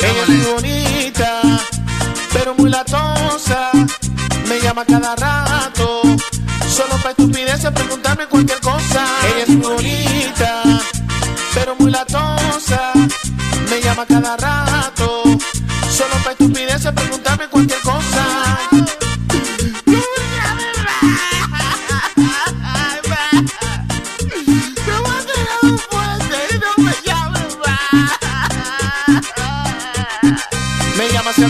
Ella es muy bonita, pero muy latosa. Me llama cada rato, solo para estupideces preguntarme cualquier cosa. Ella es muy bonita, pero muy latosa. Me llama cada rato, solo para estupideces preguntarme cualquier cosa.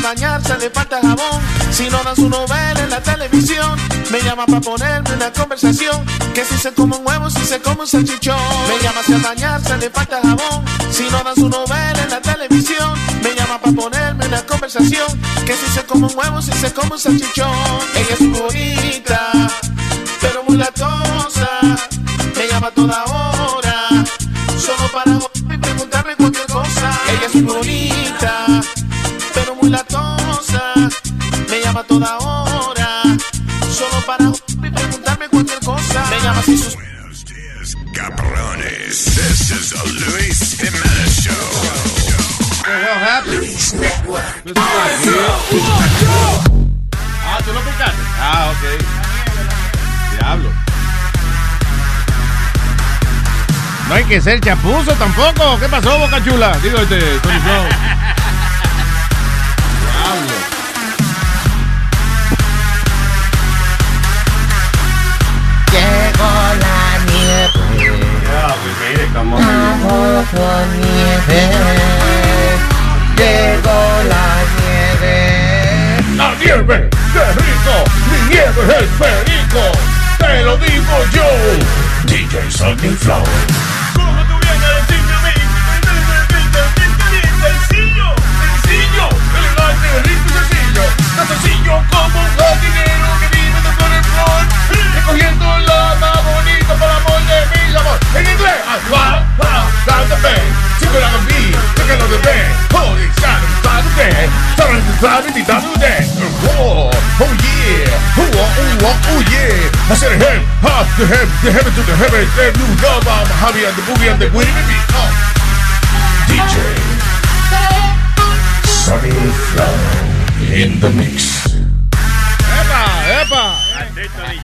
Bañarse le falta jabón. Si no dan su novela en la televisión Me llama para ponerme una conversación. Que si se come un huevo, si se come un salchichón. Me llama si al bañarse le falta jabón. Si no dan su novela en la televisión Me llama para ponerme una conversación. Que si se come un huevo, si se come un salchichón. Ella es bonita Pero muy latosa. Me llama a toda hora Solo para y preguntarme cualquier cosa. Ella es bonita toda hora, solo para y preguntarme cualquier cosa. Me llama si sus Cabrones. This is the Luis Jimenez Show. Luis Network. Ah, tú lo picaste. Ah, ok. Diablo. No hay que ser chapuzo tampoco. ¿Qué pasó, Boca Chula? Digo este, Tony Flow. Diablo. Llegó la nieve, nieve. Llegó la nieve. La nieve, qué rico. Mi nieve es el perico. Te lo digo yo. DJ Sunny Flow. ¿Cómo tú vienes a decirme a mí? Sencillo, sencillo. Elegante, rico y sencillo. Sencillo mi amor. En inglés, I wow, wow, down the bed. Chico la me, chico la bebé. Holy shit, inside the bed. Starting to slide it down the bed. Oh, oh yeah. Oh, oh, oh, oh yeah. I said hip, hop, the hip, the heaven to the heaven. Then you know about Javi and the boogie and the Winnie baby. Oh. DJ. Sunny Flow in the mix. ¡Epa! ¡Epa!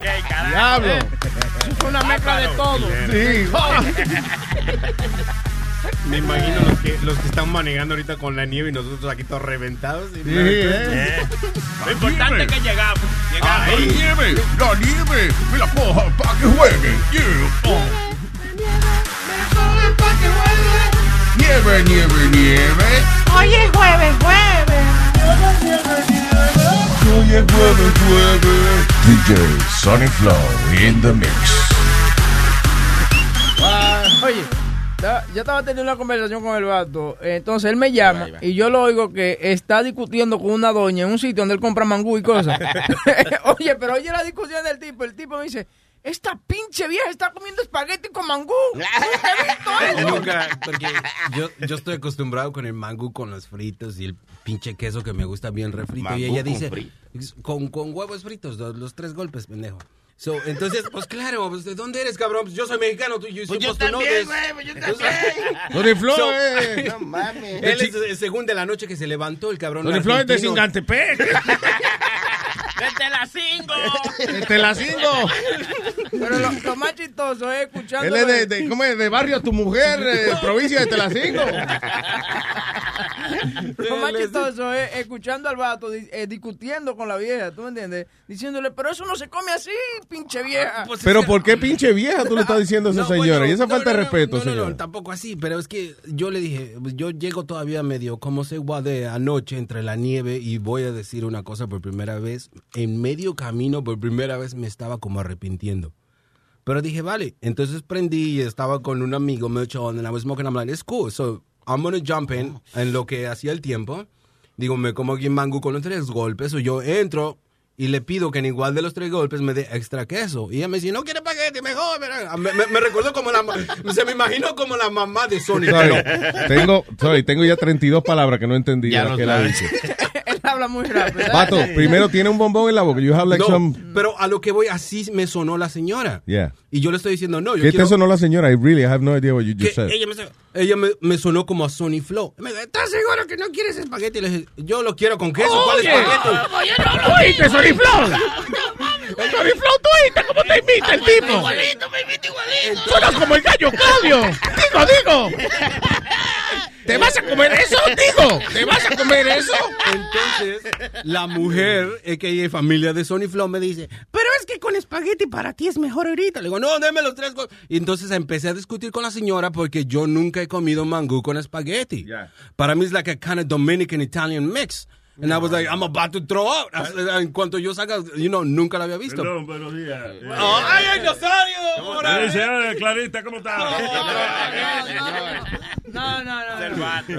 Diablo. Eso fue una mezcla de todo. Sí. Me imagino los que, los que están manejando ahorita con la nieve y nosotros aquí todos reventados. Sí, eh. Lo importante es que llegamos. Llegamos. ¡La nieve! ¡La nieve! ¡Me la coja para que juegue! Yeah. Oh. Nieve, nieve, nieve. Hoy es jueves, jueves. Hoy es jueves, jueves. DJ Sonny Flow in the mix. Ah, oye, yo estaba teniendo una conversación con el vato. Entonces él me llama y yo lo oigo que está discutiendo con una doña en un sitio donde él compra mangú y cosas. oye, pero oye la discusión del tipo. El tipo me dice: esta pinche vieja está comiendo espagueti con mangú. Nunca he visto eso. Nunca, porque yo, yo estoy acostumbrado con el mangú, con los fritos y el pinche queso que me gusta bien refrito. Mangú y ella con dice, frito. con, con huevos fritos, los, los tres golpes, pendejo. So, entonces, pues claro, pues, ¿de dónde eres, cabrón? Pues yo soy mexicano, tú, yo Pues yo también, güey, pues yo también. Tony Flo, So- eh. No mames. Él es el segundo de la noche que se levantó, el cabrón. Tony Flo es de. Singantepec. ¡Desde las cinco! De Telacingo. Pero lo, lo más chistoso es escuchando. Él es de, de, ¿cómo es? de barrio tu mujer, eh, provincia de Telacingo. Lo más chistoso es escuchando al vato eh, discutiendo con la vieja, ¿tú me entiendes? Diciéndole, pero eso no se come así, pinche vieja. Pero ¿por qué pinche vieja tú le estás diciendo a esa No, señora? bueno, y esa no, falta no, de no, respeto, no, no, tampoco así, pero es que yo le dije, yo llego todavía medio como se de anoche entre la nieve y voy a decir una cosa por primera vez. En medio camino, por primera vez, me estaba como arrepintiendo. Pero dije, vale. Entonces prendí y estaba con un amigo, Mitchell, and I was smoking. I'm like, it's cool. So I'm gonna jump in en lo que hacía el tiempo. Digo, me como aquí en mango con los tres golpes. O yo entro y le pido que en igual de los tres golpes me dé extra queso. Y ella me dice, no quiere paquete, mejor. mira". Me, me, me recuerdo como la... Se me imagino como la mamá de Sony. Sorry, pero- tengo, sorry, tengo ya 32 palabras que no entendí Ya lo que dicho. Él habla muy rápido. Vato, primero tiene un bombón en la boca. You have like No, some... pero a lo que voy, así me sonó la señora. Yeah. Y yo le estoy diciendo, no, yo ¿Qué quiero... te sonó la señora? I really have no idea what you just said. ella me, ella me, me sonó como a Sony Flow. Me dijo, ¿estás seguro que no quieres espagueti? Le dije, yo lo quiero con queso. ¿Cuál espagueti? oye, no lo oíste, Sony Flow. Sony Flow, ¿tú oíste cómo te imita el tipo? Igualito, me invita igualito. Suena como el gallo Claudio. Digo, digo. ¿Te vas a comer eso? Digo, ¿te vas a comer eso? Entonces, la mujer, que familia de Sony Flow, me dice, pero es que con espagueti para ti es mejor ahorita. Le digo, no, déme los tres. go-". Y entonces empecé a discutir con la señora porque yo nunca he comido mangú con espagueti. Para mí es like a kind of Dominican Italian mix. And I was like, I'm about to throw out. En cuanto yo salga, you know, nunca la había visto. Perdón, buenos días. Eh, ¡Ay, ay, Nazario! ¿Qué dice, ah, Clarita, ¿cómo está? No, no, no.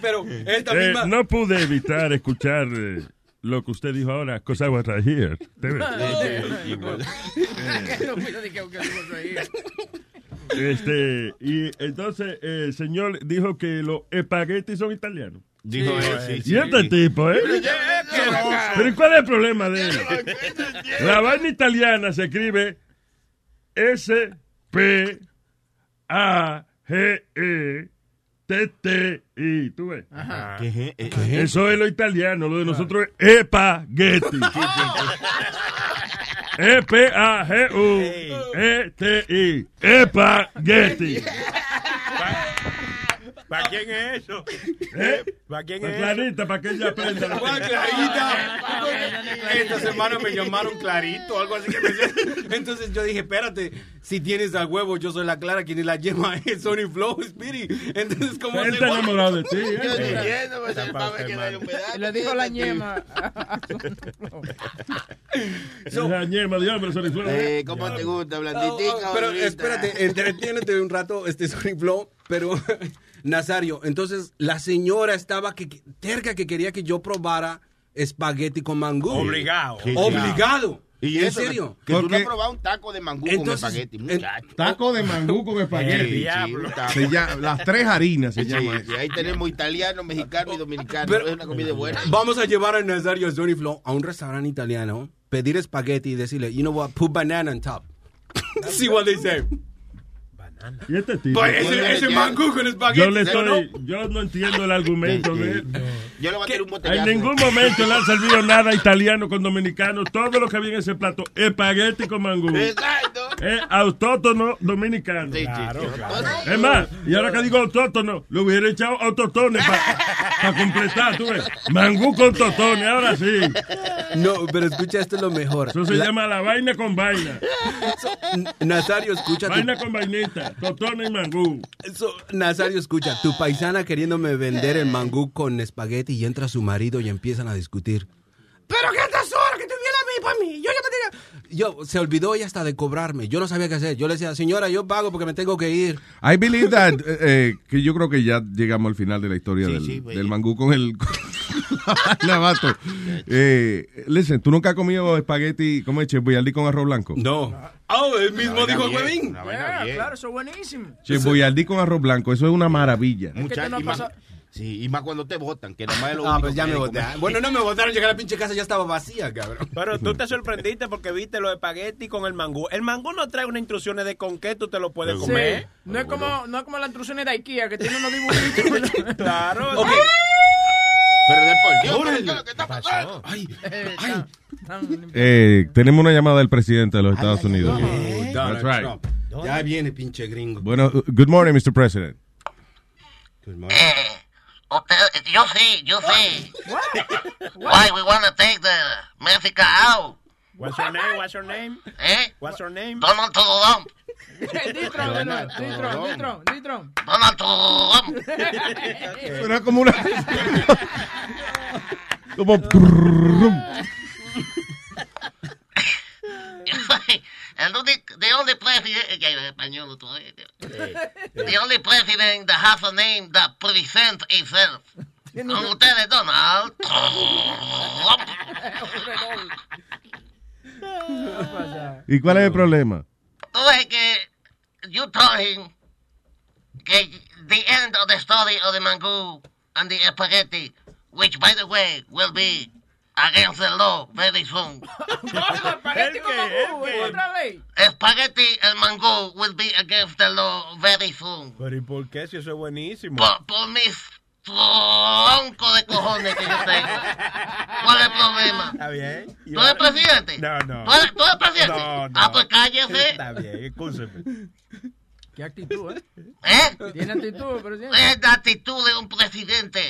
Pero esta Eh, misma... no pude evitar escuchar eh, lo que usted dijo ahora, because I was right here. Este, y entonces eh, el señor dijo que los espaguetis son italianos. Dijo él, sí, y sí. este tipo, ¿eh? Pero ¿y cuál es el problema de él? La vaina italiana se escribe S P A G E T T I. ¿Tú ves? ¿Qué es? Eso es lo italiano, lo de nosotros es espagueti. E P A G U E T I. Espagueti. ¿Para quién es eso? ¿Eh? ¿Para quién Para es Clarita, para que ella aprenda. Juan Clarita. Esta semana me llamaron Clarito, algo así que me. Entonces yo dije, espérate, si tienes al huevo, yo soy la Clara, quien es la yema es Sony Flow, Speedy. Entonces, ¿cómo Él se está enamorado de ti. ¿eh? Pues. Le dijo la ñema. Es la ñema de hombre, Sony Flow. Eh, ¿Cómo te gusta, blanditica? Oh, pero espérate, entretiénete un rato, este Sony Flow, pero Nazario, entonces la señora estaba que, que- terca que quería que yo probara espagueti con mangú. Obligado. Sí. Obligado. ¿Y ¿En eso? serio? Que tú no Porque- has probado un taco de mangú Entonces, con espagueti, en- muchacho. Taco de mangú con espagueti. Se llama- las tres harinas se Sí, llama sí, eso. ahí tenemos italiano, mexicano y dominicano. Pero- es una comida buena. Vamos a llevar a Nazario a Sony Flow a un restaurante italiano, pedir espagueti y decirle, you know what, put banana on top. See what they say. Y este tipo. Pues ese, ese mangú con espagueti. Yo le ¿sí o no? estoy, yo no entiendo el argumento de él. Yo le voy a tirar un En botellazo. ningún momento le han servido nada italiano con dominicano. Todo lo que había en ese plato, espagueti con mangú. Exacto. Es autótono dominicano. Sí, sí. Entonces, Es más, y ahora que digo autótono, le hubiera echado autotones para completar, tú ves. Mangú con totones, ahora sí. No, pero escucha, esto es lo mejor. Eso se La- llama la vaina con vaina. Nazario, escucha. tu- Vaina con vainita, totones y mangú. So, Nazario, escucha, tu paisana queriéndome vender el mangú con espagueti y entra su marido y empiezan a discutir. ¿Pero qué estás ahora que te viene a mí para mí? Yo ya me tenía... Yo, se olvidó ella hasta de cobrarme. Yo no sabía qué hacer. Yo le decía, señora, yo pago porque me tengo que ir. I believe that, eh, eh, que yo creo que ya llegamos al final de la historia Sí, del, sí, del mangú con el... La vato. Eh, listen, ¿tú nunca has comido espagueti, como Chef Boyardee con arroz blanco? No. Oh, el mismo dijo Huevín. Yeah, claro, eso es buenísimo. Chef Boyardee con arroz blanco, eso es una maravilla. Mucha- tú no y más- pasas- Sí, y más cuando te votan, que nada más es lo Ah, pues ya me comer. Bueno, no me votaron, llegué a la pinche casa ya estaba vacía, cabrón. Pero tú te sorprendiste porque viste los espagueti con el mangú. El mangú no trae unas instrucciones de con qué tú te lo puedes Sí. comer. No es como, no es como las instrucciones de IKEA que tiene unos dibujitos. claro. Ok. Pero de por Dios, Órale. ¿qué es lo que está pasando? Ay, Eh, ay. Eh, tenemos una llamada del presidente de los Estados Unidos. Donald That's right. Trump. Ya viene, pinche gringo. Bueno, good morning, Mr. President. Good morning. Usted, yo sí, yo sí. Why we wanna take the Mexico out? What's your name? What's your name? Eh? What's your name? Donald Trump. Ditron, nuevo. Ditron, Ditron, Ditron. Donald Trump. Era como una. como. El único- the only president, español. The only president that has a name that presents itself. Con ustedes, Donald Trump. ¿Y cuál es el problema? Tú ves que you told him que the end of the story of the mango and the spaghetti, which by the way will be against the law very soon. Espagueti con mangú, es otra ley. Spaghetti and mango will be against the law very soon. Pero ¿y por qué si eso es buenísimo? Por, por mis troncos de cojones que yo tengo. ¿Cuál es el problema? Está bien. ¿Tú eres presidente? No, no. ¿Tú eres, tú eres presidente? No, no. Ah, pues cállese. Está bien, escúcheme. Qué actitud, ¿eh? ¿Eh? Tiene actitud, presidente. Es la actitud de un presidente.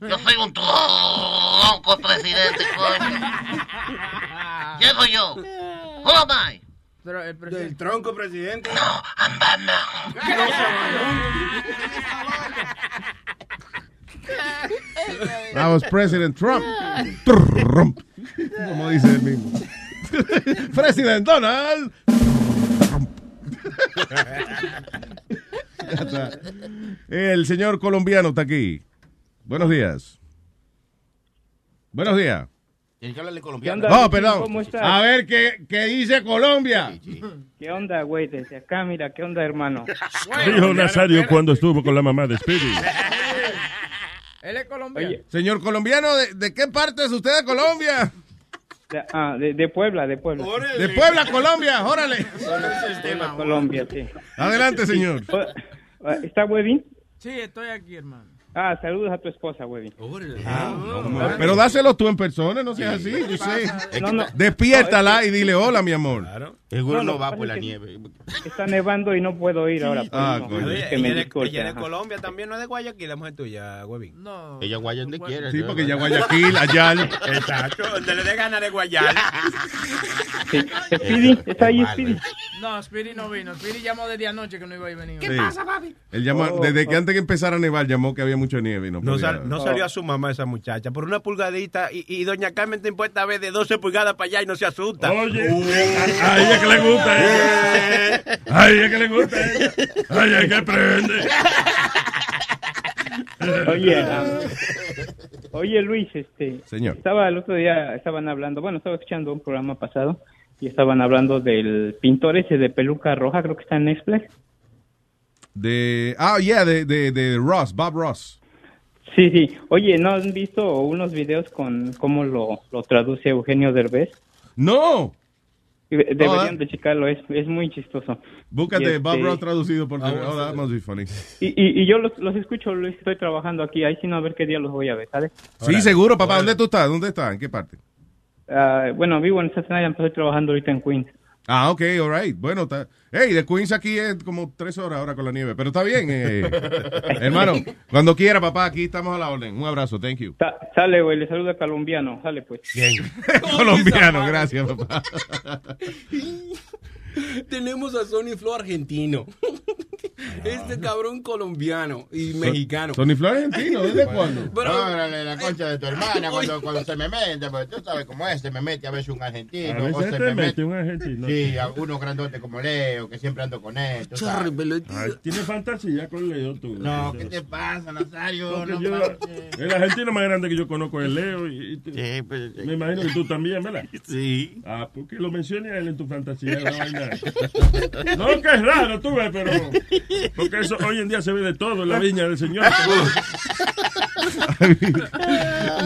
Yo soy un tronco presidente, coño. ¿Quién soy yo? Who am I? Pero el presidente. Del tronco presidente. No, I'm Batman. That was President Trump. Trump. Como dice él mismo. President Donald. Trump. Ya está. El señor colombiano está aquí. Buenos días. Buenos días. Colombiano. ¿Qué onda, Oh, perdón. ¿Cómo estás? A ver qué, qué dice Colombia. ¿Qué onda, güey? Desde acá, mira, ¿qué onda, hermano? Dijo Nazario cuando estuvo con la mamá de Speedy. Él es colombiano. Oye, Señor colombiano, ¿de, de qué parte es usted de Colombia? De, ah, de, de Puebla, de Puebla. De Puebla, Colombia, órale. Puebla, Colombia, sí. Adelante, señor. O- ¿Está Webin? Sí, estoy aquí, hermano. Ah, saludos a tu esposa, Webin. Pero dáselo tú en persona, no seas así, yo sé. No, no. Despiértala y dile hola, mi amor. Seguro No, no, lo va que por pasa la es nieve. Está nevando y no puedo ir ahora. por Ah, coño. Oye, Que ella, es de, ella es de. Colombia también, no es de Guayaquil, la mujer tuya, huevín. No. Ella guaya donde quiera. Sí, porque ya Guayaquil, Ayal. Exacto, donde le dé gana de Guayal. Sí. Speedy, ¿está ahí Speedy? No, Speedy no vino. Speedy llamó desde anoche que no iba a venir. Sí. Él llamó, Oh, desde que oh. antes que empezara a nevar, llamó que había mucha nieve y no No, podía. sal- no salió a su mamá esa muchacha por una pulgadita y, y doña Carmen te impuesta a ver de 12 pulgadas para allá y no se asusta. Oye, a ella que le gusta a ella. A ella que le gusta a ella. A ella que prende. Oye, ah, oye Luis, este, Señor. estaba el otro día, estaban hablando, bueno, estaba escuchando un programa pasado y estaban hablando del pintor ese de peluca roja, creo que está en Netflix. De, ah, yeah, de, de, de Ross, Bob Ross. Sí, sí. Oye, ¿no han visto unos videos con cómo lo, lo traduce Eugenio Derbez? No. Deberían Oh, de checarlo, es, es muy chistoso. Búscate Bob este- Ross traducido por... Oh, that must be funny. Y, y, y yo los, los escucho, Luis, estoy trabajando aquí, ahí sí no a ver qué día los voy a ver, ¿sabes? Sí, seguro, papá. ¿Dónde tú estás? ¿Dónde estás? ¿En qué parte? Ah, bueno, vivo en Staten Island, pero estoy trabajando ahorita en Queens. Ah, ok, all right. Bueno, está... Hey, de Queens aquí es como tres horas ahora con la nieve, pero está bien. eh. Hermano, cuando quiera, papá, aquí estamos a la orden. Un abrazo, thank you. Sa- sale, güey, le saluda colombiano, sale pues. Colombiano, gracias, papá. Tenemos a Sony Flow argentino. Este cabrón colombiano y mexicano. Tony Flores argentino, ¿desde cuándo? Órale, la concha de tu hermana cuando, cuando se me mete, porque tú sabes cómo es, se me mete a veces un argentino. A veces o se te me mete un argentino. Sí, a uno grandote como Leo, que siempre ando con él. sabes. Ay, Tienes fantasía con Leo tú. No, ¿qué te pasa, Nazario? No yo- el argentino más grande que yo conozco es Leo. Y, y tú- me imagino que tú también, ¿verdad? Sí. Ah, porque lo mencioné a él en tu fantasía. la vaina. No, que es raro, tú ves, pero. Porque eso hoy en día se ve de todo en la viña del Señor.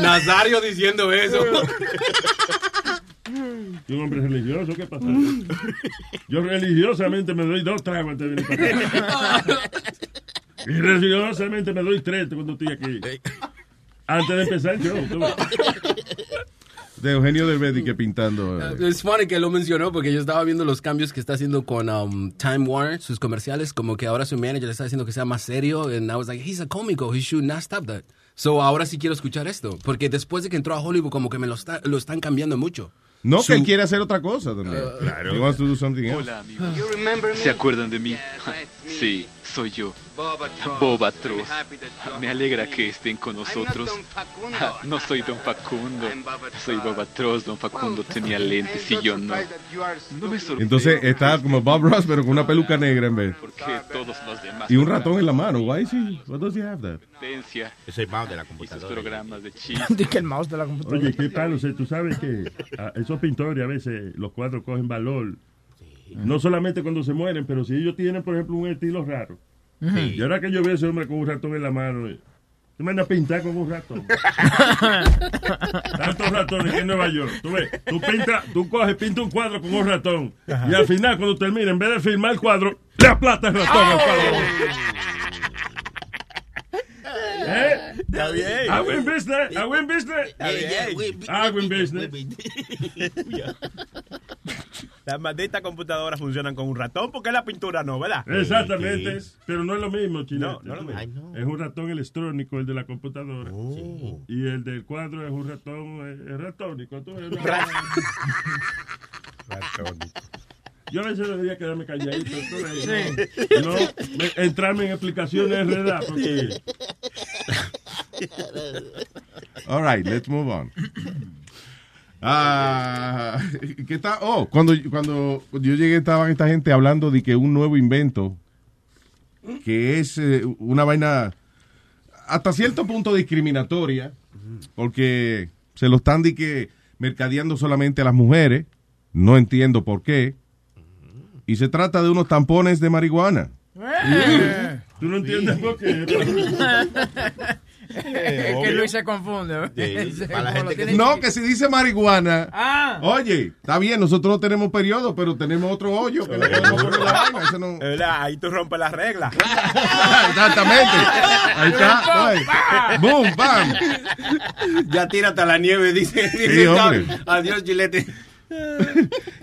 Nazario diciendo eso. Y un hombre religioso, ¿qué pasa? Yo religiosamente me doy dos tragos antes de venir para acá. Y religiosamente me doy tres cuando estoy aquí. Antes de empezar show. tú. De Eugenio Derbez que pintando. eh. Es funny que lo mencionó porque yo estaba viendo los cambios que está haciendo con um, Time Warner, sus comerciales, como que ahora su manager le está diciendo que sea más serio. And I was like, he's a cómico, he should not stop that. So ahora sí quiero escuchar esto, porque después de que entró a Hollywood como que me lo, está- lo están cambiando mucho. No, Su- que él quiere hacer otra cosa también. Claro. He wants to do something else. Hola, amigo. ¿Se acuerdan de mí? Sí, soy yo. Boba Troz. Me alegra que estén con nosotros. Ah, No soy Don Facundo. Soy Boba Troz. Don Facundo tenía lentes y yo no. No me Entonces está como Bob Ross, pero con una peluca negra en vez. porque todos los demás Y un ratón en la mano. Why is he? What does he have that? Es el mouse de la y computadora. programas de chistes. Dice que el mouse de la computadora. Oye, qué tal, o sea, tú sabes que a esos pintores a veces los cuadros cogen valor. No solamente cuando se mueren, pero si ellos tienen, por ejemplo, un estilo raro. Y ahora que yo veo a ese hombre con un ratón en la mano, eh, te manda a pintar con un ratón. Tantos ratones que en Nueva York. Tú ves, tú pintas, tú coges, pinta un cuadro con un ratón. Y al final, cuando termina, en vez de filmar el cuadro, le aplasta el ratón al cuadro. ¿Eh? Está bien. Hago en business, hago en business. Está bien. Hago en business. Las malditas computadoras funcionan con un ratón porque la pintura no, ¿verdad? Exactamente, pero no es lo mismo, chino. No, no es lo mismo. Ay, no. Es un ratón electrónico el de la computadora. Oh. Y el del cuadro es un ratón es ratónico. ¿tú ves? Yo a veces debería quedarme calladito. No, me- entrarme en explicaciones de verdad. Porque... All right, let's move on. Ah, ¿qué tal? Oh, cuando, cuando yo llegué estaban esta gente hablando de que un nuevo invento que es eh, una vaina hasta cierto punto discriminatoria porque se lo están de que mercadeando solamente a las mujeres. No entiendo por qué. Y se trata de unos tampones de marihuana. Eh. Tú no entiendes por qué. Es que Luis se confunde. Sí, No, que si dice marihuana. Ah. Oye, está bien, nosotros no tenemos periodo, pero tenemos otro hoyo que poner la vaina. Eso no... Ahí tú rompes las reglas. Exactamente. Ahí está. Boom, bam. Ya tírate a la nieve, dice. dice Sí, hombre. Adiós, Gillette.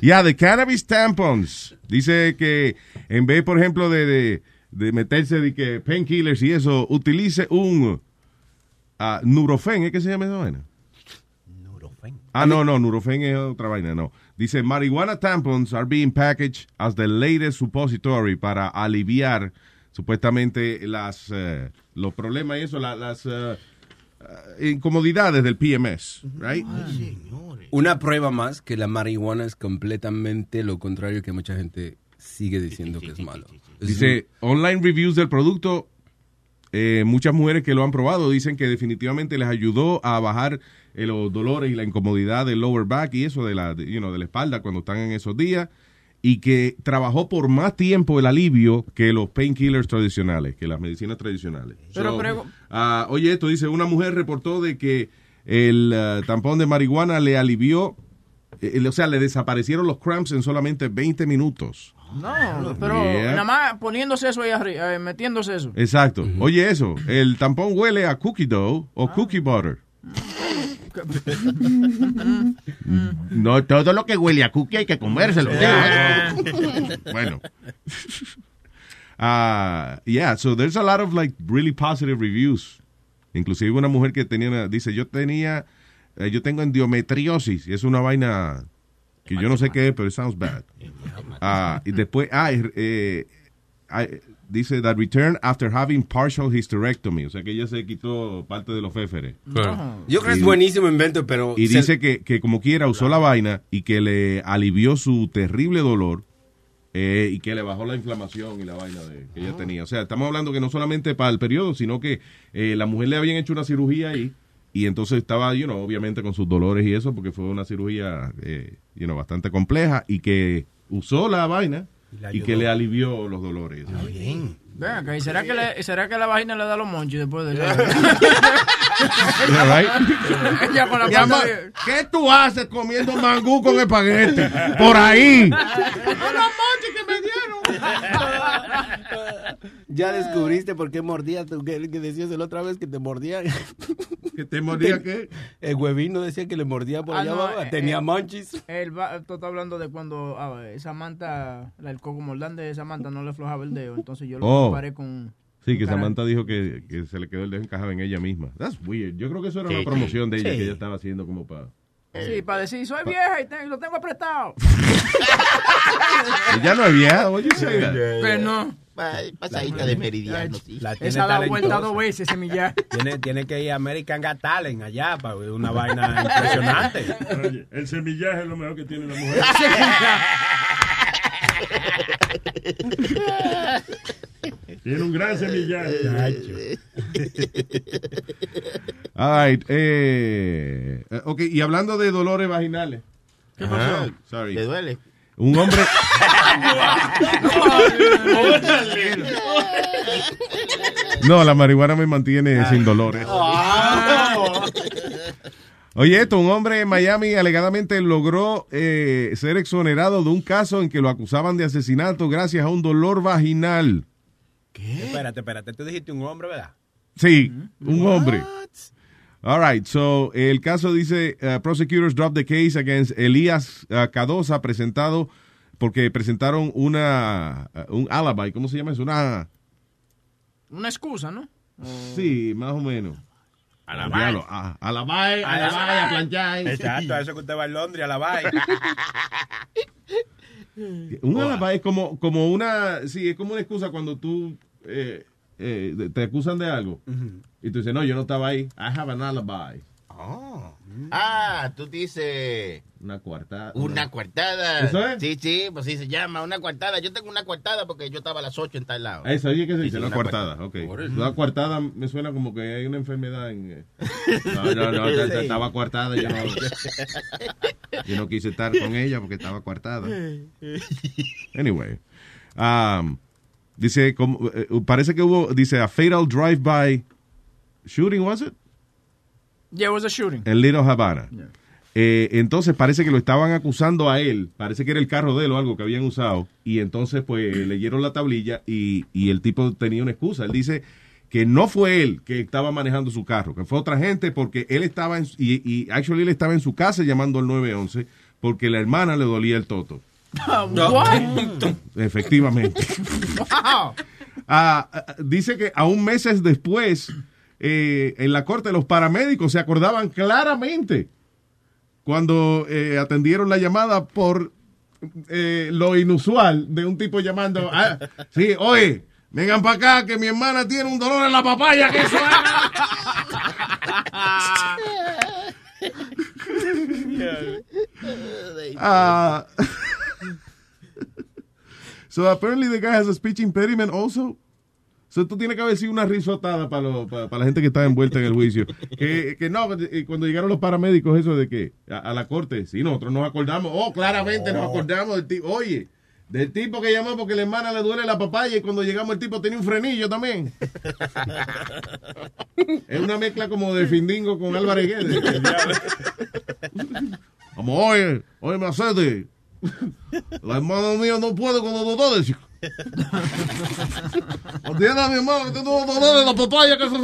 Ya, de cannabis tampons. Dice que en vez, por ejemplo, de, de, de meterse de que painkillers y eso, utilice un ah, Nurofen, ¿es que se llama esa vaina? Ah, no, no, Nurofen es otra vaina, no. Dice, marijuana tampons are being packaged as the latest suppository para aliviar supuestamente las eh, los problemas y eso, la- las eh, incomodidades del PMS, right? Una prueba más que la marihuana es completamente lo contrario que mucha gente sigue diciendo que es malo. Dice, online reviews del producto, eh, muchas mujeres que lo han probado dicen que definitivamente les ayudó a bajar eh, los dolores y la incomodidad del lower back y eso de la, de, you know, de la espalda cuando están en esos días y que trabajó por más tiempo el alivio que los painkillers tradicionales, que las medicinas tradicionales. Pero So, ah, oye, esto dice, una mujer reportó de que el ah, tampón de marihuana le alivió, eh, o sea, le desaparecieron los cramps en solamente 20 minutos. No, pero Yeah. nada más poniéndose eso ahí arriba, eh, metiéndose eso. Exacto. Oye, eso, el tampón huele a cookie dough o cookie butter. No todo lo que huele a cookie hay que comérselo. Yeah. bueno. Ah, yeah, so there's a lot of like really positive reviews. Inclusive una mujer que tenía, una- dice, yo tenía, eh, yo tengo endometriosis y es una vaina que yo no sé qué es, pero it sounds bad. Ah, y después, ah, eh, eh, ah, dice that return after having partial hysterectomy, o sea que ella se quitó parte de los féferes. Yo creo que es buenísimo invento, pero... Y se- dice que, que como quiera usó la vaina y que le alivió su terrible dolor eh, y que le bajó la inflamación y la vaina de- que ella tenía. O sea, estamos hablando que no solamente para el periodo, sino que eh, la mujer le habían hecho una cirugía ahí y entonces estaba, you know, obviamente con sus dolores y eso, porque fue una cirugía, eh, you know, bastante compleja y que usó la vaina y que le alivió los dolores. Ven acá, ¿y será que, le, será que la vagina le da los monchis después de Yeah, right? Ella con la Mi de- ¿Qué tú haces comiendo mangú con espagueti? Por ahí. Ya descubriste por qué mordía, que, que decías la otra vez que te mordía. ¿Que te mordía qué? El huevino decía que le mordía por Ah, allá no, abajo, eh, tenía eh, manchis. Él va, tú estás hablando de cuando ah, Samantha, la- el coco moldán de Samantha no le aflojaba el dedo, entonces yo lo Oh. comparé con... Sí, que Samantha dijo que, que se le quedó el dedo encajado en ella misma. That's weird. Yo creo que eso era Sí, una promoción de ella sí. que ella estaba haciendo como para... Sí, para decir, soy vieja y te- lo tengo apretado. Ella no es vieja, oye, Pero no. Pasadita de meridiano, sí. La tiene Esa da vuelta dos veces, semilla. Tiene, tiene que ir a American Got Talent allá para ver una vaina impresionante. Oye, el semillaje es lo mejor que tiene la mujer. Tiene un gran semillaje. All right, eh, eh, ok, y hablando de dolores vaginales. ¿Qué pasó? Sorry. ¿Te duele? Un hombre... No, la marihuana me mantiene sin dolores. Oye, esto, un hombre en Miami alegadamente logró eh, ser exonerado de un caso en que lo acusaban de asesinato gracias a un dolor vaginal. Espérate, espérate. Tú dijiste un hombre, ¿verdad? Sí, un hombre. All right, so el caso dice, uh, prosecutors dropped the case against Elías uh, Cadosa presentado porque presentaron una uh, un alibi, ¿cómo se llama eso? Una Una excusa, ¿no? sí, más o menos. A, a la bay, a la bay, a planchar. Exacto, a eso que usted va a Londres, a la vaina. Un alibi es como, como una, sí, es como una excusa cuando tú eh, eh, te acusan de algo y tú dices, no, yo no estaba ahí. I have an alibi. Oh. Ah, tú dices Una cuartada. una coartada. ¿Eso es? Sí, sí, pues sí se llama una coartada. Yo tengo una coartada porque yo estaba a las 8 en tal lado. Eso, oye, ¿qué se Sí, dice? sí, una coartada, ok. Por eso. Una coartada me suena como que hay una enfermedad en... eh. No, no, no, Sí. estaba coartada, yo no, yo no quise estar con ella porque estaba coartada. Anyway, um, dice, como, eh, parece que hubo, dice, a fatal drive-by shooting, was it? Yeah, it was a shooting. En Little Havana. Eh, entonces parece que lo estaban acusando a él, parece que era el carro de él o algo que habían usado, y entonces pues leyeron la tablilla y, y el tipo tenía una excusa. Él dice que no fue él que estaba manejando su carro, que fue otra gente porque él estaba en, y, y actually él estaba en su casa llamando al 911 porque la hermana le dolía el toto. Efectivamente. Wow. Ah, ah, dice que aún meses después, eh, en la corte, los paramédicos se acordaban claramente cuando eh, atendieron la llamada por eh, lo inusual de un tipo llamando. ah, sí, oye, vengan para acá que mi hermana tiene un dolor en la papaya. Que eso Ah. So apparently the guy has a speech impediment also. So tú tienes que haber sido una risotada para, la gente que está envuelta en el juicio. Que, que no, cuando llegaron los paramédicos, eso de que a, a la corte, sí, nosotros nos acordamos, oh, claramente nos acordamos del tipo, oye, del tipo que llamó porque la hermana le duele la papaya y cuando llegamos el tipo tenía un frenillo también. es una mezcla como de Findingo con Álvarez Guedes. Como, oye, oye, Mercedes, la hermana mía no puede con los dolores. Atienda a mi hermano que dolores en la papaya. Que se-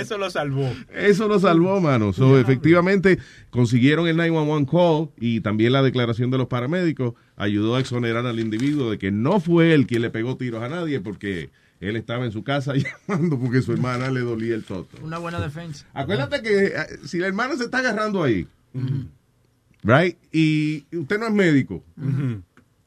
Eso lo salvó. Eso lo salvó, mano. So, efectivamente, consiguieron el 911 call y también la declaración de los paramédicos ayudó a exonerar al individuo de que no fue él quien le pegó tiros a nadie porque él estaba en su casa llamando porque su hermana le dolía el toto. Una buena defensa. Acuérdate que eh, si la hermana se está agarrando ahí, right, y usted no es médico,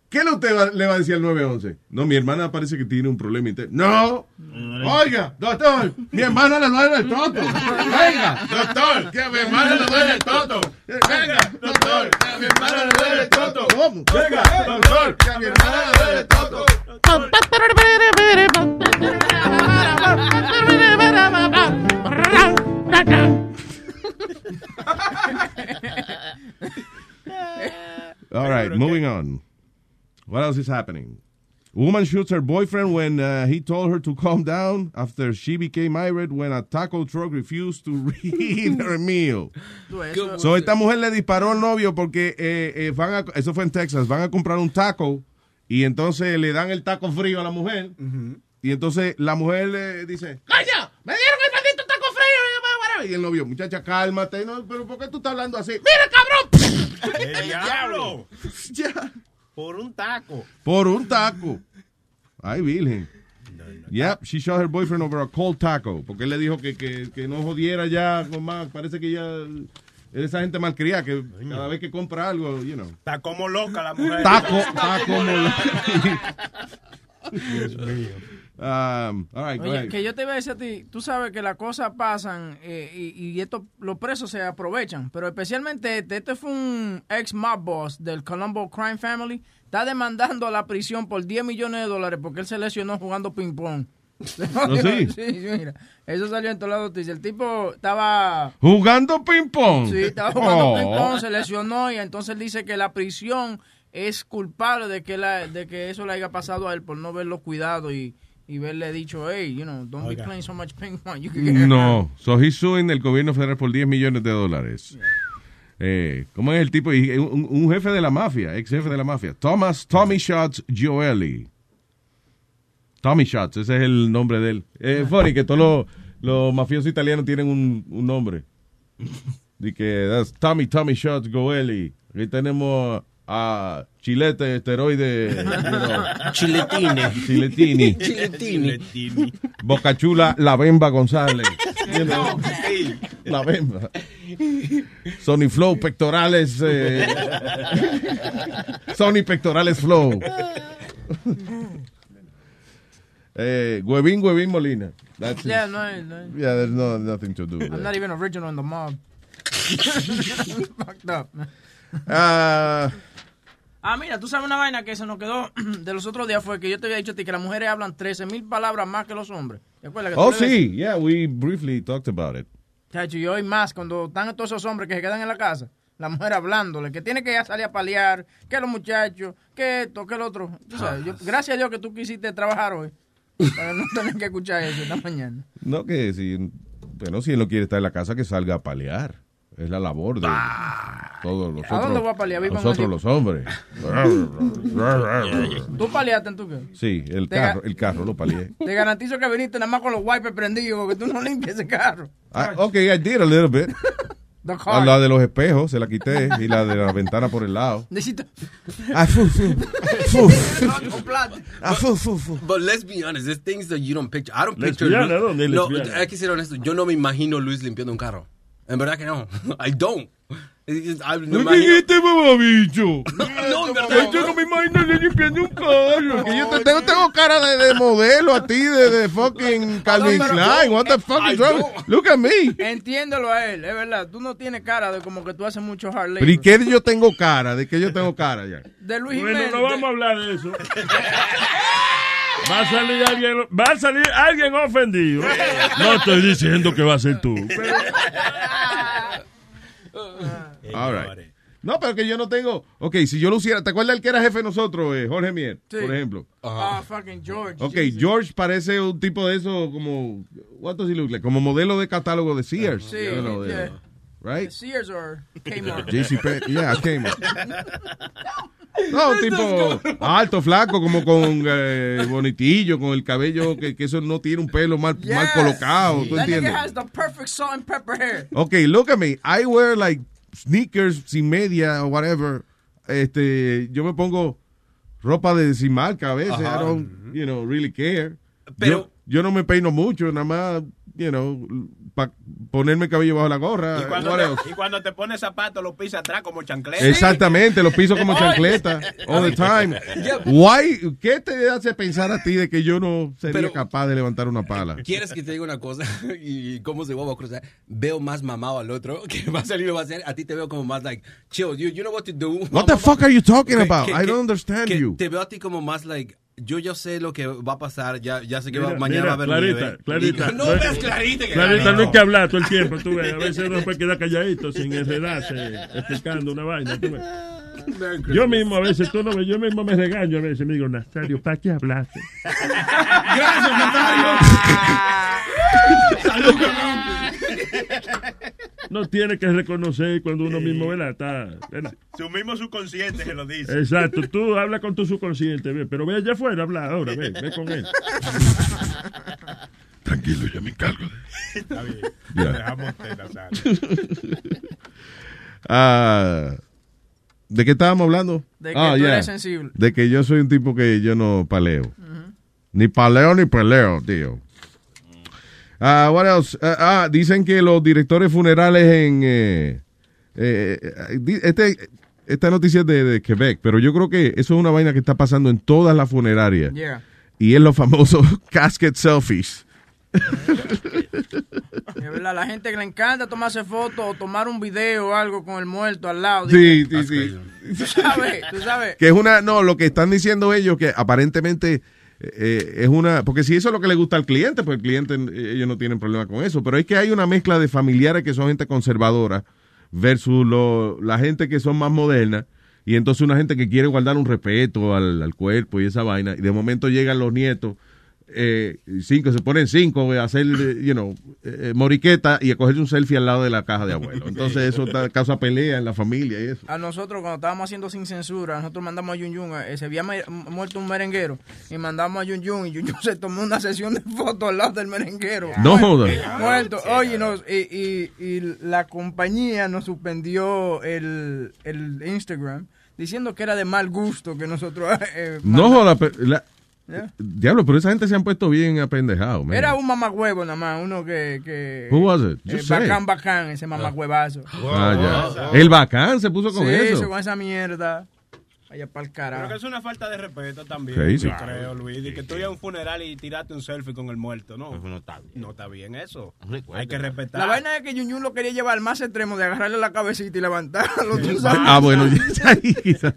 ¿Qué le usted va- le va a decir al 911? No, mi hermana parece que tiene un problema interno. No. Oiga, doctor, mi hermana le duele el toto. Venga, doctor, que a mi hermana le duele el toto. Venga, doctor, que a mi hermana le duele el toto. ¿Cómo? Venga, doctor, que a mi hermana le duele el toto. All right, moving on. What else is happening? Woman shoots her boyfriend when uh, he told her to calm down after she became irate when a taco truck refused to read her meal. So esta mujer le disparó al novio porque eh, eh, van a, eso fue en Texas, van a comprar un taco y entonces le dan el taco frío a la mujer y entonces la mujer le dice, ¡Calla! ¡Me dieron el maldito taco frío! Y el novio, muchacha, cálmate, no, pero ¿por qué tú estás hablando así? ¡Mira, cabrón! ¡El diablo! Ya. Por un taco. Por un taco. Ay, virgen. Yep, she shot her boyfriend over a cold taco. Porque él le dijo que, que, que no jodiera ya con más. Parece que ya. Esa gente malcriada que cada vez que compra algo, you know. Está como loca la mujer. Taco, como lo- Dios mío. Um, all right, go Oye, que yo te voy a decir a ti, tú sabes que las cosas pasan eh, y, y esto, los presos se aprovechan, pero especialmente este, este fue un ex mob boss del Colombo Crime Family, está demandando a la prisión por 10 millones de dólares porque él se lesionó jugando ping pong. ¿Oh, sí? sí, mira, eso salió en todas las noticias. El tipo estaba Jugando ping-pong. Sí, estaba jugando Oh. ping pong, se lesionó y entonces él dice que la prisión es culpable de que la, de que eso le haya pasado a él por no verlo cuidado y, y verle dicho, hey, you know, don't be playing so much ping pong. You could get hurt." No, so he's suing el gobierno federal por 10 millones de dólares. Eh, ¿Cómo es el tipo? Un, un jefe de la mafia, ex jefe de la mafia. Thomas Tommy Shots Gioeli. Tommy Shots, ese es el nombre de él. Es funny que todos los, los mafiosos italianos tienen un, un nombre. De que that's Tommy Tommy Shots Goeli. Aquí tenemos a Chilete Esteroide. you know, Chiletini. Chiletini. Chiletini. Bocachula La Bemba González. You know, La Bemba. Sony Flow Pectorales. eh, Sony Pectorales Flow. eh, Huevín, Huevín Molina. That's Yeah, it. no, no. Yeah, there's no, nothing to do I'm not even original in the mob. Fucked up. Ah, Ah, mira, tú sabes una vaina que se nos quedó de los otros días fue que yo te había dicho a ti que las mujeres hablan 13 mil palabras más que los hombres. ¿Te acuerdas que oh, sí. Yeah, we briefly talked about it. Chacho, y hoy más, cuando están todos esos hombres que se quedan en la casa, la mujer hablándole, que tiene que ya salir a paliar, que los muchachos, que esto, que el otro. Tú sabes, yo- gracias a Dios que tú quisiste trabajar hoy, para no tener que escuchar eso esta mañana. No que si, bueno, si él no quiere estar en la casa, que salga a palear. Es la labor de todos los ¿A dónde otros, voy a en nosotros los hombres. ¿Tú paliaste en tu qué? Sí, el Te carro, el carro lo palié. Te garantizo que viniste nada más con los wipers prendidos, porque tú no limpias ese carro. Ah, ok, I did a little bit. The A car. la de los espejos se la quité y la de la ventana por el lado. Necesito... Ah, fu, fu, fu. Ah, fu, fu, fu. But let's be honest, there's things that you don't picture. I don't picture Lesbiana, Luis- ¿dónde es No, hay que ser honesto. Yo no me imagino Luis limpiando un carro. En verdad que no. I don't. I no ¿Qué imagino- dijiste, mamabicho? No, en verdad. Yo no me imagino yo limpiando un carro. Que yo te tengo, tengo cara de, de modelo a ti, de, de fucking Calvin Klein. What the fuck I is wrong? Look at me. Entiéndelo a él, es verdad. Tú no tienes cara de como que tú haces mucho hard labor. ¿y qué yo tengo cara? ¿De qué yo tengo cara ya? De Luis Bueno, Jiménez. no vamos a hablar de eso. Va a salir alguien, va a salir alguien ofendido. No estoy diciendo que va a ser tú. pero- All right. No, pero que yo no tengo. Ok, si yo lo hiciera. ¿Te acuerdas el que era jefe de nosotros, eh, Jorge Mier? Sí. Por ejemplo. Ah, fucking George. Ok, Jesus. George parece un tipo de eso como. What does he look like? Como modelo de catálogo de Sears. Sí, you know, de- yeah. right? Sears or Kmart. JCP, yeah, Kmart. No, un tipo alto, flaco, como con eh, bonitillo, con el cabello, que, que eso no tiene un pelo mal, mal colocado, ¿tú That nigga entiendes? has the perfect salt and pepper hair. Ok, look at me. I wear like sneakers sin media o whatever. Este, yo me pongo ropa de sin marca a veces. I don't, you know, really care. Pero- yo, yo no me peino mucho, nada más, you know, pa- ponerme el cabello bajo la gorra. Y cuando, te, y cuando te pones zapatos, los pisas atrás como chancleta. Exactamente, los piso como chancleta all the time. Why, ¿Qué te hace pensar a ti de que yo no sería Pero- capaz de levantar una pala? ¿Quieres que te diga una cosa? ¿Y cómo se va a cruzar? Veo más mamado al otro que va a salir y lo va a hacer. A ti te veo como más like, chill, you, you know what to do. What the fuck are you talking about? que- I don't understand que you. Te veo a ti como más like, yo ya sé lo que va a pasar, ya, ya sé que va- mañana mira, va a haber Clarita, nieve. Clarita. No veas Clarita. que- Clarita, no hay que hablar todo el tiempo, tú ves. A veces uno puede quedar calladito sin enredarse, explicando una vaina, tú ves. Yo mismo a veces, tú no ves, yo mismo me regaño a veces, me digo, Nazario, ¿para qué hablaste? Gracias, Salud, No tiene que reconocer cuando uno mismo, ¿verdad? Está, ¿verdad? Su mismo subconsciente se lo dice. Exacto, tú habla con tu subconsciente, ve, pero ve allá afuera, habla ahora, ve, ve con él. Tranquilo, yo me encargo de Está bien. Ya. Dejamos a usted, Nazario. Ah, ¿De qué estábamos hablando? De que Ah, tú eres sensible. De que yo soy un tipo que yo no paleo. Ni paleo ni peleo, tío. Ah, what else? Ah, ah, dicen que los directores funerales en... eh, eh, eh, este, esta noticia es de, de Quebec, pero yo creo que eso es una vaina que está pasando en todas las funerarias. Yeah. Y es los famosos casket selfies. Es verdad, la gente que le encanta tomarse fotos o tomar un video o algo con el muerto al lado. Sí, Dice, sí, sí. Tú sabes, tú sabes. Que es una, no, lo que están diciendo ellos que aparentemente eh, es una, porque si eso es lo que le gusta al cliente, pues el cliente, eh, ellos no tienen problema con eso, pero es que hay una mezcla de familiares que son gente conservadora versus lo- la gente que son más moderna y entonces una gente que quiere guardar un respeto al, al cuerpo y esa vaina y de momento llegan los nietos eh, cinco, se ponen cinco a hacer, eh, you know, eh, moriqueta y a cogerse un selfie al lado de la caja de abuelo. Entonces eso da- causa pelea en la familia y eso. A nosotros, cuando estábamos haciendo sin censura, nosotros mandamos a Yun Yun, eh, se había muerto un merenguero, y mandamos a Yun Yun, y Yun Yun se tomó una sesión de fotos al lado del merenguero. No Muerto, jodas. Muerto. Oye, nos- y, y- y la compañía nos suspendió el, el Instagram, diciendo que era de mal gusto que nosotros... eh, No pero la- Yeah. diablo, pero esa gente se han puesto bien apendejados, man. Era un mamagüevo nada más, uno que... que Who was it? eh, bacán, bacán, ese mamagüevazo. Ah, ya. El bacán se puso con Sí, eso. con esa mierda. Vaya para el carajo. Pero que es una falta de respeto también. Crazy. Yo creo, Luis. Y que tú ibas a un funeral y tiraste un selfie con el muerto, ¿no? no está bien. No está bien eso. Hay que respetar. La vaina es que Yun lo quería llevar al más extremo de agarrarle la cabecita y levantarlo. tú sabes. Ah, bueno, ya ahí quizás.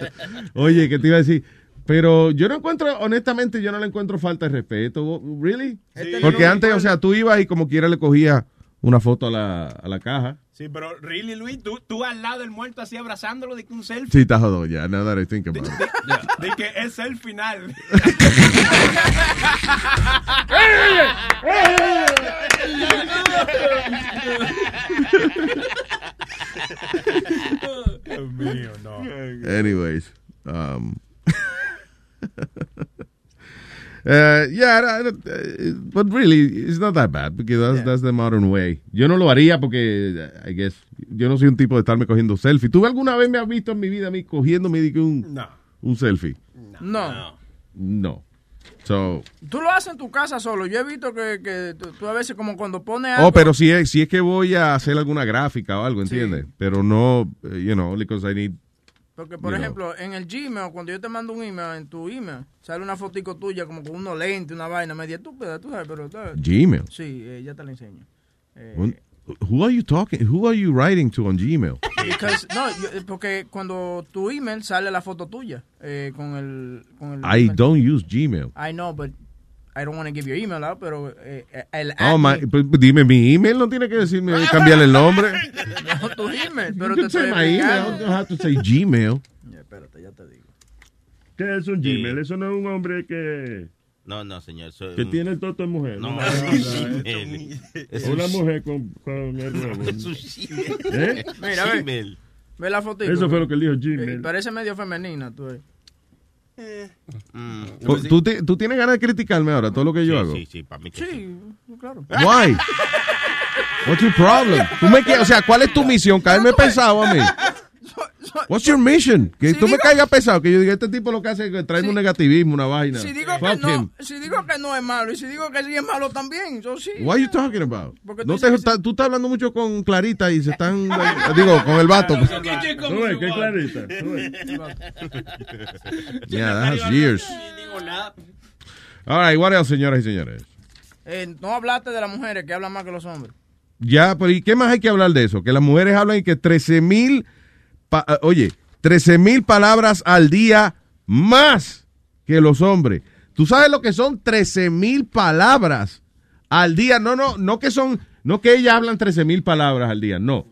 Oye, que te iba a decir. Pero yo no encuentro, honestamente, yo no le encuentro falta de respeto. ¿Really? Este Porque antes, o sea, tú ibas y como quiera le cogías una foto a la, a la caja. Sí, pero really, Luis, tú, tú al lado del muerto así abrazándolo de que un selfie. Sí, está jodón ya. Now that I think about it. De que es el final. Dios mío, no. Anyways, um, uh, yeah, I don't- uh, but really, it's not that bad because that's, that's the modern way. Yo no lo haría porque, I guess, yo no soy un tipo de estarme cogiendo selfie. ¿Tú alguna vez me has visto en mi vida a mí cogiéndome un, No. un selfie? No. No. So, Tú lo haces en tu casa solo. Yo he visto que, que tú, a veces como cuando pones algo... oh, pero si es, si es que voy a hacer alguna gráfica o algo, Sí. ¿entiendes? Pero no, you know, because I need Porque, por you know. ejemplo, en el Gmail, cuando yo te mando un email, en tu email, sale una fotico tuya como con unos lentes, una vaina media estúpida, tú sabes, pero... Gmail. Sí, eh, ya te la enseño. Eh, Who are you talking? Who are you writing to on Gmail? because- no, yo- eh, porque cuando tu email sale la foto tuya eh, con el... Con el I email. don't use Gmail. I know, but I don't want to give your email out, pero eh, eh, el Oh, my, pues, dime, mi email no tiene que decirme cambiarle el nombre. no tu email, You pero can te say estoy my email, don't have to say Gmail. Ya, espérate, ya te digo. ¿Qué es un Gmail? Eso no es un hombre que, No, no, señor. es que un- tiene el toto de mujer. No, No, Gmail. Es Una un- mujer con, con el huevo. Es un Gmail. ¿Eh? Mira, ve. Gmail. Ve la fotito. Eso fue lo que él dijo, Eh, Gmail. Parece medio femenina, tú. eh. Oh, ¿Tú, te- tú tienes ganas de criticarme ahora todo lo que yo hago. Sí, sí, para mí que Sí, claro. Why? What's your problem? Tú me quieres, o sea, ¿cuál es tu misión? Caerme pesado a mí. What's your mission? Que Si tú me caigas pesado, que yo diga, este tipo lo que hace es que trae un negativismo, una vaina. Si digo, que no, him. si digo que no es malo y si digo que sí es malo también, yo sí. What are you talking about? Porque tú No te, está- tú estás hablando mucho con Clarita y se están, digo, con el vato. Tú ves, qué clarita. tú. Yeah, that has years. All right, what else, señoras y señores? Eh, no hablaste de las mujeres que hablan más que los hombres. Ya, pero ¿y qué más hay que hablar de eso? Que las mujeres hablan y que 13 mil, pa- ah, oye, 13 mil palabras al día más que los hombres. ¿Tú sabes lo que son 13 mil palabras al día? No, no, no que son, no que ellas hablan 13 mil palabras al día, no.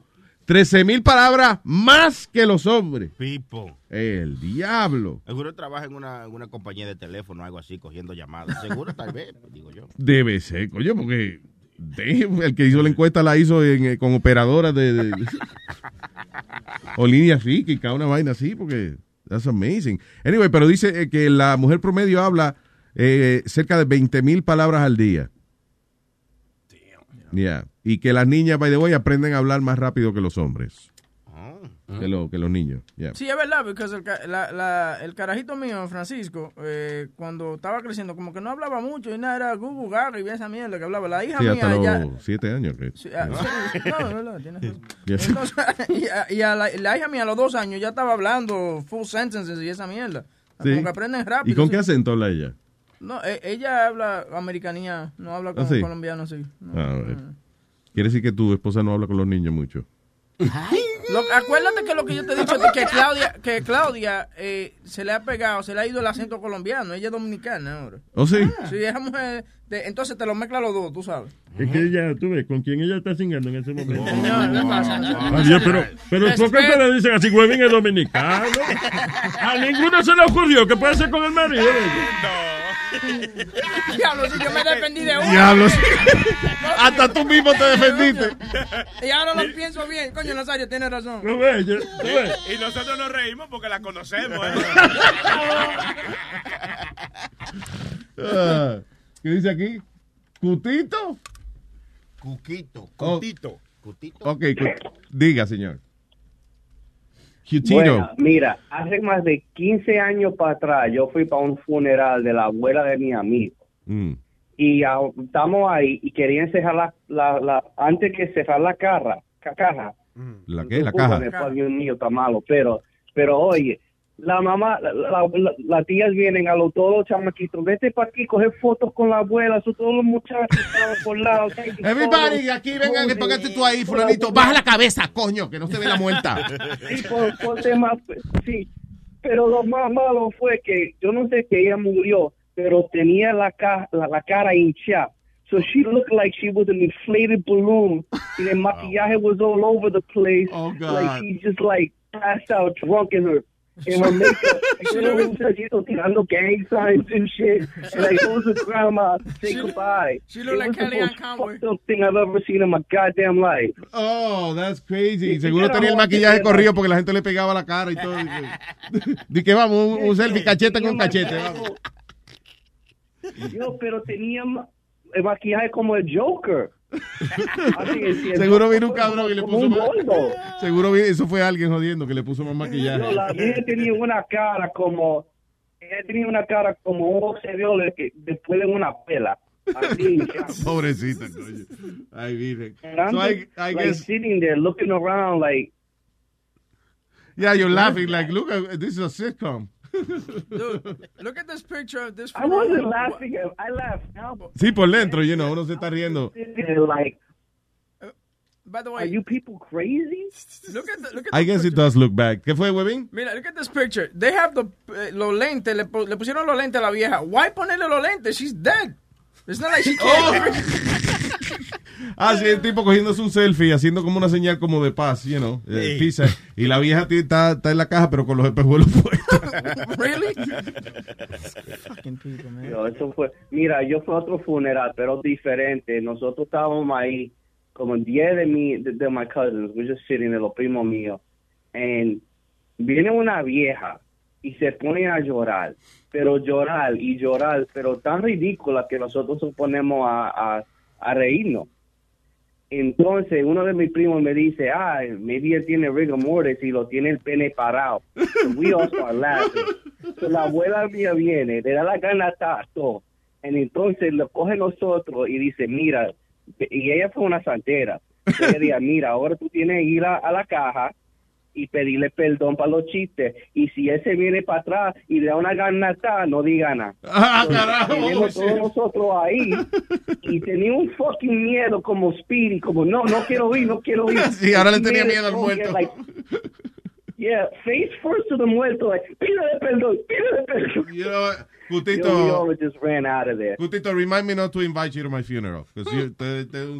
13 mil palabras más que los hombres. Pipo. El diablo. Seguro trabaja en una, en una compañía de teléfono o algo así, cogiendo llamadas. Seguro, tal vez, digo yo. Debe ser, coño, porque damn, el que hizo la encuesta la hizo en, eh, con operadoras de, de- o línea psíquica, una vaina así, porque that's amazing. Anyway, pero dice eh, que la mujer promedio habla eh, cerca de 20 mil palabras al día. Yeah. Y que las niñas, by the way, aprenden a hablar más rápido que los hombres. Que, lo- que los niños. Yeah. Sí, es verdad, porque el, la- la- el carajito mío, Francisco, eh, cuando estaba creciendo, como que no hablaba mucho y nada, era Google Gaga y esa mierda que hablaba. La hija Sí, hasta mía, los ya, siete años. que- Sí, ah, sí, no, tienes razón. Yes. Entonces, y a, y a la, la hija mía a los dos años ya estaba hablando full sentences y esa mierda. Sí. Como que aprenden rápido. ¿Y con qué acento habla ella? No, e- ella habla americanía, no habla como ¿Ah, sí? colombiano, sí. No. Ah, a ver. Quiere decir que tu esposa no habla con los niños mucho. Lo- acuérdate que lo que yo te he dicho, de que Claudia, que Claudia eh, se le ha pegado, se le ha ido el acento colombiano, ella es dominicana ahora. ¿Oh, sí? Sí, esa mujer, de- entonces te lo mezcla los dos, tú sabes. Es que ella, tú ves, con quien ella está cingando en ese momento. Señor, ¿qué pasa? Adiós, pero, pero ¿por qué te le dicen así, huevín es dominicano? A ninguno se le ocurrió que puede ser con el marido. ella. Diablo, si yo me defendí de uno. Diablos. Hasta tú mismo te defendiste. Y ahora lo pienso bien. Coño, Nazario, tienes razón. Y nosotros nos reímos porque la conocemos, ¿eh? Ah, ¿Qué dice aquí? ¿Cutito? Cuquito, Oh. cutito. Cutito. Ok, cu- diga, señor. Cutito. Bueno, mira, hace más de 15 años para atrás yo fui para un funeral de la abuela de mi amigo Mm. y estamos ahí y querían cerrar la, la, la- antes que cerrar la caja, ca- caja. ¿La qué? La caja. pues, Dios mío, está malo, pero, pero oye, la mamá, la- la- la- las tías vienen a los todos los chamaquitos, vete para aquí, coger fotos con la abuela, son todos los muchachos estaban por lado. Everybody, aquí vengan, que póngate tú ahí, fulanito. Baja la cabeza, coño, que no se ve la muerta. Sí, por, por temas, sí. Pero lo más malo fue que yo no sé que ella murió, pero tenía la, ca- la, la cara hinchada. So she looked like she was an inflated balloon. Y el maquillaje was all over the place. Oh, God. Like she just like passed out drunk in her in her makeup. Like, you know, tirando gang signs and shit. And like, who's the grandma? Say goodbye. she looked It like was the Kellyanne most Conway. fucked up thing I've ever seen in my goddamn life. Oh, that's crazy. Sí, Seguro tenía el maquillaje corrido porque la gente le pegaba la cara y todo. Di que vamos, un, un selfie cachete con cachete. Vamos. Yo, pero tenía ma- el maquillaje como el Joker. Así Seguro vino un cabrón y le puso un más. Seguro eso fue alguien jodiendo que le puso más maquillaje. No, la tenía una cara como ella tenía una cara como un boxeador que después de una pela. Así. Pobrecita, coño. Ay, virgen. So I, I like guess, sitting there looking around like yeah, you're laughing like, look, this is a sitcom. Dude, look at this picture of this. I wasn't laughing. I laughed now. but Sí, por dentro, you know, uno se está riendo. like, By the way, are you people crazy? look at the, look at I the guess it does look bad. ¿Qué fue, Webin? Mira, look at this picture. They have the eh, los lentes, le, pu- le pusieron los lentes a la vieja. Why ponerle los lentes? She's dead. It's not like she can't. Ah, sí, el tipo cogiéndose un selfie, haciendo como una señal como de paz, you know, eh, Sí. pizza. Y la vieja ti- está, está en la caja, pero con los espejuelos puestos. really? Fucking people, man. Yo, eso fue, mira, yo fui a otro funeral, pero diferente. Nosotros estábamos ahí, como 10 de mi, de, de my cousins, we're just sitting, de los primos míos. And viene una vieja y se pone a llorar, pero llorar y llorar, pero tan ridícula que nosotros nos ponemos a, a, a reírnos. Entonces, uno de mis primos me dice, ah, maybe él tiene rigor mortis y lo tiene el pene parado. So we all start laughing. So la abuela mía viene, le da la gana todo. Y entonces lo coge nosotros y dice, mira, y ella fue una santera. Ella dice, mira, ahora tú tienes que ir a, a la caja y pedirle perdón para los chistes. Y si ese viene para atrás y le da una garnata, no diga nada. Ah, carajo, tenemos todos nosotros ahí y tenía un fucking miedo como Speedy, como no, no quiero ir, no quiero ir. Sí, ahora le tenía Miedo, al muerto. like, yeah, face first to the muerto, like, pídele perdón, pídele perdón. You know what? Gutito, just ran out of there. Gutito, remind me not to invite you to my funeral. Because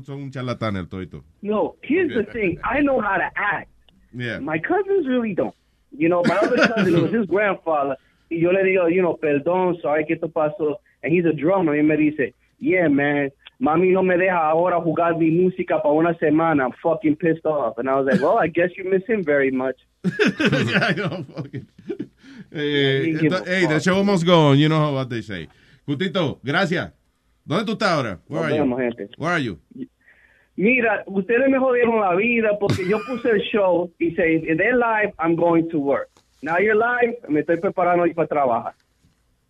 son un charlatán el todito. No, here's the thing. I know how to act. Yeah. My cousins really don't. You know, my other cousin it was his grandfather. Y yo le digo, you know, perdón, sorry que esto pasó. And he's a drummer. Y me dice, yeah, man, mami no me deja ahora jugar mi música para una semana. I'm fucking pissed off. And I was like, well, I guess you miss him very much. yeah, I know. fucking- Eh, he give ento- a hey, the show almost gone. You know what they say. Gutito, gracias. ¿Dónde tú estás ahora? Where Nos are you? gente. Where are you? Mira, ustedes me jodieron la vida porque yo puse el show y say, if they're live, I'm going to work. Now you're live, me estoy preparando para trabajar.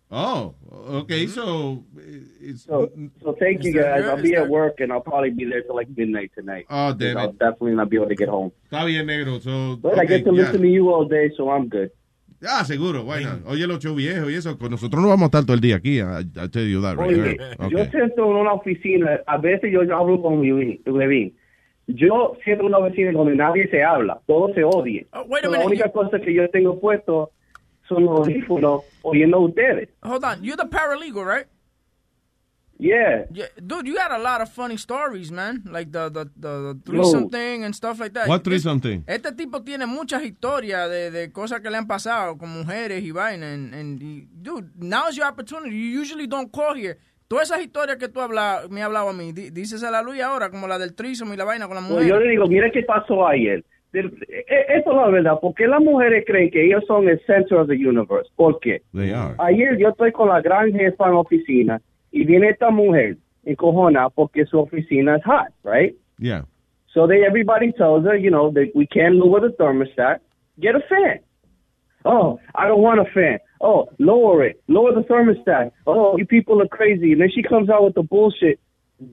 Oh, okay. Mm-hmm. So, eh, it's, So, so thank you guys. I'll be at work and I'll probably be there till like midnight tonight. Oh, damn I'll definitely not be able to get home. Está bien, negro. So, But I get to yeah. listen to you all day, so I'm good. Ah, seguro, bueno. Oye, los shows viejos y eso. Con nosotros no vamos a estar todo el día aquí. I, I tell you that, right? Oye, yo siento en una oficina, a veces yo hablo con Levin. Yo siento en una oficina donde nadie se habla, todos se odian. Oh, a la minute, única cosa que yo tengo puesto son los audífonos oyendo a ustedes. Hold on, you're the paralegal, right? Yeah. Yeah, dude, you got a lot of funny stories, man. Like the the the, the threesome No. thing and stuff like that. What threesome thing? Este tipo tiene muchas historias de, de cosas que le han pasado con mujeres y vaina. And, and dude, now is your opportunity. You usually don't call here. Todas esas historias que tú habla, me has hablado a mí, di- dices a la Luis ahora, como la del threesome y la vaina con la Pues mujer. yo le digo, mira qué pasó ayer. Del- e- Esto es la verdad, porque las mujeres creen que ellos son el center of the universe. ¿Por qué? They are. Ayer yo estoy con la gran jefa en la oficina y viene esta mujer encojona porque su oficina es hot, right? Yeah. So they everybody tells her, you know, that we can't lower the thermostat. Get a fan. Oh, I don't want a fan. Oh, lower it. Lower the thermostat. Oh, you people are crazy. And then she comes out with the bullshit.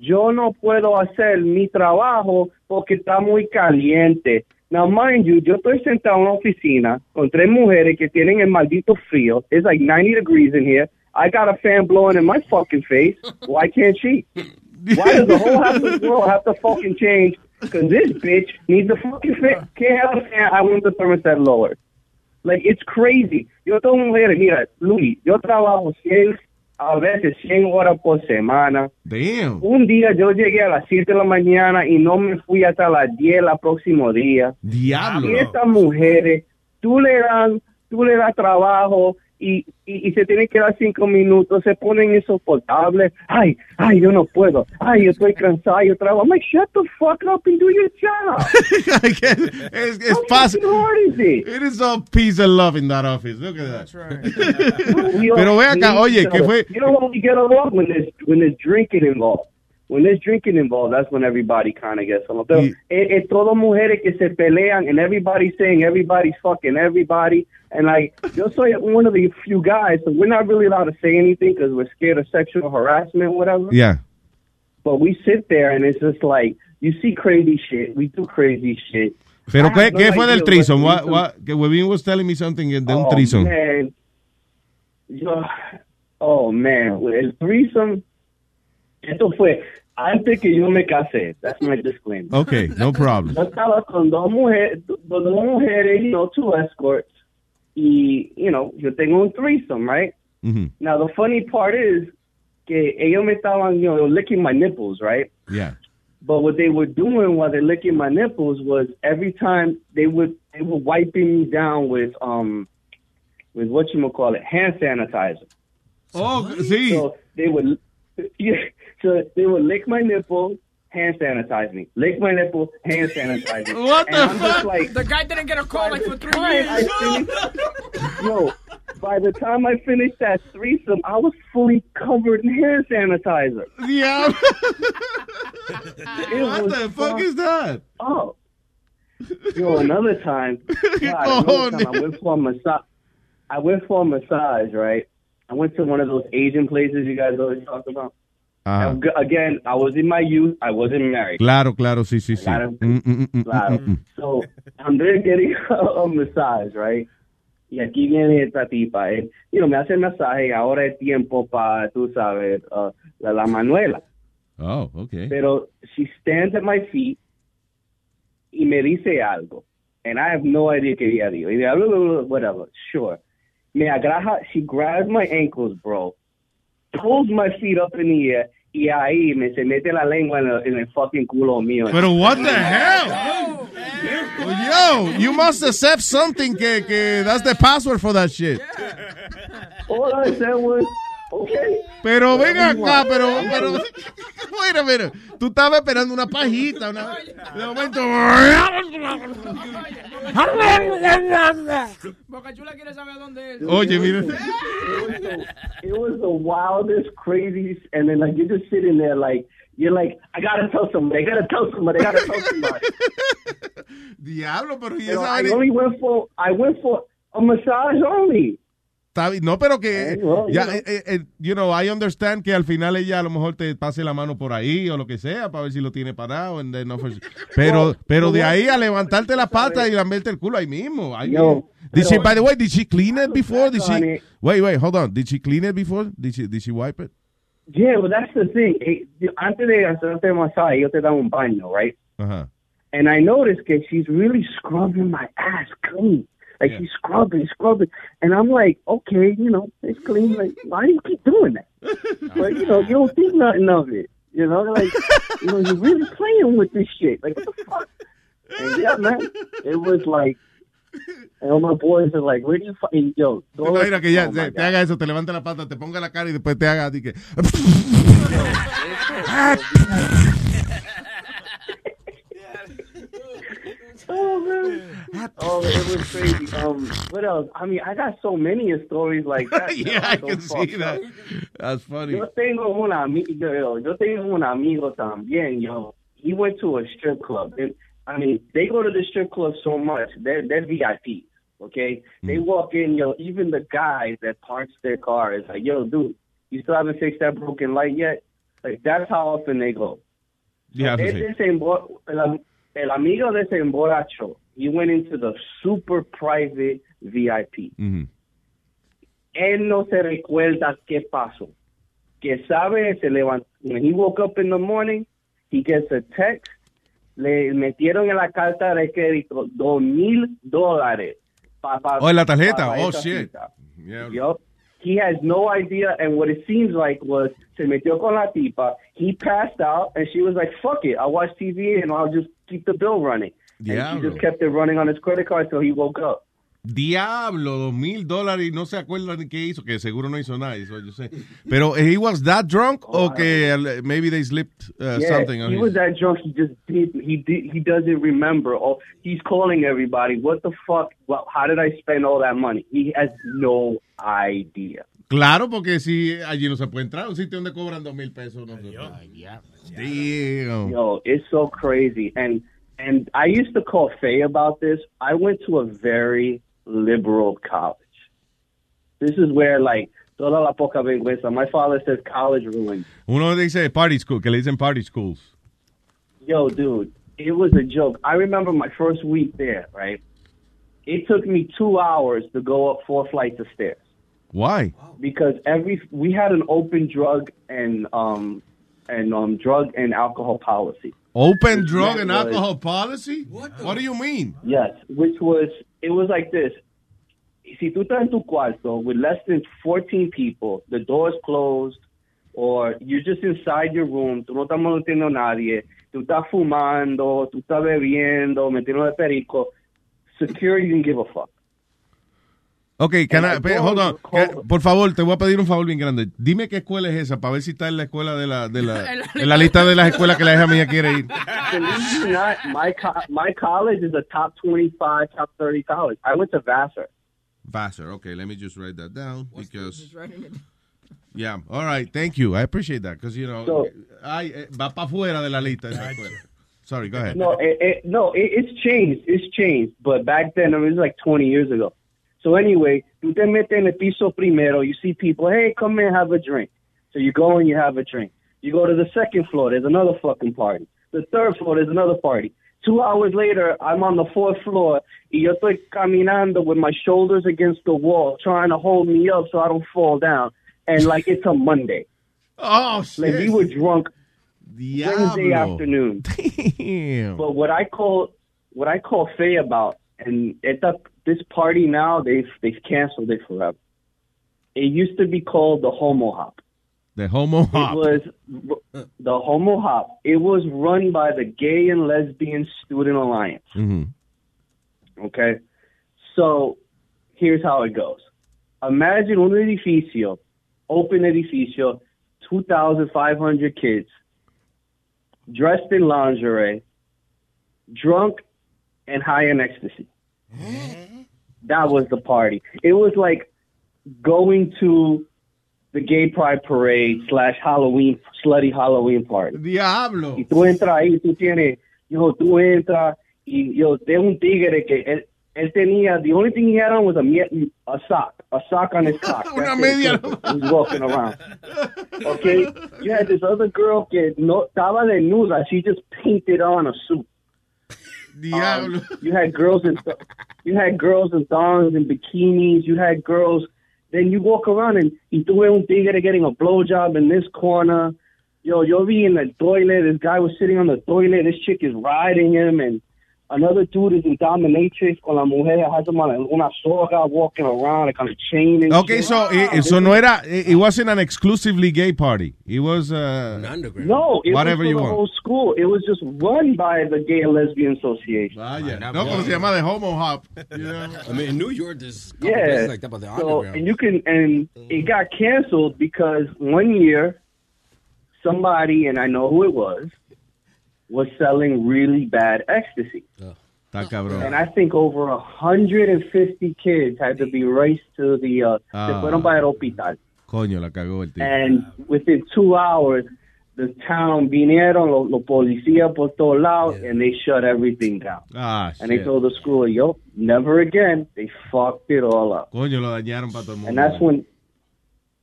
Yo no puedo hacer mi trabajo porque está muy caliente. Now, mind you, yo estoy sentado en una oficina con tres mujeres que tienen el maldito frío. It's like 90 degrees in here. I got a fan blowing in my fucking face. Why can't she? Why does the whole half of the world have to fucking change? Because this bitch needs a fucking fan. Can't have a fan. I want the thermostat lowered. Like, it's crazy. Yo tengo mujeres, mira, Luis, yo trabajo 100, a veces 100 horas por semana. Damn. Un día yo llegué a las 7 de la mañana y no me fui hasta las 10 el próximo día. Diablo. Y estas mujeres, tú le dan, tú le das trabajo y, y, y se tienen que dar cinco minutos, se ponen insoportables. Ay, ay, yo no puedo. Ay, yo estoy cansado, yo trabajo. I'm like, shut the fuck up and do your job. es es fácil. It is all peace and love in that office. Look at that. We all Pero ve acá, oye. You we get along when there's when there's drinking involved. When there's drinking involved, that's when everybody kind of gets along. Pero, es, es todo mujeres que se pelean and everybody's saying everybody's fucking everybody. And like, yo soy one of the few guys, so we're not really allowed to say anything because we're scared of sexual harassment, whatever. Yeah. But we sit there and it's just like, you see crazy shit. We do crazy shit. Pero ¿qué, no qué fue del threesome? What, what, Webin was telling me something de un Oh, threesome. Man. Yo, oh, man. El threesome, esto fue antes que yo me casé. That's my disclaimer. Okay, no problem. Yo estaba con dos mujeres, dos mujeres, you know, two escorts. Y, you know, yo tengo un threesome, right? Mhm. Now, the funny part is que ellos me estaban, you know, licking my nipples, right? Yeah. But what they were doing while they're licking my nipples was every time they would they were wiping me down with um with what you call it hand sanitizer. Oh, see. So they would yeah, so they would lick my nipple, hand sanitize me. Lick my nipple, hand sanitize me. What And the I'm fuck? like the guy didn't get a call like for three time years. Finished, yo, by the time I finished that threesome, I was fully covered in hand sanitizer. Yeah. What the fuck is that? Oh. Yo, another time, God, oh, another time I went for a massage. I went for a massage, right? I went to one of those Asian places you guys always talk about. Ajá. Again, I was in my youth. I wasn't married. Claro, claro, sí, sí, sí. Claro. Mm, mm, mm, Claro. mm. So, I'm there getting a massage, right? Y aquí viene esta tipa, eh. You know, me hace el masaje, ahora es tiempo para, tú sabes, uh, la, la manuela. Oh, okay. Pero she stands at my feet y me dice algo. And I have no idea qué ella dijo. Y de, blah, blah, blah, whatever, sure. Me agarra, she grabs my ankles, bro. Pulls my feet up in the air. Y ahí me se mete la lengua en el, en el fucking culo mío. Pero what the hell? Yo, you must accept something que, que that's the password for that shit. All I said was, okay. Pero ven acá, pero, pero, a minute. Tú estabas esperando una pajita, una, de momento. Boca Chula quiere saber dónde es. Oye, mira. It was the wildest, craziest, and then like you're just sitting there like you're like, I gotta tell somebody, I gotta tell somebody, I gotta tell somebody. Diablo, pero y Pero esa I only went for I went for a massage only. Está. No, pero que, Eh, well, ya, you know. eh, eh, eh, you know, I understand que al final ella a lo mejor te pase la mano por ahí o lo que sea para ver si lo tiene parado. and then offer- pero, pero de ahí a levantarte la pata y lamberte el culo ahí mismo. ahí mismo. Did she, by the way, did she clean it before? Did she, it. wait, wait, hold on. Did she clean it before? Did she, did she wipe it? Yeah, well that's the thing. Eh, Antes de hacerte masaje, yo te dan un baño, right? Ajá. And I noticed that she's really scrubbing my ass clean. Like she's scrubbing, scrubbing, and I'm like, okay, you know, it's clean. Like, why do you keep doing that? but you know, you don't think nothing of it. You know, like, you know, you're really playing with this shit. Like, what the fuck? And yeah, man, it was like, and all my boys are like, where do you find yo? ¿Te imaginas que ya oh te, te haga eso, te levanta la pata, te ponga la cara y después te haga así que... Oh man. Oh, it was crazy. Um, what else? I mean, I got so many stories like that. yeah, I so can see that. That's funny. Yo tengo un amigo, yo, yo tengo un amigo también, yo. He went to a strip club. And, I mean, they go to the strip club so much. They're, they're VIPs, okay? They walk in, yo, even the guys that parks their car is like, yo, dude, you still haven't fixed that broken light yet? Like, that's how often they go. Yeah, eso sí. Ese se embo- el, amigo de ese emborracho, he went into the super private VIP. Ujú. Mm-hmm. Él no se recuerda qué pasó. Que sabe, se levantó. When he woke up in the morning, he gets a text. Le metieron en la carta de crédito dos mil dólares. Pa- Oh, en la tarjeta. Oh, shit. Yeah. Yup. He has no idea, and what it seems like was se metió con la tipa. He passed out, and she was like, "Fuck it, I'll watch TV and I'll just keep the bill running." And Diablo. just kept it running on his credit card till he woke up. Diablo, dos mil dólares y no se acuerda ni qué hizo, que seguro no hizo nada, eso yo sé. Pero he was that drunk o que uh, maybe they slipped uh, yeah, something on he his... was that drunk. He just did. He did. He doesn't remember. Oh, he's calling everybody. What the fuck? Well, how did I spend all that money? He has no idea. Claro, porque si allí no se puede entrar, un sitio donde cobran dos mil pesos, no se puede. Damn. Yo, it's so crazy. And and I used to call Faye about this. I went to a very liberal college. This is where like toda la poca vergüenza. My father says college ruined. Uno dice party school, que le dicen party schools. Yo, dude, it was a joke. I remember my first week there, right? It took me two hours to go up four flights of stairs Why? because every we had an open drug and um and um drug and alcohol policy. Open Which drug meant and was- alcohol policy? What, do you mean? Yes, which was it was like this. Si tú estás en tu cuarto with less than 14 people, the door's closed, or you're just inside your room, tú no estás molestando a nadie, tú estás fumando, tú estás bebiendo, metiendo de perico, security didn't give a fuck. Ok, can I- hold on. to call- Ca- Por favor, te voy a pedir un favor bien grande. Dime qué escuela es esa para ver si está en la escuela de la, de la, en la lista de las escuelas que la hija mía quiere ir. Not, my co- my college is a top 25, top 30 college. I went to Vassar. Vassar. Okay, let me just write that down because Yeah, all right, thank you. I appreciate that because you know, So- ay, eh, va para fuera de la lista. esa escuela. Sorry, go ahead. No, it, it, no, it, it's changed. It's changed. But back then, I mean, it was like 20 years ago. So anyway, tú te metes en el piso primero. You see people, hey, come in, have a drink. So you go and you have a drink. You go to the second floor. There's another fucking party. The third floor. There's another party. Two hours later, I'm on the fourth floor. Y yo estoy caminando with my shoulders against the wall, trying to hold me up so I don't fall down. And like it's a Monday. Oh, Like we were drunk Wednesday Diablo. afternoon. Damn. But what I call what I call Faye about, and at the, this party now they've they've canceled it forever. It used to be called the Homo Hop. The homo hop. It was the Homo Hop. It was run by the Gay and Lesbian Student Alliance. Mhm. Okay, so here's how it goes. Imagine un edificio, open edificio, 2,500 kids, dressed in lingerie, drunk and high in ecstasy. That was the party. It was like going to the gay pride parade slash Halloween, slutty Halloween party. Diablo. Y tú entras ahí, tú tienes, yo, tú entras y yo, de un tigre que él, él tenía, the only thing he had on was a, a sock, a sock on his cock. Una media He was walking around. Okay? You had this other girl que no, estaba desnuda, she just painted on a suit. Diablo. Um, you had girls in you had girls in thongs and bikinis. You had girls. Then you walk around and y tú ves un tigre getting a blowjob in this corner. Yo, yo vi in the toilet. This guy was sitting on the toilet. This chick is riding him, and another dude is in dominatrix con la mujer. Has him on a- una soga walking around like on a chain. And Okay, shit. so eh, so no era, it it wasn't an exclusively gay party. It was uh, No, it whatever was for you the want. whole school. It was just run by the Gay and Lesbian Association. No, como se llama de homo hop. I mean, in New York, there's a couple Yeah. places like that, but the so, underground. and you can, and it got canceled because one year, somebody, and I know who it was, was selling really bad ecstasy. Cabrón. And I think over 150 kids had to be raced to the, uh, Ah. se fueron para el hospital. Coño, la cagó el tío. And within two hours, the town vinieron, los los policías por todos lados, and they shut everything down. Ah, And they told the school, yo, never again. They fucked it all up. Coño, lo dañaron para todo el mundo. And that's when,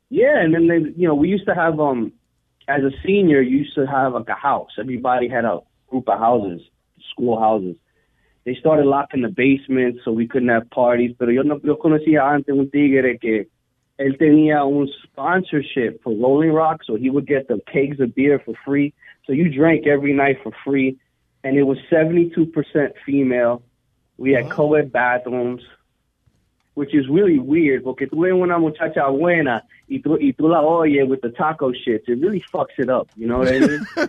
yeah, and then they, you know, we used to have, um, as a senior, you used to have like a house. Everybody had a group of houses, school houses. They started locking the basement so we couldn't have parties. Pero yo no, yo conocía antes un tigre que él tenía un sponsorship for Rolling Rock, so he would get the kegs of beer for free. So you drank every night for free, and it was 72% female. We had co-ed bathrooms, which is really weird, porque tú ves una muchacha buena y tú, y tú la oyes with the taco shit. It really fucks it up, you know what I mean?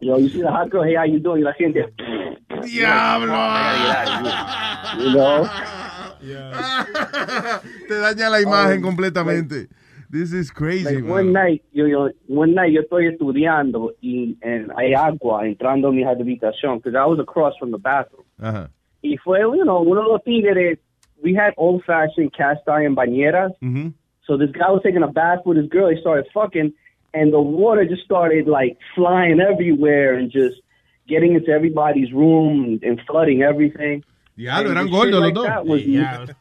you know, you see the hot girl, hey, how you doing? Y la gente, Diablo. you know? Te daña la imagen um, completamente. This is crazy, Like man. one night, yo, yo, one night yo estoy estudiando y and hay agua entrando a mi habitación because I was across from the bathroom. Ajá. Y fue, you know, uno de los tigres, we had old fashioned cast iron bañeras. Mhm. So this guy was taking a bath with his girl. He started fucking, and the water just started like flying everywhere and just getting into everybody's room and flooding everything. Diablo, And eran shit gordos los like dos. that was- Diablo.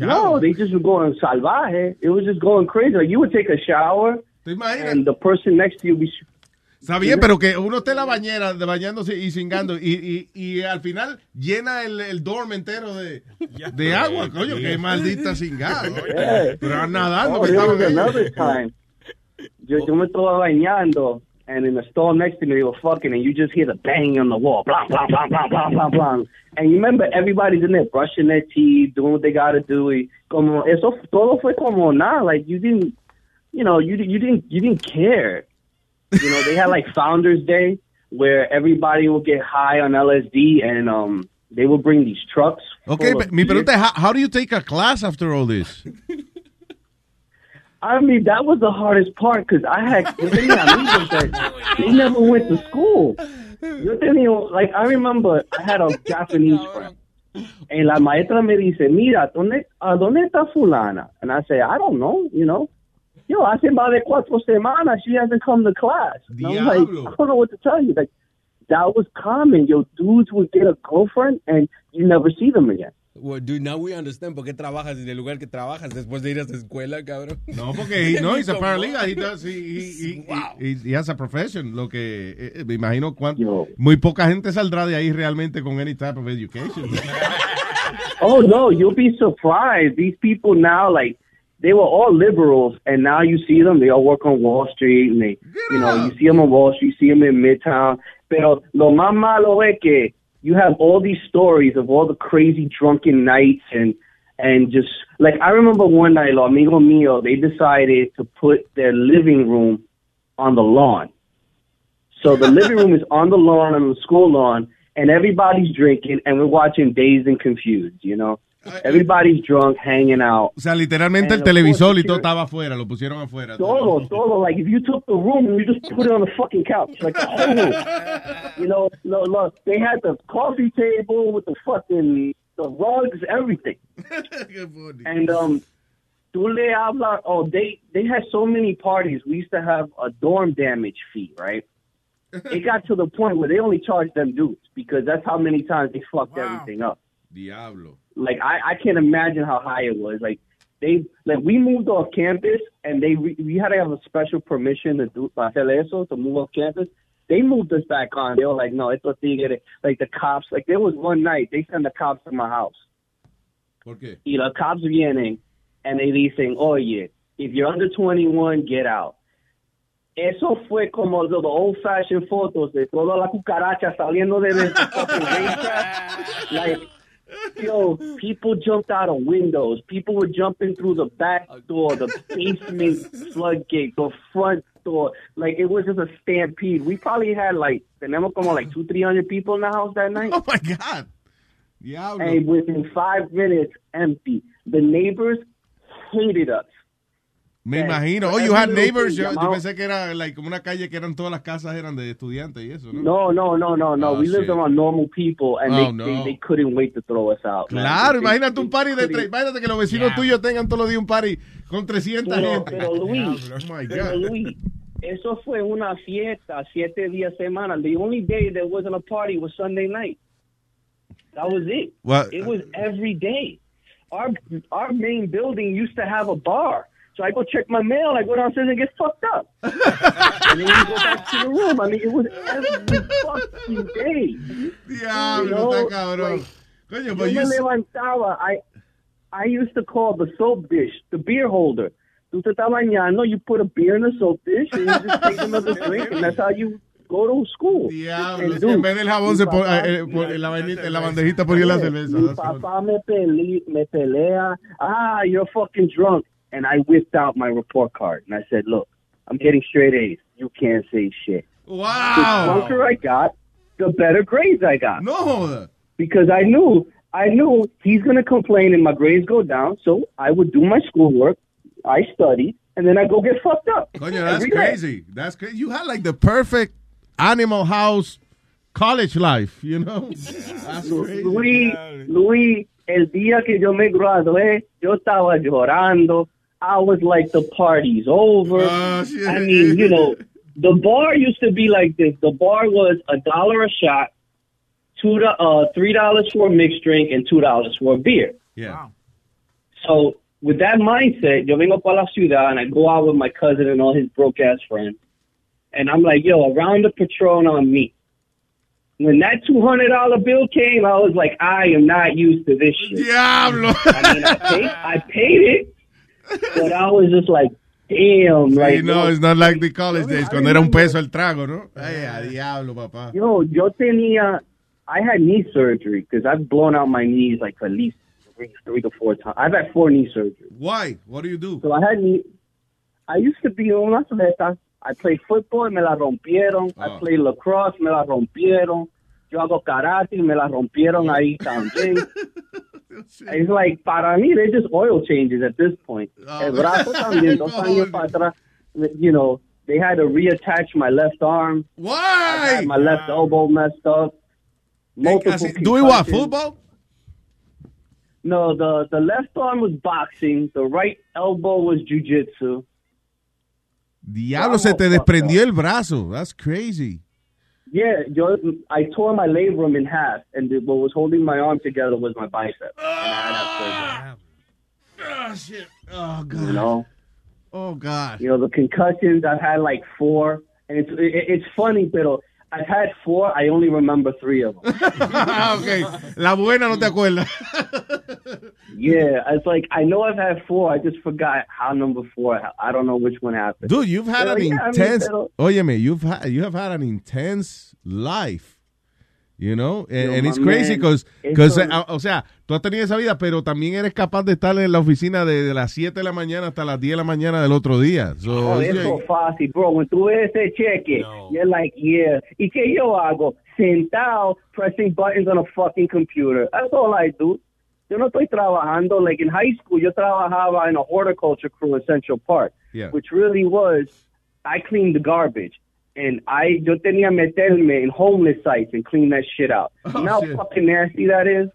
No, they just were going salvaje. It was just going crazy. Like you would take a shower, and the person next to you would be. Está bien, pero que uno esté en la bañera bañándose y cingando y, y, y al final llena el, el dorm entero de, de agua, coño, qué maldita cingada. Pero nadando Oh, que time. Yo, yo me estaba bañando, and in the stall next to me, they were fucking, and you just hear the bang on the wall, blah, blah, blah, blah, blah, blah, blah. And you remember everybody's in there brushing their teeth, doing what they gotta do. Y como, eso todo fue como nada. Like, you didn't, you know, you, you didn't, you didn't care. You know, they had like Founders Day where everybody would get high on LSD and, um, they would bring these trucks. Okay, but of mi beer. pregunta how, how do you take a class after all this? I mean, that was the hardest part because I had yo tenía amigos that they never went to school. Yo tenía, like, I remember I had a Japanese friend. And la maestra me dice, mira, ¿dónde, ¿a dónde está fulana? And I say, I don't know, you know. Yo, hace más de cuatro semanas she hasn't come to class. And I'm like. I don't know what to tell you. Like, that was common. Yo, dudes would get a girlfriend and you never see them again. Well, dude, now we understand por qué trabajas en el lugar que trabajas después de ir a esa escuela, cabrón. No, porque he, no, he's a paralegal. He does, he, he, he, he, he has a profession. Lo que eh, eh, me imagino cuán- muy poca gente saldrá de ahí realmente con any type of education. Oh no, you'll be surprised. These people now, like, they were all liberals, and now you see them. They all work on Wall Street, and they, you know, you see them on Wall Street, you see them in Midtown. Pero lo más malo es que you have all these stories of all the crazy drunken nights and and just like I remember one night, lo amigo mío, they decided to put their living room on the lawn. So the living room is on the lawn, on the school lawn, and everybody's drinking, and we're watching Dazed and Confused, you know? Everybody's drunk, hanging out. O sea, literalmente el And of televisor y todo estaba afuera, lo pusieron afuera. Todo, todo. Like if you took the room and you just put it on the fucking couch, like the whole room. You know, no, no, they had the coffee table with the fucking the rugs, everything. and um, tú le habla. Oh, they they had so many parties. We used to have a dorm damage fee, right? it got to the point where they only charged them dudes because that's how many times they fucked everything up. Diablo. Like I, I can't imagine how high it was. Like they, like we moved off campus and they, we, we had to have a special permission to do para hacer eso to move off campus. They moved us back on. They were like, no, esto tigre. Like the cops. Like there was one night they sent the cops to my house. Okay. You know, los cops vienen and they dicen, oye, if you're under 21, get out. Eso fue como the, the old fashioned photos de toda la cucaracha saliendo de the fucking racetrack. Like, yo, people jumped out of windows. People were jumping through the back door, the basement floodgate, the front door. Like, it was just a stampede. We probably had like, tenemos como like two, three hundred people in the house that night. Oh my God. Yeah. And within five minutes, empty. The neighbors hated us. Me Yeah. imagino. Oh, you had neighbors. Yo, yo pensé que era like, como una calle que eran todas las casas eran de estudiantes y eso, ¿no? No, no, no, no, no. Oh, we lived shit. around normal people, and Oh, they, no. they they couldn't wait to throw us out. man. Claro, They- imagínate un party de tres. Imagínate que los vecinos tuyos tengan todos los días un party con 300 Pero, gente. pero Luis, Oh my pero God. Luis, eso fue una fiesta, siete días semana. The only day there wasn't a party was Sunday night. That was it. What? It was every day. Our our main building used to have a bar. So I go check my mail, I go downstairs and get fucked up. and then we go back to the room. I mean, it was every fucking day. Diablo, You know, está cabrón. like, Coño, Yo but me you... levantaba. I, I used to call the soap dish the beer holder. Tú te estás bañando, you put a beer in the soap dish and you just take another drink, and that's how you go to school. Diablo, And en dude, vez del jabón mi se pone, papá- eh, por- en, la vainita- en la bandejita ponía la cerveza. Mi papá me, pele, me pelea. Ah, you're fucking drunk. And I whipped out my report card and I said, look, I'm getting straight A's. You can't say shit. Wow. The drunker I got, the better grades I got. No. Because I knew, I knew he's going to complain and my grades go down. So I would do my schoolwork. I studied and then I go get fucked up. Oh, Coño, that's day. crazy. That's crazy. You had like the perfect Animal House college life, you know? That's crazy. Luis, Luis, el día que yo me gradué, yo estaba llorando. I was like, the party's over. Oh. I mean, you know, the bar used to be like this. The bar was a dollar a shot, two, do- uh, three dollars for a mixed drink, and two dollars for a beer. Yeah. So with that mindset, yo vengo para la ciudad and I go out with my cousin and all his broke ass friends. And I'm like, yo, a round of Patron on me. When that two hundred dollar bill came, I was like, I am not used to this shit. Diablo. I mean, I paid, I paid it, but I was just like, damn, Sí, like, no, it's not like the college days, cuando era un peso el trago, ¿no? Ay, a diablo, papá. yo, yo tenía, I had knee surgery because I've blown out my knees like at least three, three to four times. I've had four knee surgeries. Why? What do you do? So I had knee. I used to be un atleta. I played football, me la rompieron. I Oh. played lacrosse, me la rompieron. Yo hago karate, me la rompieron ahí también. It's like, para mí, they're just oil changes at this point. Ah. El brazo también, dos años para atrás. You know, they had to reattach my left arm. Why? my left elbow messed up. Multiple Doing what? Football? No, the the left arm was boxing. The right elbow was jujitsu. Diablo, se te desprendió el brazo. That's crazy. Yeah, yo, I tore my labrum in half, and the, what was holding my arm together was my bicep. And I had Oh, shit. Oh, God. you know, Oh, God. you know the concussions. I've had like four, and it's it, it's funny, pero I've had four. I only remember three of them. Ah, ok. La buena no te acuerdas. yeah, it's like I know I've had four. I just forgot how number four. I don't know which one happened. Dude, you've had an yeah, I mean, intense. Óyeme, you've had you have had an intense life. You know, and, and it's crazy because, eso- o sea, tú has tenido esa vida, pero también eres capaz de estar en la oficina de, de las 7 de la mañana hasta las 10 de la mañana del otro día. So, Oh, it's es like- fácil, bro. When tú ves ese cheque, you're like, yeah. ¿Y qué yo hago? Sentado, pressing buttons on a fucking computer. That's all I do. Yo no estoy trabajando. Like in high school, yo trabajaba in a horticulture crew in Central Park, Yeah. which really was, I cleaned the garbage. And I, yo tenía meterme in homeless sites and clean that shit out. Oh, you know shit. how fucking nasty that is?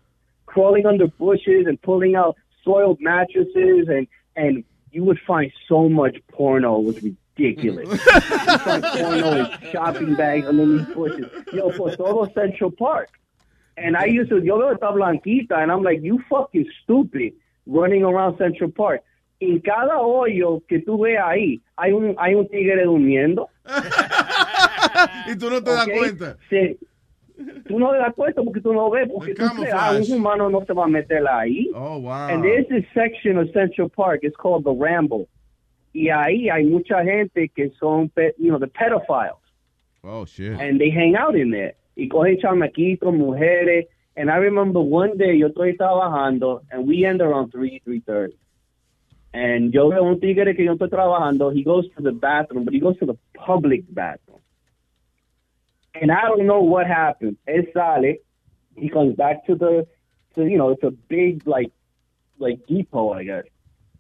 Crawling under bushes and pulling out soiled mattresses and, and you would find so much porno. It was ridiculous. you find porno in shopping bags underneath bushes. Yo, por todo Central Park. And I used to, yo veo esta blanquita, and I'm like, you fucking stupid, running around Central Park. En cada hoyo que tú ves ahí, hay un, hay un tigre durmiendo. y tú no te das cuenta. Sí. Tú no te das cuenta porque tú no ves, porque tú crees, ah, un humano no se va a meter ahí. Oh, wow. And there's this section of Central Park, it's called the Ramble. Y ahí hay mucha gente que son, you know, the pedophiles. Oh, shit. and they hang out in there. Y cogen chamaquitos, mujeres. And I remember one day yo estoy trabajando and we end around 3, 3.30. And yo veo un tigre que yo estoy trabajando. He goes to the bathroom, but he goes to the public bathroom. And I don't know what happened. Él sale. He comes back to the, to, you know, it's a big, like, like depot, I guess.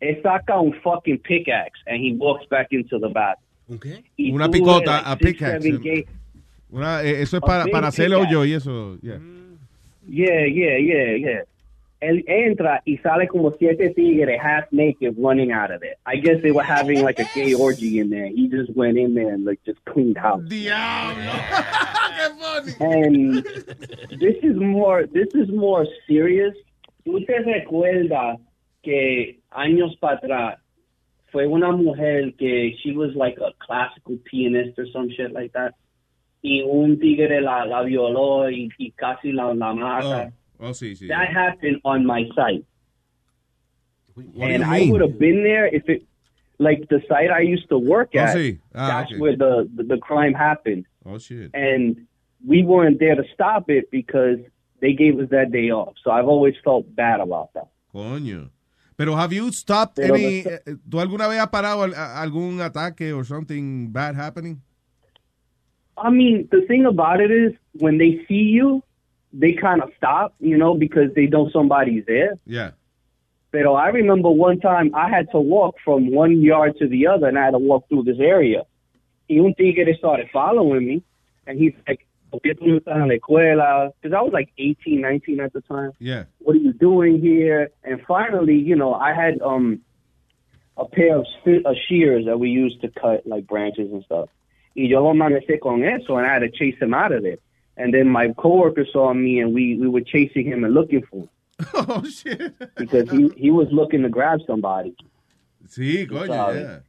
Él saca un fucking pickaxe and he walks back into the bathroom. Okay. Y Una picota, like, a pickaxe. Una- eh, eso es para, para hacer hoyo y eso. Yeah. Yeah, yeah, yeah, yeah. Él entra y sale como siete tigres half naked running out of there. I guess they were having like a gay orgy in there. He just went in there and like just cleaned house. And this is more this is more serious. ¿Usted recuerda que años para atrás fue una mujer que she was like a classical pianist or some shit like that? Y un tigre la, la violó y, y casi la, la mata. Oh, sí, sí. That happened on my site. What and I would have been there if it, like the site I used to work Oh, at. sí. Ah, that's okay. where the, the the crime happened, Oh, shit. and we weren't there to stop it because they gave us that day off. So I've always felt bad about that. Coño. Pero have you stopped Pero any... no- eh, ¿Tú alguna vez has parado algún ataque or something bad happening? I mean, the thing about it is when they see you, they kind of stop, you know, because they know somebody's there. Yeah. Pero I remember one time I had to walk from one yard to the other, and I had to walk through this area. Y un tigre started following me, and he's like, ¿Por qué tú estás en la escuela? Because I was like 18, 19 at the time. Yeah. What are you doing here? And finally, you know, I had um a pair of uh, shears that we used to cut like branches and stuff. Y yo lo manejé con eso, and I had to chase him out of there. And then my coworker saw me, and we we were chasing him and looking for him Oh, shit. because he he was looking to grab somebody. Sí, coño, yeah.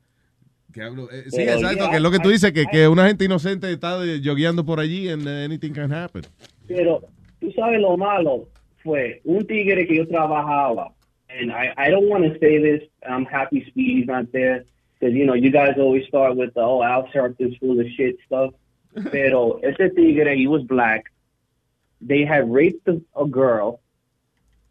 Que hablo- eh, sí, Pero, exacto, yeah, que es lo que tú dices, que, I- que una gente inocente está jogueando por allí and uh, anything can happen. Pero tú sabes lo malo fue un tigre que yo trabajaba, and I I don't want to say this. I'm happy Speedy's not there because you know you guys always start with the oh Al Sharpton's full of shit stuff. Pero ese tigre, he was black. They had raped a, girl.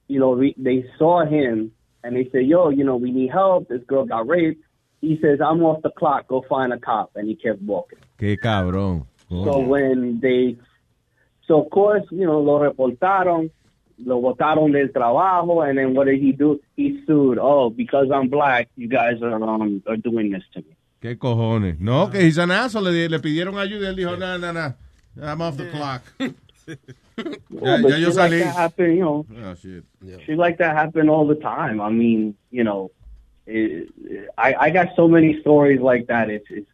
You know, they saw him and they said, "Yo, you know, we need help. This girl got raped." He says, "I'm off the clock. Go find a cop." And he kept walking. Qué cabrón. So when they, so of course, you know, lo reportaron, lo botaron del trabajo, and then what did he do? He sued. Oh, because I'm black, you guys are um, are doing this to me. ¿Qué cojones? No, que he's an asshole. Le, le pidieron ayuda y él dijo, no, no, no. I'm off the clock. Ya- but ya yo shit like salí. that happen, you know. Oh, shit. Shit like that happen all the time. I mean, you know, it, I I got so many stories like that. It's it's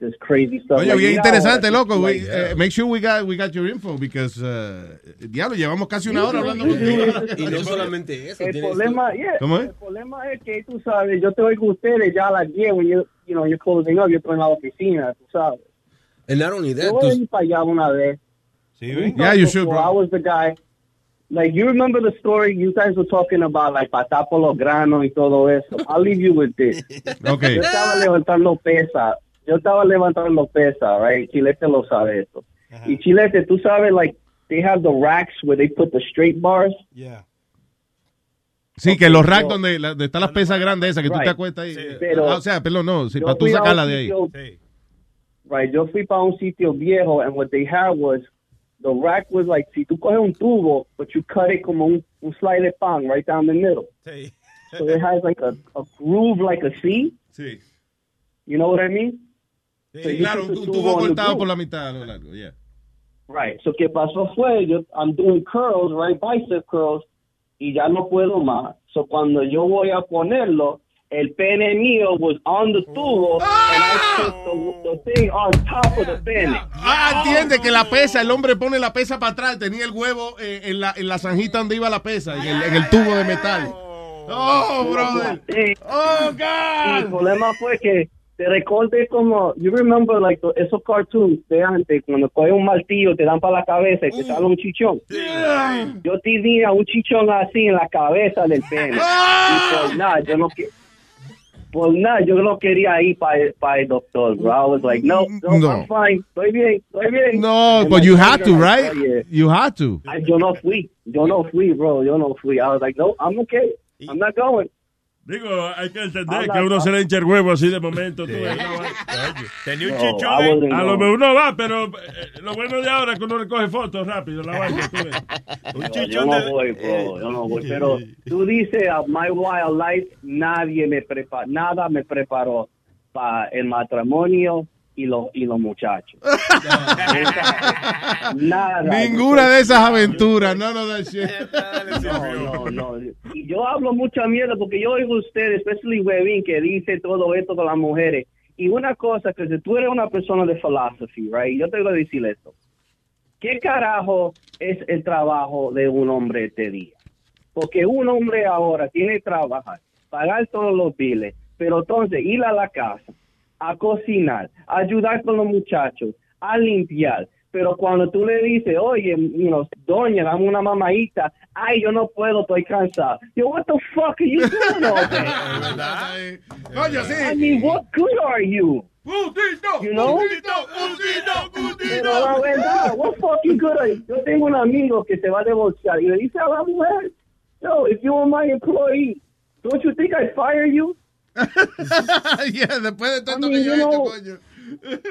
just crazy stuff. Oye, Like, bien know, interesante, like, loco. like, We, eh, make sure we got, we got your info because, uh, diablo, llevamos casi una hora hablando Y no solamente eso. El problema, tú- yeah, ¿Cómo es? el problema es que tú sabes, yo te oigo ustedes ya a las 10 when you, you know, you're closing up, yo estoy en la oficina, tú sabes. And not only that, Yo voy a ir para allá una vez. We Yeah, you should, bro. I was the guy. Like, you remember the story you guys were talking about, like, pasar por los granos y todo eso. I'll leave you with this. Okay. Yo estaba levantando pesa. Yo estaba levantando pesa, right? Chilete lo sabe esto. Y Chilete, tú sabes, like, they have the racks where they put the straight bars. Yeah. Sí, que los racks donde, la- donde están las pesas grandes esas que tú Right. te acuestas ahí. Pero- Ah, o sea, perdón, no, sí, Yo para tú sacarla de ahí. sitio- Right, yo fui para un sitio viejo and what they had was the rack was like si tú coges un tubo, but you cut it como un, un slide de pan right down the middle. So it has like a, a groove like a C. Sí. You know what I mean? Sí, claro, un tubo cortado por la mitad, a lo largo, yeah. Right. So qué pasó fue yo I'm doing curls, right, bicep curls y ya no puedo más. So cuando yo voy a ponerlo, el pene mío was on the tubo and I put the, the thing on top of the pene. Ah, entiende que la pesa, el hombre pone la pesa para atrás, tenía el huevo eh, en, la, en la zanjita donde iba la pesa, en el, en el tubo de metal. Oh, brother. Oh, God. el problema fue que te recordé como, you remember like the- esos cartoons de antes, cuando coges un martillo, te dan para la cabeza y te sale un chichón. Yo tenía un chichón así en la cabeza del pene. Y pues nada, yo no que pues nada, yo no quería ir para el doctor, bro. I was like, no, no, No. I'm fine, estoy bien, estoy bien. No, And but you had to, right? "Oh, yeah." You had to. I, yo no fui, yo no fui, bro, yo no fui. I was like, no, I'm okay, I'm not going. Digo, hay que entender Habla- que a uno se le hincha el huevo así de momento. tú ves, no, Tenía un No, chichón. A lo mejor uno va, pero eh, lo bueno de ahora es que uno le coge fotos rápido. La vaina, tú ves. Un No, yo chichón no de- voy, bro, yo no voy. Pero tú dices, a My Wild Life, nadie me preparó, nada me preparó para el matrimonio y los y los muchachos. nada. Ninguna de esas aventuras, no, no. No, no, no. Y yo hablo mucha mierda porque yo oigo a ustedes, especially Webin, que dice todo esto de las mujeres. Y una cosa, que si tú eres una persona de philosophy, right? Yo te voy a decir esto. ¿Qué carajo es el trabajo de un hombre este día? Porque un hombre ahora tiene que trabajar, pagar todos los biles, pero entonces ir a la casa, a cocinar, a ayudar con los muchachos, a limpiar. Pero cuando tú le dices, oye, you know, doña, dame una mamadita, ay, yo no puedo, estoy cansado. Yo, what the fuck are you doing all day? Coño, sí. I mean, what good are you? You know? Pero la verdad, what fucking good are you? Yo tengo un amigo que se va a divorciar y le dice a la mujer, yo, if you were my employee, don't you think I'd fire you? yeah, después de todo I mean, que yo he you hecho, know, coño.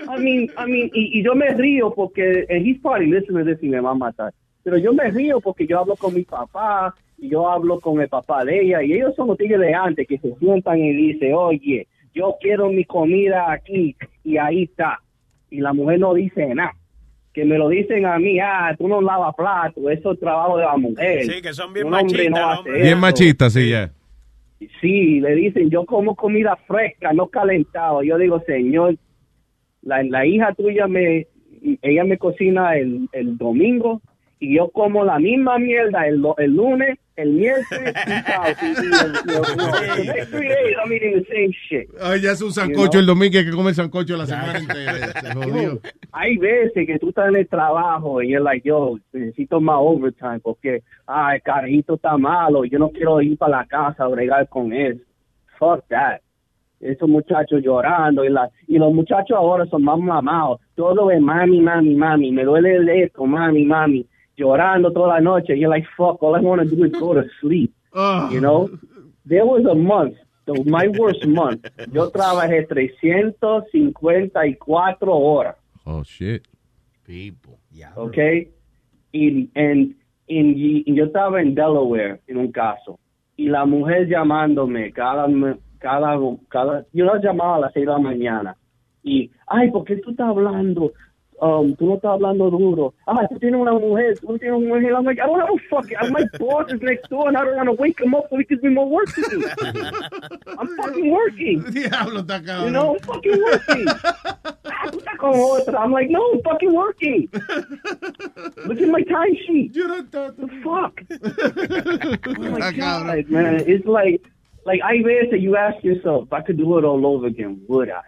I mean, I mean, y, y yo me río porque, probably listening to this y me va a matar. Pero yo me río porque yo hablo con mi papá y yo hablo con el papá de ella y ellos son los tigres de antes que se sientan y dicen, oye, yo quiero mi comida aquí y ahí está. Y la mujer no dice nada. Que me lo dicen a mí, ah, tú no lavas plato, eso es trabajo de la mujer. Sí, que son bien no machistas, hombre. Bien eso. machista, sí, ya. Sí, le dicen, yo como comida fresca, no calentado. Yo digo, señor, la, la hija tuya me, ella me cocina el, el domingo y yo como la misma mierda el, el lunes, el miércoles el- el-. Ay, ya es un sancocho el domingo, que comer sancocho la semana entera. Hay veces que tú estás en el trabajo y es like, yo, necesito más overtime porque, ah, el carajito está malo, yo no quiero ir para la casa a bregar con él. Fuck that. Esos muchachos llorando y, la, y los muchachos ahora son más mamados. Todo es mami, mami, mami. Me duele el esto, mami, mami. Llorando toda la noche. You're like, fuck, all I want to do is go to sleep. You know? There was a month, the, my worst month. Yo trabajé 354 horas. Oh, shit. People. okay? Y, en- y yo estaba en Delaware en un caso y la mujer llamándome cada me- cada cada yo la llamaba a las seis de la mañana y ay ¿por qué tú estás hablando um, tú no estás hablando duro. Ah, tú tienes una mujer, tú tienes una mujer. I'm like, I don't have a fucking, my boss is next door and I don't want to wake him up so he gives me more work to do. I'm fucking working. Diablo, está cabrón. You know, I'm fucking working. ah, tú estás con otra. I'm like, no, I'm fucking working. Look at my time sheet. The fuck? oh my God, man. It's like, like I veces you ask yourself, if I could do it all over again, would I?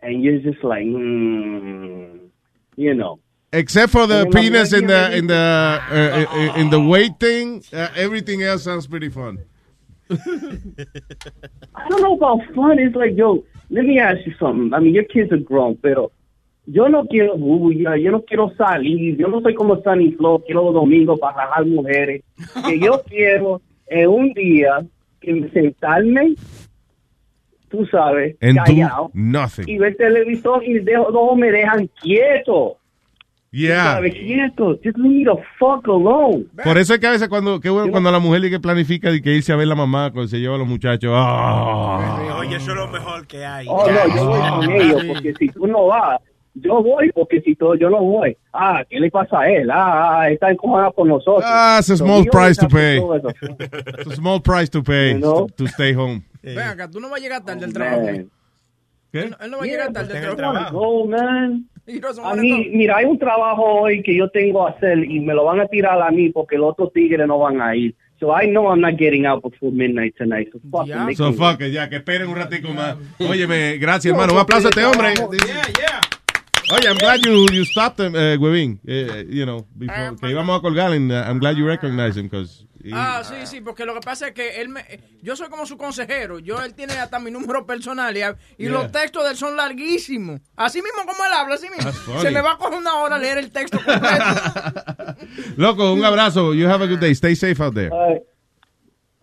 And you're just like, mm, you know. Except for the And penis like, in yeah, the in the uh, uh, in the weight thing, uh, everything else sounds pretty fun. I don't know about fun. It's like, yo, let me ask you something. I mean, your kids are grown, pero yo no quiero bulla, yo no quiero salir, yo no soy como Sunny Flow, quiero los domingos para rajar mujeres. Que yo quiero en un día que sentarme, tú sabes, And do callado, nothing. y ver televisor y dejo, no me dejan quieto. Yeah. Quieto. Just leave me the fuck alone. Por eso es que a veces cuando, qué bueno, cuando la mujer dice que planifica de que irse a ver la mamá cuando se lleva a los muchachos. ah. Oye, eso es lo mejor que hay. Oh, no, yo voy con ellos, porque si tú no vas, yo voy, porque si tú, yo no voy. Ah, ¿qué le pasa a él? Ah, ah, está encojonado con nosotros. Ah, it's a small price to pay. It's a small price to pay to stay home. Ven acá, tú no vas a llegar tarde al trabajo. ¿Qué? Él, él no va a Yeah, llegar tarde al wanna trabajo. go, man. A mí, mira, hay un trabajo hoy que yo tengo que hacer y me lo van a tirar a mí porque los otros tigres no van a ir. So I know I'm not getting out before midnight tonight. So fuck it, So fuck it, ya, que esperen un ratico más. Óyeme, gracias, hermano. Un aplauso a este hombre. Oye, I'm glad you, you stopped him, eh, Huevín. Eh, you know, before, que íbamos a colgar, and uh, I'm glad you recognize him, because... Ah, sí, sí, porque lo que pasa es que él me, yo soy como su consejero. Yo él tiene hasta mi número personal y, y Yeah. los textos de él son larguísimos. Así mismo como él habla, así mismo. Se me va a coger una hora leer el texto completo. Loco, un abrazo. You have a good day. Stay safe out there. Right.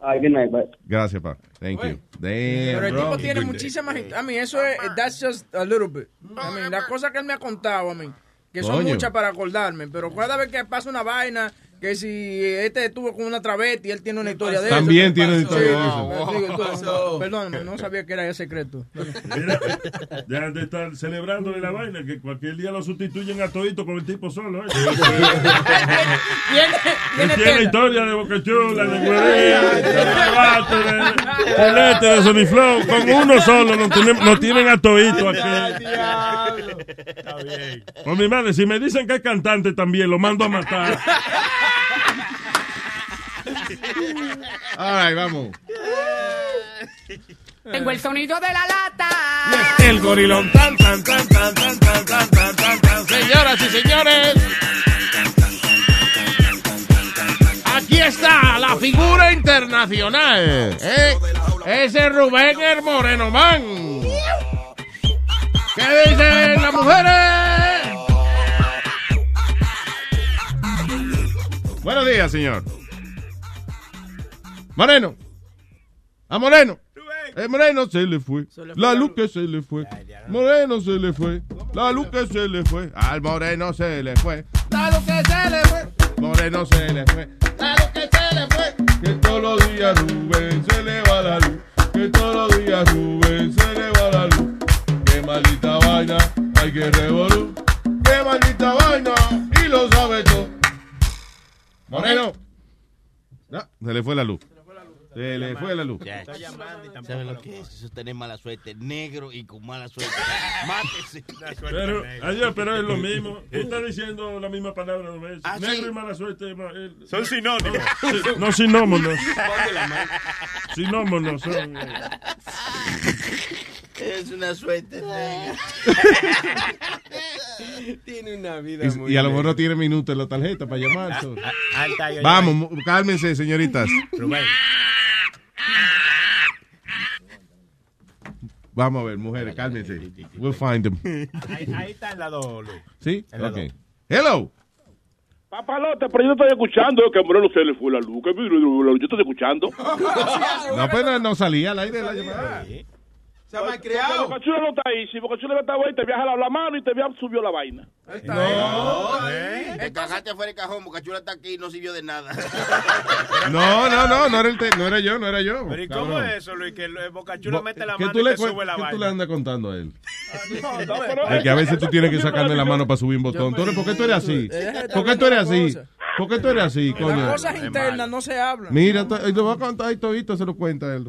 All right, good night, bye. Gracias, pa. Thank you. Damn, Pero el bro. tipo tiene muchísimas. A mí, eso es. That's just a little bit. I mean, las cosas que él me ha contado a mí, que son Coño. muchas para acordarme. Pero cada vez que pasa una vaina, que si este estuvo con una travesti, él tiene una historia de eso. También tiene una Sí, historia de sí, eso. digo, entonces, Perdóname, no sabía que era ese secreto. Mira, ya de estar celebrándole la vaina, que cualquier día lo sustituyen a todito con el tipo solo. ¿eh? Tiene tela. historia de Boca Chula, de Guerrero, de de Celeste, de Sony Flow. Con uno solo no tienen, no tienen a todito aquí. Con mi madre, si me dicen que es cantante también, lo mando a matar. All right, vamos. Tengo el sonido de la lata. El gorilón tan, tan, tan, tan, tan, tan, tan, tan, tan, tan. Señoras y señores, aquí está la figura internacional. ¿eh? Ese Rubén el Moreno Man. ¿Qué dicen las mujeres? Buenos días, señor. Moreno. A Moreno. El Moreno se le fue. La luz que se le fue. Moreno se le fue. La luz que se le fue. Al Moreno se le fue. La luz que se le fue. Moreno se le fue. La luz que se le fue. Que todos los días Rubén se le va la luz. Que todos los días Rubén se le va la luz. Qué maldita vaina. Hay que revolú. Qué maldita vaina. Y lo sabe todo. Moreno. No, se le fue la luz. Se le fue la luz. ¿Saben lo que es? Eso es tener mala suerte. Negro y con mala suerte. Mátese. Pero, ayer, pero es lo mismo. Tú estás diciendo la misma palabra dos veces. Ah, Negro sí. y mala suerte. el- Son sinónimos. Sí, No, sinómonos. Sinómonos son. Es una suerte. Tiene una vida Y, muy y a lo mejor no tiene minutos en la tarjeta para llamar. so. Yo- Vamos, cálmense, señoritas. Rubén. Vamos a ver, mujeres, cálmense. We'll find them. Ahí, ahí está el lado, Luis. ¿Sí? El lado. Ok. Hello. Papalote, pero yo estoy escuchando que Moreno se le fue la luz. Yo estoy escuchando. No, pues no, no salía al aire la llamada. Se ha malcriado. Bocachula no está ahí. Si Bocachula estaba ahí, te había jalado la mano y te había subió la vaina. No, te cagaste fuera del cajón, Bocachula está aquí y no sirvió de nada. No, no, no, no era, el te- no era yo, no era yo. Pero ¿y cómo cabrón. es eso, Luis? Que el Bocachula mete la ¿Qué mano tú, y le, te sube la qué tú le vaina. andas contando a él? pero- Es que a veces tú tienes que sacarle la mano para subir un botón. ¿Tú eres- ¿Por qué tú eres así? ¿Por qué tú eres así? ¿Por qué tú eres así, coño? Las cosas internas no se hablan. Mira, te voy a contar ahí todito, se lo cuenta el.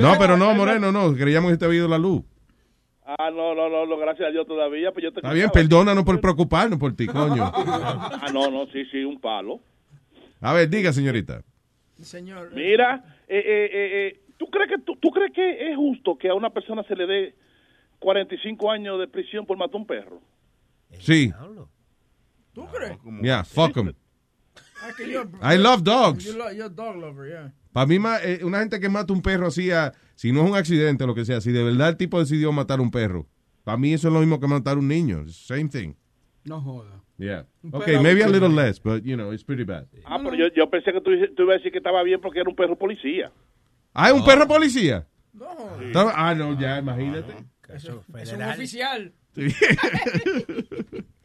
No, pero no, Moreno, no. Creíamos que te había ido la luz. Ah, no, no, no, no, gracias a Dios todavía. Pues yo te Está bien, perdónanos por preocuparnos por ti, coño. Ah, no, no, sí, sí, un palo. A ver, diga, señorita. Señor. Mira, eh, eh, eh, eh, ¿tú, crees que, tú, ¿tú crees que es justo que a una persona se le dé 45 años de prisión por matar un perro? Sí. ¿Tú crees? Yeah, fuck 'em. Ah, I love dogs. You're a dog lover, yeah. Para mí, eh, una gente que mata un perro así, a- si no es un accidente o lo que sea, si de verdad el tipo decidió matar un perro, para mí eso es lo mismo que matar un niño. Same thing. No joda. Yeah. Okay, maybe a little less, but you know, it's pretty bad. Ah, pero yo, yo pensé que tú, ibas a decir que estaba bien porque era un perro policía. Ah, ¿es un perro policía? Estaba- Ah, no, ya, imagínate. Eso, es un oficial. Sí.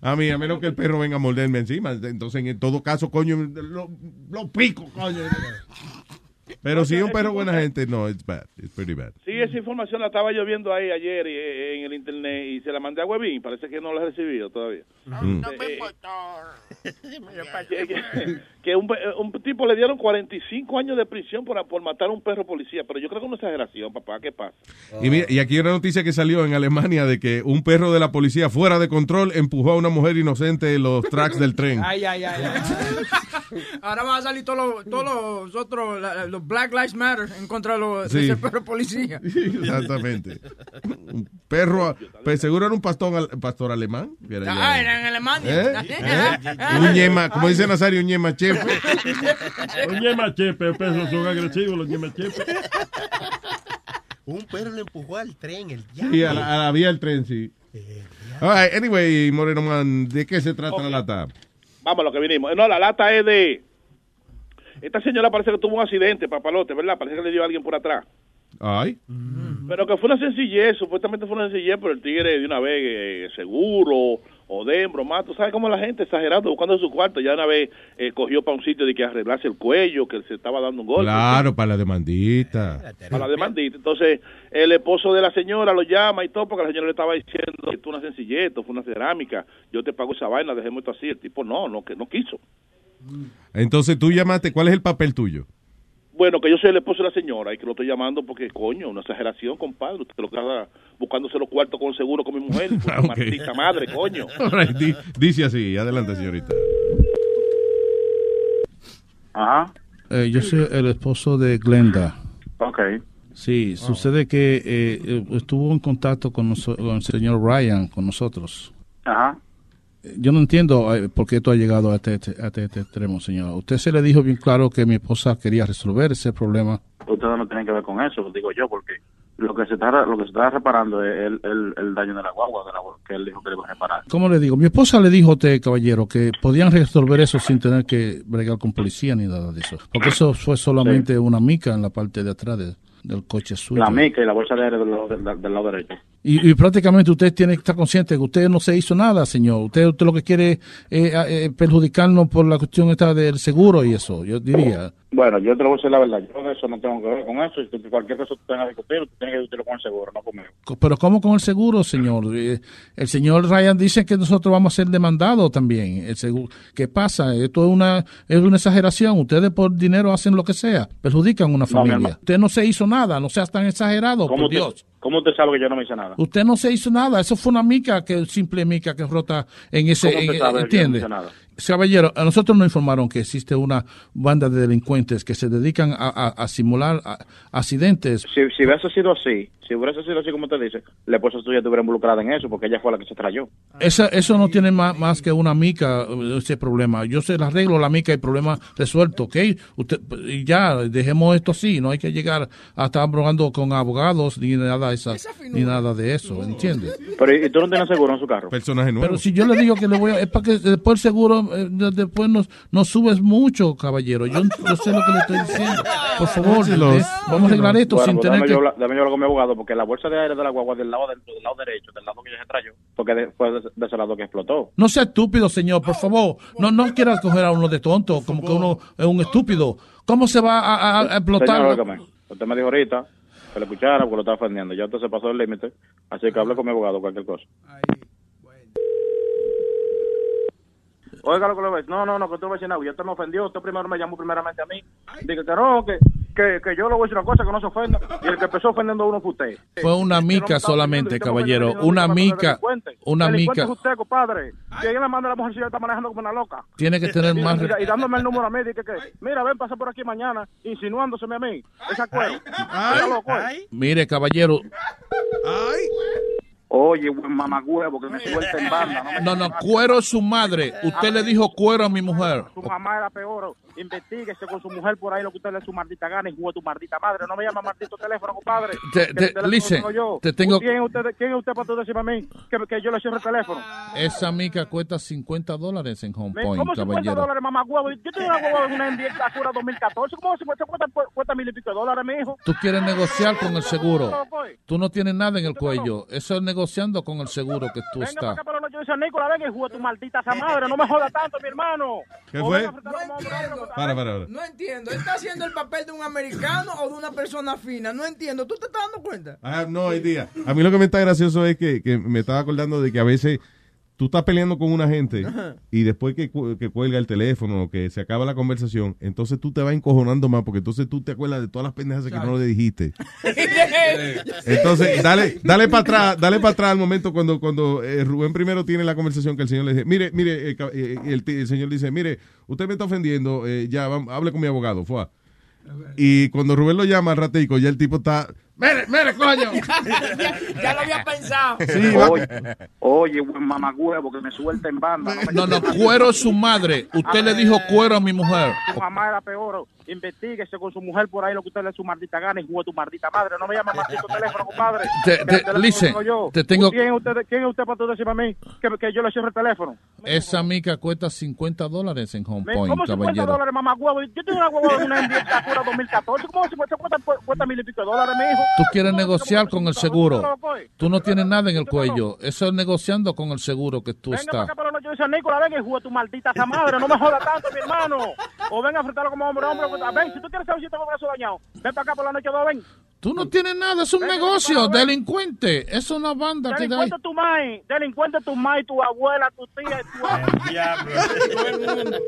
A mí, a menos que el perro venga a morderme encima. Entonces, en todo caso, coño, lo, lo pico, coño. Pero si un perro buena gente, no, it's bad. It's pretty bad. Sí, esa información la estaba yo viendo ahí ayer eh, en el internet y se la mandé a Webin. Parece que no la he recibido todavía. Que, que- que un, tipo le dieron 45 años de prisión por, por matar a un perro policía. Pero yo creo que es una exageración, papá. ¿Qué pasa? Y, mira, y aquí hay una noticia que salió en Alemania de que un perro de la policía fuera de control empujó a una mujer inocente en los tracks del tren. Ay, ay, ay. ay. Ahora van a salir todos los, todos los otros, los Black Lives Matter en contra de, los, de Sí. ese perro policía. Exactamente. Un perro, pues seguro era un pastor, al- pastor alemán. era Ah, era en Alemania. ¿Eh? Un ñema, como dice Nazario, un ñema chefe. Los ñemachepe, los perros son agresivos, los ñemachepe. Un perro le empujó al tren, el Y a la, a la vía del tren, sí. All right, anyway, Moreno Man, ¿de qué se trata la lata? Vamos a lo que vinimos. No, la lata es de... Esta señora parece que tuvo un accidente, papalote, ¿verdad? Parece que le dio a alguien por atrás. Ay. Pero que fue una sencillez, supuestamente fue una sencillez, pero el tigre de una vez eh, seguro o de broma, tú sabes cómo la gente exagerando, buscando su cuarto, ya una vez eh, cogió para un sitio de que arreglarse el cuello, que se estaba dando un golpe. Claro, para la demandita. Para la demandita. Entonces, el esposo de la señora lo llama y todo, porque la señora le estaba diciendo que esto es una sencillez, esto fue una cerámica, yo te pago esa vaina, dejemos esto así. El tipo no, no, que no quiso. Entonces tú llamaste, ¿cuál es el papel tuyo? Bueno, que yo soy el esposo de la señora y que lo estoy llamando porque, coño, una exageración, compadre. Usted lo que está buscándose los cuartos con seguro con mi mujer. Ah, ok. Maldita madre, coño. Right, dice así, adelante, señorita. Ajá. Eh, yo soy el esposo de Glenda. Ok. Sí, sucede que eh, eh, estuvo en contacto con, noso- con el señor Ryan, con nosotros. Ajá. Yo no entiendo eh, por qué esto ha llegado a este, a este- este extremo, señor. Usted se le dijo bien claro que mi esposa quería resolver ese problema. Ustedes no tienen que ver con eso, digo yo, porque lo que se está lo que se está reparando es el, el, el daño de la guagua, de la, que él dijo que le iba a reparar. ¿Cómo le digo? Mi esposa le dijo a usted, caballero, que podían resolver eso sin tener que bregar con policía ni nada de eso. Porque eso fue solamente una mica en la parte de atrás de- del coche suyo. La mica y la bolsa de aire del, lado- del, del lado derecho. Y, y prácticamente usted tiene que estar consciente que usted no se hizo nada, señor. Usted, usted lo que quiere es eh, perjudicarnos por la cuestión esta del seguro y eso, yo diría. Bueno, yo te lo voy a decir la verdad. Yo de eso no tengo que ver con eso. Y cualquier cosa que tú tengas que discutir, tú tienes que discutirlo con el seguro, no conmigo. Co- Pero ¿cómo con el seguro, señor? Eh, El señor Ryan dice que nosotros vamos a ser demandados también. El seguro, ¿Qué pasa? Esto es una, es una exageración. Ustedes por dinero hacen lo que sea. Perjudican a una familia. Usted no se hizo nada. No seas tan exagerado, ¿Cómo por usted, Dios. ¿Cómo usted sabe que yo no me hice nada? Usted no se hizo nada. Eso fue una mica, que simple mica que rota en ese. ¿Cómo usted en- sabe que yo no ¿Entiende? hice nada? Caballero, a nosotros nos informaron que existe una banda de delincuentes que se dedican a, a- a simular a- accidentes. Si, si hubiese sido así, si hubiese sido así como usted dice, la esposa suya estuviera involucrada en eso, porque ella fue la que se trayó. Esa, eso no tiene más, más que una mica, eh, ese problema. Yo se le arreglo la mica y problema resuelto, ¿ok? Usted, y ya, dejemos esto así, no hay que llegar a estar abrogando con abogados ni nada da esa, ni nada de eso, ¿entiendes? Pero ¿y tú no tienes seguro en su carro? Personaje nuevo. Pero si yo le digo que le voy a... Es para que después el seguro, eh, de- después nos, nos subes mucho, caballero. Yo, yo sé lo que le estoy diciendo. Por favor, Los- eh, vamos a arreglar esto Bueno, sin pues tener dame que... yo, hablar- dame yo hablar con mi abogado, porque la bolsa de aire de la guagua del lado, del, del lado derecho, del lado que ella se trayó, porque de- fue de, de ese lado que explotó. No sea estúpido, señor, por favor. No, no quieras coger a uno de tonto, como que uno es un estúpido. ¿Cómo se va a, a- a explotar? Señor, óigame, usted me dijo ahorita que le escuchara porque lo estaba ofendiendo. Ya usted se pasó el límite, así que hable con mi abogado cualquier cosa. Oiga lo que le voy a decir. No, no, no, que usted no va a decir nada. Usted me ofendió. Usted primero me llamó primeramente a mí. Dije que no, que, que, que yo le voy a decir una cosa, que no se ofenda. Y el que empezó ofendiendo a uno fue usted. Fue una mica solamente, caballero. Una mica. Una mica. es usted, compadre. Que ella me manda la mujer si ella está manejando como una loca. Tiene que tener Y- más Y, y dándome el número a mí, dije que, mira, ven, pasa por aquí mañana, insinuándoseme a mí. Esa ¿eh? Mire, caballero. Oye, buen mamagüevo, que me suelta en banda. No, me- No, no, cuero es su madre. Usted le dijo cuero a mi mujer. Su mamá era peor. Investíguese con su mujer por ahí lo que usted le dé su maldita gana y juegue tu maldita madre. No me llama maldito teléfono, compadre. Te- Que te- el teléfono listen, tengo yo. te tengo- ¿Quién es usted, quién es usted para tú decirme a mí que, que yo le cierre el teléfono? Esa mica cuesta 50 dólares en Home Me- Point, ¿Cómo 50 caballero. dólares, mamá huevo? Yo tengo una huevo en una Acura 2014. ¿Cómo se cuesta, cuesta, cuesta mil y pico de dólares, mi hijo? Tú quieres negociar con el seguro. Tú no tienes nada en el cuello. Eso es negociando con el seguro que tú Venga para estás. acá para la noche de San Nicolás, venga y juega tu maldita esa madre. No me joda tanto, mi hermano. ¿Qué fue? Para, para, para. No entiendo. ¿Él está haciendo el papel de un americano o de una persona fina? No entiendo. ¿Tú te estás dando cuenta? I have no idea. A mí lo que me está gracioso es que, que me estaba acordando de que a veces tú estás peleando con una gente Ajá. y después que, que cuelga el teléfono o que se acaba la conversación, entonces tú te vas encojonando más porque entonces tú te acuerdas de todas las pendejas que no le dijiste. Entonces, dale, dale para atrás, dale para atrás al momento cuando, cuando eh, Rubén primero tiene la conversación que el señor le dice, mire, mire, eh, ca- eh, el, señor dice, mire, usted me está ofendiendo, eh, ya, vamos, hable con mi abogado, fue. Y cuando Rubén lo llama al ratico, ya el tipo está, Mire, mire, coño. ya lo había pensado. Oye, oye, buen mamagüevo, que me suelta en banda. me No, no, cuero es su madre. Usted le dijo cuero a mi mujer. Tu mamá era peor. Investíguese con su mujer por ahí lo que usted le dé su maldita gana y juegue tu maldita madre. No me llame teléfono, compadre. Te- Que te- el teléfono listen, tengo yo. te tengo- ¿Quién es usted, quién es usted para tú decirme a mí que, que yo le cierre el teléfono? Esa mica cuesta 50 dólares en Home Me- Point, ¿Cómo 50 caballero. dólares, mamá huevo? Yo tengo una huevo de una Envía Acura 2014. ¿Cómo se cuesta, cuesta, cuesta mil y pico de dólares, mi hijo? Tú quieres negociar con el seguro. Tú no tienes nada en el cuello. Eso es negociando con el seguro que tú Venga para estás. acá la noche de San Nicolás, venga y juega tu maldita esa madre. No me joda tanto, mi hermano. O venga a enfrentarlo como hombre, hombre. Ven, si tú quieres saber si tengo brazo dañado, ven para acá por la noche dos, ven. Tú no tienes nada, es un negocio, delincuente. Es una banda que da ahí. Delincuente tu mai, delincuente tu mai, tu abuela, tu tía, tu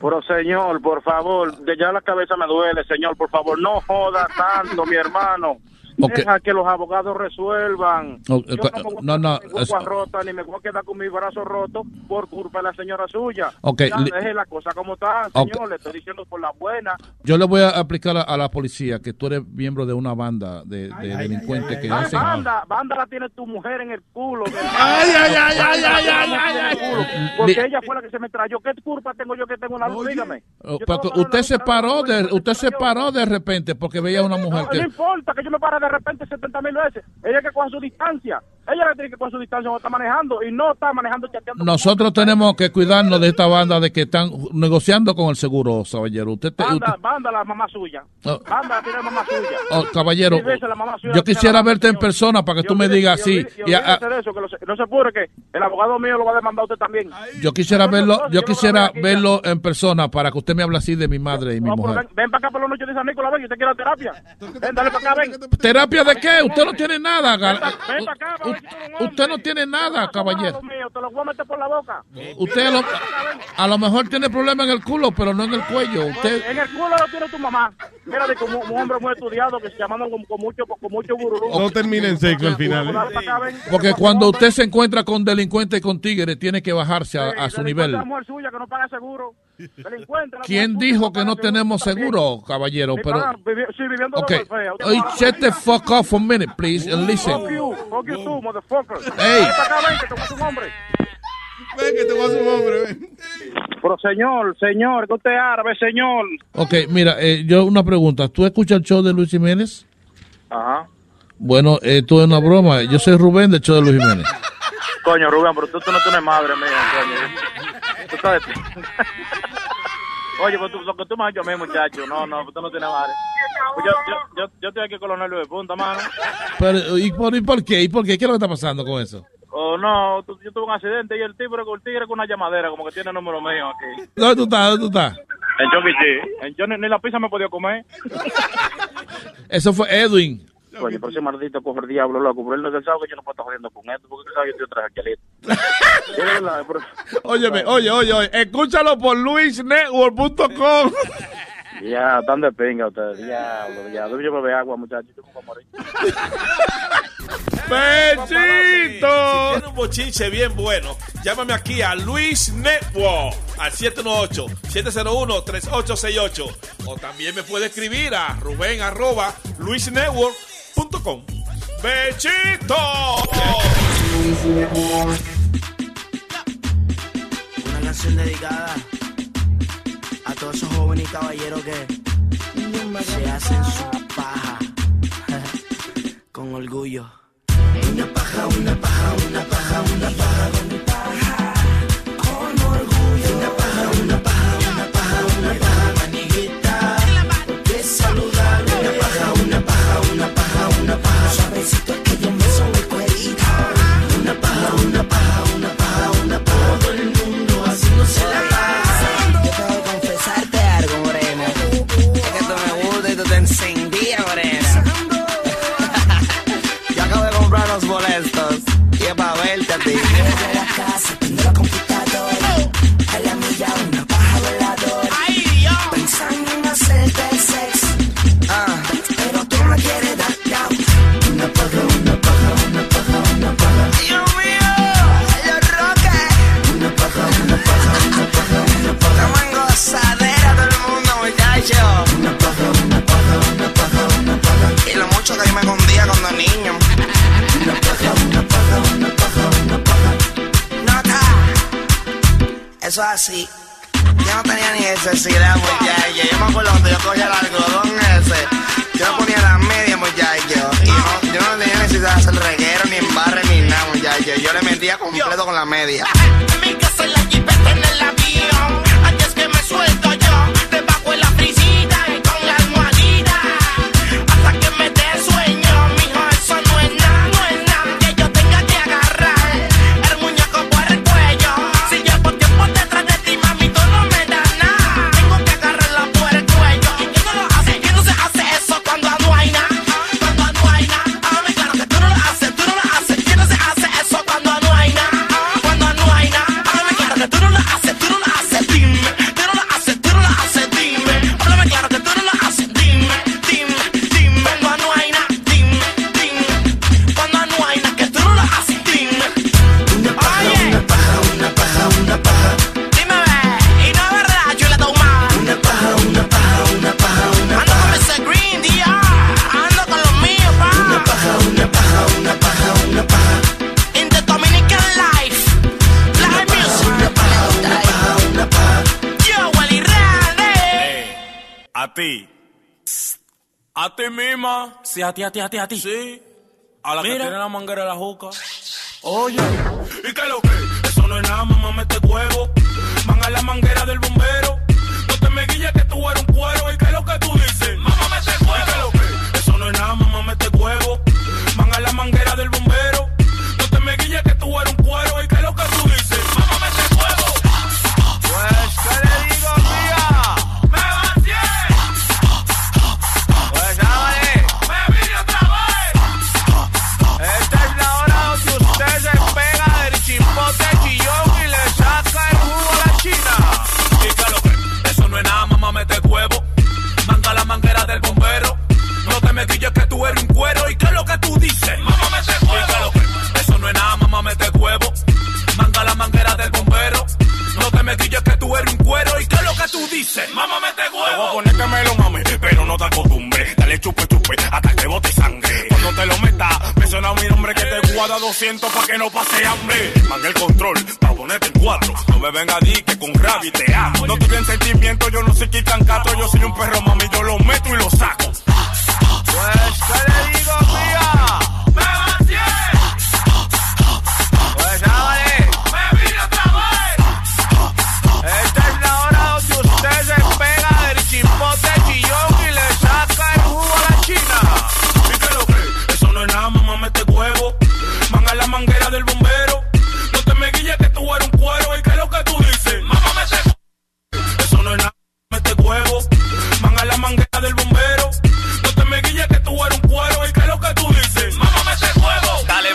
Pero señor, por favor, de ya la cabeza me duele, señor, por favor, no joda tanto, mi hermano. Ok. Deja que los abogados resuelvan. Oh, Yo eh, no me voy a no, no, mi es- rota, ni me voy a quedar con mi brazo roto por culpa de la señora suya. Ok, Ya, deje la cosa como está, señor, le estoy diciendo por la buena. Yo le voy a aplicar a, a la policía que tú eres miembro de una banda de, de delincuentes que Ay, hacen. banda, banda la tiene tu mujer en el culo. Ay, ay, ay, ay, ay, ay, ay, ay. Porque ella fue la que se me trayó. ¿Qué culpa tengo yo que tengo una luz? Dígame. Oh, porque usted se paró de, usted se paró de repente porque veía una mujer No, no que importa que yo me pare de repente 70 mil veces. Ella que coja su distancia. Ella que tiene que coger su distancia cuando está manejando y no está manejando chateando. nosotros tenemos que cuidarnos de esta banda de que están negociando con el seguro, caballero. Usted, te- Banda, usted- banda la mamá suya. Oh. Banda la tiene la mamá suya. Oh, caballero, la mamá suya yo quisiera la verte en persona para que Y tú me digas así. olvídese- y Y a- olvídese de eso, que lo se- no se apure que el abogado mío lo va a demandar a usted también. yo quisiera verlo, yo yo quisiera verlo en persona para que usted me hable así de mi madre y mi No, mujer. ven, ven para acá por la noche de San Nicolás, ven, yo te quiero terapia. Ven, dale para acá, ven. ¿Terapia de qué? Usted no tiene nada. Ven gal- para acá, Usted no tiene nada, caballero. Dios mío, te lo voy a meter por la boca. Usted a lo, a lo mejor tiene problema en el culo, pero no en el cuello. Usted, En el culo lo tiene tu mamá. Mira, de como un hombre muy estudiado que se llama con, con mucho, con mucho gururú. No termina en sexo al final. ¿eh? Porque cuando usted se encuentra con delincuentes y con tigres, tiene que bajarse a, a su nivel. La mujer suya que no paga seguro. ¿Quién dijo que no tenemos seguro, caballero? Pero, pana, vivi- sí, viviendo ok. de welfare. Usted Oye, no- shut the fuck off for a minute, please, and listen. Fuck you, fuck you too, motherfucker. Hey. Ven que te voy a hacer un hombre. Ven que te voy a hacer un hombre, ven. Pero señor, señor, que usted es árabe, señor. Ok, mira, eh, yo una pregunta. ¿Tú escuchas el show de Luis Jiménez? Ajá. Bueno, esto es una broma. Yo soy Rubén del show de Luis Jiménez. Coño, Rubén, pero tú, tú no tienes madre mía, coño. Tú sabes. Oye, pues tú, lo que tú me has hecho a mí, muchacho. No, no, tú no tienes madre. Pues yo, yo, yo, yo estoy aquí con los nervios de punta, mano. Pero, ¿y, por, ¿Y por qué? ¿Y por qué? ¿Qué es lo que está pasando con eso? Oh, no, tú- yo tuve un accidente y el tigre, el tigre con una llamadera, como que tiene el número mío aquí. ¿Dónde tú estás? ¿Dónde tú estás? En Chucky Yo ni, ni la pizza me he podido comer. Eso fue Edwin. Oye, pero ese maldito coge el diablo, loco. Pero él no sabe que yo no puedo estar jodiendo con esto, porque él sabe que yo verdad, pero- Óyeme, oye, oye, oye, escúchalo por luisnetwork.com. Ya, están de pinga ustedes. Diablo, diablo. Yo bebé agua, muchachos. Yo me voy a morir. ¡Bechito! Si tiene un bochinche bien bueno, llámame aquí a Luis Network al 718-701-3868. O también me puede escribir a Rubén arroba ¡Bechito! Una canción dedicada a todos esos jóvenes y caballeros que se hacen su paja con orgullo. Una paja, una paja, una paja, una paja así. Yo no tenía ni necesidad, muchacho. Yo me acuerdo cuando yo cogía el algodón ese. Yo me ponía las medias, muchacho. Y no, yo no tenía necesidad de hacer reguero, ni embarre, ni nada, muchacho. Yo le metía completo con la media. Sí, a ti, a ti, a ti, a ti. Sí. A la que tiene la manguera de la juca. Oye. ¿Y qué es lo que? Eso no es nada, mamá, mete huevo. Manga la manguera del bombero. No te me guilles que tú eres un cuero. ¿Y qué es lo que tú dices? Mamá, mete huevo. ¿Y qué es lo que? Eso no es nada, mamá, mete huevo. Manga la manguera del bombero. No te me guilles que tú eres un cuero. ¿Y qué tú dices? Mamá, mete huevo. Te voy a poner que me lo mame, pero no te acostumbre. Dale chupe, chupe, hasta que bote sangre. Cuando te lo metas, menciona mi nombre que te guarda 200 pa' que no pase hambre. Manga el control, pa' ponerte en cuatro. No me venga a decir que con Ravi te amo. No tuve sentimiento, yo no soy quitan cato. Yo soy un perro, mami, yo lo meto y lo saco. Pues,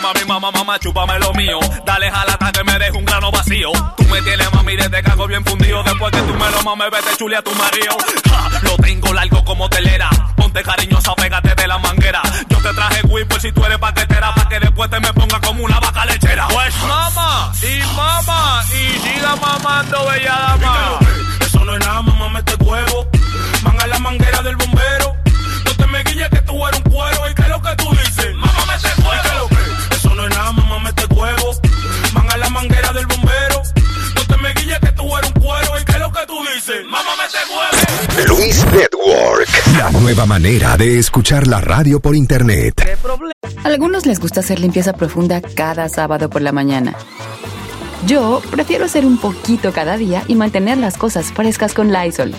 mami, mamá, mamá, chúpame lo mío. Dale, jalata que me deje un grano vacío. Tú me tienes, mami, desde cago bien fundido. Después que tú me lo mames, vete chule a tu marido. Ja, lo tengo largo como telera. Ponte cariñosa, pégate de la manguera. Yo te traje whip si tú eres paquetera. Pa' que después te me ponga como una vaca lechera. Pues mama, y mama, y siga mamando, bella dama. Eso no es nada, mamá, mete huevo. Manga la manguera del bombero. No te me guilles que tú eres un cuero. Luis Network, la nueva manera de escuchar la radio por internet. Algunos les gusta hacer limpieza profunda cada sábado por la mañana. Yo prefiero hacer un poquito cada día y mantener las cosas frescas con Lysol.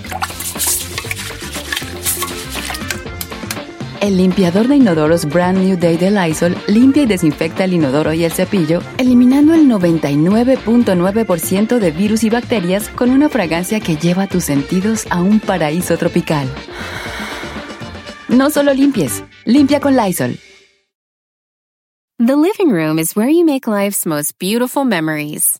El limpiador de inodoros Brand New Day de Lysol limpia y desinfecta el inodoro y el cepillo, eliminando el 99.9% de virus y bacterias con una fragancia que lleva tus sentidos a un paraíso tropical. No solo limpies, limpia con Lysol. The living room is where you make life's most beautiful memories.